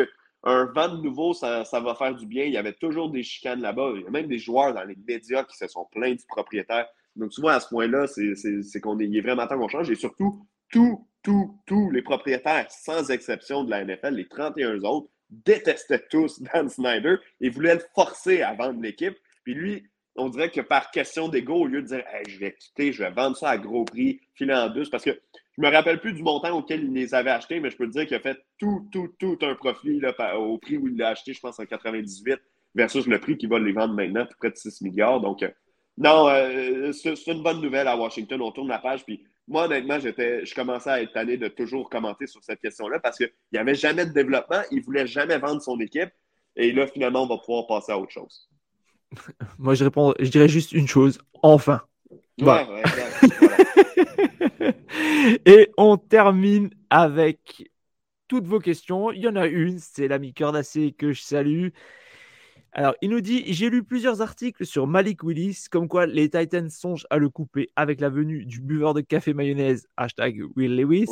qu'un vent de nouveau, ça, va faire du bien. Il y avait toujours des chicanes là-bas. Il y a même des joueurs dans les médias qui se sont plaints du propriétaire. Donc, souvent, à ce point-là, c'est qu'on est, est vraiment temps qu'on change. Et surtout, tous, tous, tous les propriétaires, sans exception de la NFL, les 31 autres, détestaient tous Dan Snyder et voulaient le forcer à vendre l'équipe. Puis lui, on dirait que par question d'ego, au lieu de dire je vais quitter, je vais vendre ça à gros prix, filer en douce, parce que je me rappelle plus du montant auquel il les avait achetés, mais je peux te dire qu'il a fait tout, tout, tout un profit là, au prix où il l'a acheté, je pense, en 98, versus le prix qu'il va les vendre maintenant, plus près de 6 milliards. Donc, euh, non, euh, c'est une bonne nouvelle à Washington. On tourne la page, puis moi, honnêtement, j'étais, je commençais à être tanné de toujours commenter sur cette question-là parce qu'il n'y avait jamais de développement, il ne voulait jamais vendre son équipe. Et là, finalement, on va pouvoir passer à autre chose. Moi, je réponds, je dirais juste une chose enfin. et on termine avec toutes vos questions. Il y en a une, c'est l'ami Cœur d'Acier que je salue. Alors, il nous dit J'ai lu plusieurs articles sur Malik Willis, comme quoi les Titans songent à le couper avec la venue du buveur de café mayonnaise, hashtag Will Lewis.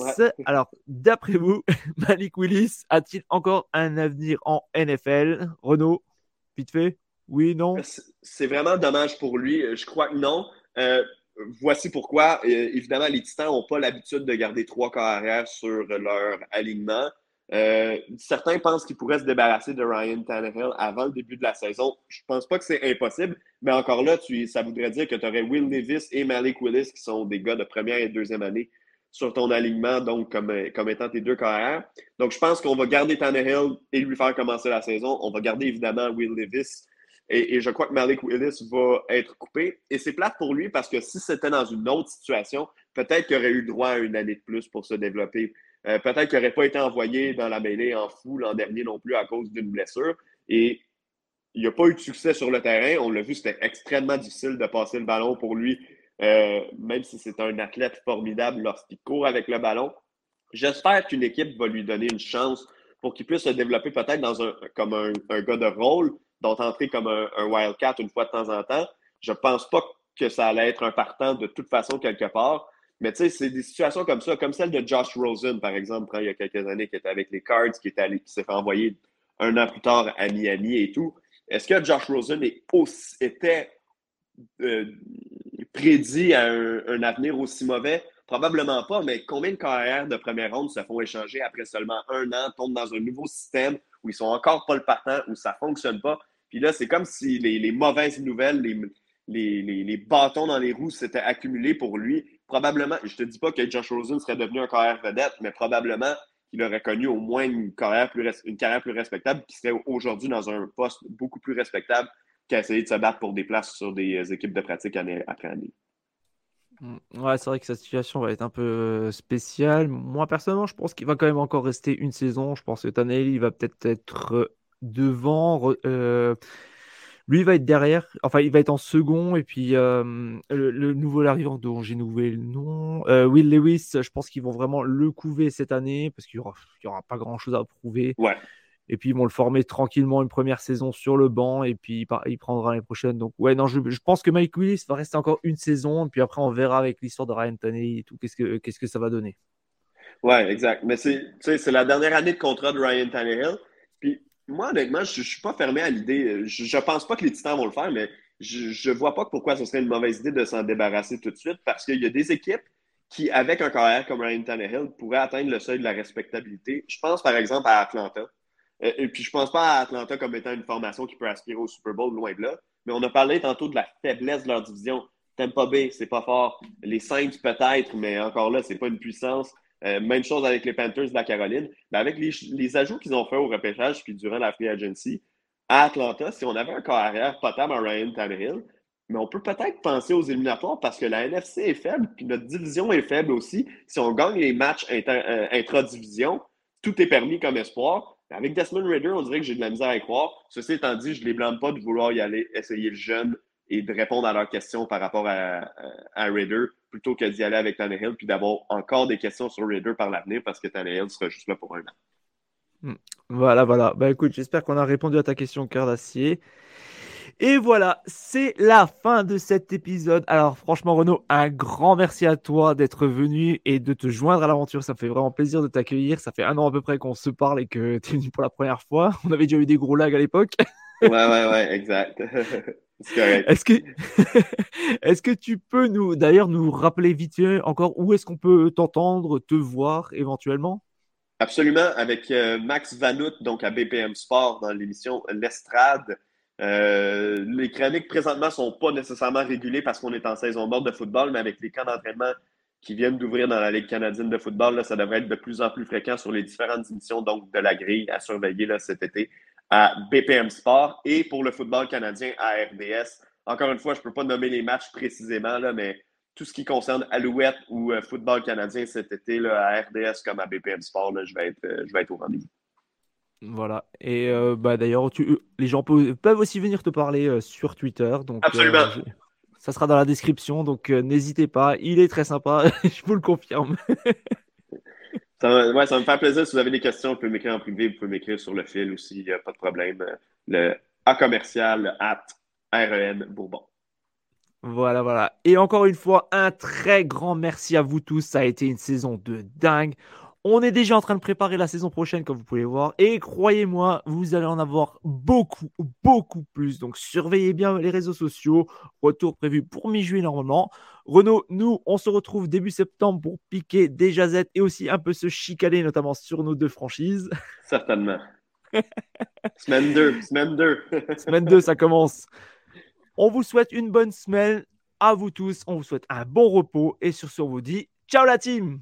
Alors, d'après vous, Malik Willis a-t-il encore un avenir en NFL Renaud, vite fait Oui, non? C'est vraiment dommage pour lui. Je crois que non. Euh, voici pourquoi. Évidemment, les Titans n'ont pas l'habitude de garder trois carrières sur leur alignement. Euh, certains pensent qu'ils pourraient se débarrasser de Ryan Tannehill avant le début de la saison. Je ne pense pas que c'est impossible, mais encore là, ça voudrait dire que tu aurais Will Davis et Malik Willis, qui sont des gars de première et deuxième année, sur ton alignement, donc comme, étant tes deux carrières. Donc, je pense qu'on va garder Tannehill et lui faire commencer la saison. On va garder évidemment Will Davis. Et, je crois que Malik Willis va être coupé. Et c'est plate pour lui parce que si c'était dans une autre situation, peut-être qu'il aurait eu droit à une année de plus pour se développer. Euh, peut-être qu'il n'aurait pas été envoyé dans la mêlée en fou l'an dernier non plus à cause d'une blessure. Et il n'a pas eu de succès sur le terrain. On l'a vu, c'était extrêmement difficile de passer le ballon pour lui, euh, même si c'est un athlète formidable lorsqu'il court avec le ballon. J'espère qu'une équipe va lui donner une chance pour qu'il puisse se développer peut-être dans un, comme un, gars de rôle, dont entrer comme un, un, wildcat une fois de temps en temps. Je ne pense pas que ça allait être un partant de toute façon quelque part. Mais tu sais, c'est des situations comme ça, comme celle de Josh Rosen, par exemple, il y a quelques années, qui était avec les Cards, qui, qui s'est fait envoyer un an plus tard à Miami et tout. Est-ce que Josh Rosen était euh, prédit à un, avenir aussi mauvais? Probablement pas, mais combien de carrières de première ronde se font échanger après seulement un an, tombent dans un nouveau système où ils sont encore pas le partant, où ça ne fonctionne pas? Puis là, c'est comme si les, mauvaises nouvelles, les, les, bâtons dans les roues s'étaient accumulés pour lui probablement, je te dis pas que Josh Rosen serait devenu un carrière vedette, mais probablement qu'il aurait connu au moins une carrière plus, une carrière plus respectable, qui serait aujourd'hui dans un poste beaucoup plus respectable qu'à essayer de se battre pour des places sur des euh, équipes de pratique année après année. Mm. Ouais, c'est vrai que sa situation va être un peu spéciale. Moi, personnellement, je pense qu'il va quand même encore rester une saison. Je pense que Tannehill, il va peut-être être devant. Lui, il va être derrière, enfin, il va être en second. Et puis, le, nouveau arrivant dont j'ai nouvé le nom, Will Lewis, je pense qu'ils vont vraiment le couver cette année parce qu'il n'y aura, aura, pas grand chose à prouver. Ouais. Et puis, ils vont le former tranquillement une première saison sur le banc. Et puis, il, prendra l'année prochaine. Donc, ouais, non, je, pense que Mike Willis va rester encore une saison. Et puis après, on verra avec l'histoire de Ryan Tannehill et tout, qu'est-ce que, qu'est-ce que ça va donner. Ouais, exact. Mais c'est, c'est la dernière année de contrat de Ryan Tannehill. Puis, moi, honnêtement, je ne suis pas fermé à l'idée. Je ne pense pas que les Titans vont le faire, mais je ne vois pas pourquoi ce serait une mauvaise idée de s'en débarrasser tout de suite parce qu'il y a des équipes qui, avec un carrière comme Ryan Tannehill, pourraient atteindre le seuil de la respectabilité. Je pense par exemple à Atlanta. Euh, et puis je ne pense pas à Atlanta comme étant une formation qui peut aspirer au Super Bowl, loin de là. Mais on a parlé tantôt de la faiblesse de leur division. Tampa Bay, c'est pas fort. Les Saints, peut-être, mais encore là, c'est pas une puissance. Euh, même chose avec les Panthers de la Caroline. Mais avec les, ajouts qu'ils ont fait au repêchage puis durant la free agency à Atlanta, si on avait un carrière potable à Ryan Tannehill, mais on peut peut-être penser aux éliminatoires parce que la NFC est faible, puis notre division est faible aussi. Si on gagne les matchs euh, intra-division, tout est permis comme espoir. Avec Desmond Ritter, on dirait que j'ai de la misère à y croire. Ceci étant dit, je ne les blâme pas de vouloir y aller essayer le jeune et de répondre à leurs questions par rapport à, Raider plutôt que d'y aller avec Tannehill puis d'avoir encore des questions sur Raider par l'avenir parce que Tannehill sera juste là pour un an. Hmm. Voilà, voilà. Ben écoute, j'espère qu'on a répondu à ta question, cœur d'acier. Et voilà, c'est la fin de cet épisode. Alors franchement, Renaud, un grand merci à toi d'être venu et de te joindre à l'aventure. Ça fait vraiment plaisir de t'accueillir. Ça fait un an à peu près qu'on se parle et que tu es venu pour la première fois. On avait déjà eu des gros lags à l'époque. ouais, ouais, ouais, exact. Est-ce que, est que tu peux nous, d'ailleurs, nous rappeler vite encore où est-ce qu'on peut t'entendre, te voir éventuellement? Absolument, avec euh, Max Vanout, donc à BPM Sport, dans l'émission L'Estrade. Euh, les chroniques présentement ne sont pas nécessairement régulées parce qu'on est en saison morte de football, mais avec les camps d'entraînement qui viennent d'ouvrir dans la Ligue canadienne de football, là, ça devrait être de plus en plus fréquent sur les différentes émissions donc, de la grille à surveiller là, cet été à BPM Sport et pour le football canadien à RDS. Encore une fois, je ne peux pas nommer les matchs précisément, là, mais tout ce qui concerne Alouette ou euh, football canadien cet été là, à RDS comme à BPM Sport, là, je, vais être, euh, je vais être au rendez-vous. Voilà. Et euh, bah, d'ailleurs, les gens peuvent, aussi venir te parler sur Twitter. Donc, Absolument. ça sera dans la description, donc n'hésitez pas. Il est très sympa, je vous le confirme. Ça, ça me fait plaisir. Si vous avez des questions, vous pouvez m'écrire en privé, vous pouvez m'écrire sur le fil aussi, il n'y a pas de problème. Le à commercial at REN Bourbon. Voilà, voilà. Et encore une fois, un très grand merci à vous tous. Ça a été une saison de dingue. On est déjà en train de préparer la saison prochaine, comme vous pouvez voir. Et croyez-moi, vous allez en avoir beaucoup, beaucoup plus. Donc surveillez bien les réseaux sociaux. Retour prévu pour mi-juillet normalement. Renaud, nous, on se retrouve début septembre pour piquer des jazettes et aussi un peu se chicaner, notamment sur nos deux franchises. Certainement. semaine 2, semaine 2. semaine 2, ça commence. On vous souhaite une bonne semaine à vous tous. On vous souhaite un bon repos. Et sur ce, on vous dit ciao la team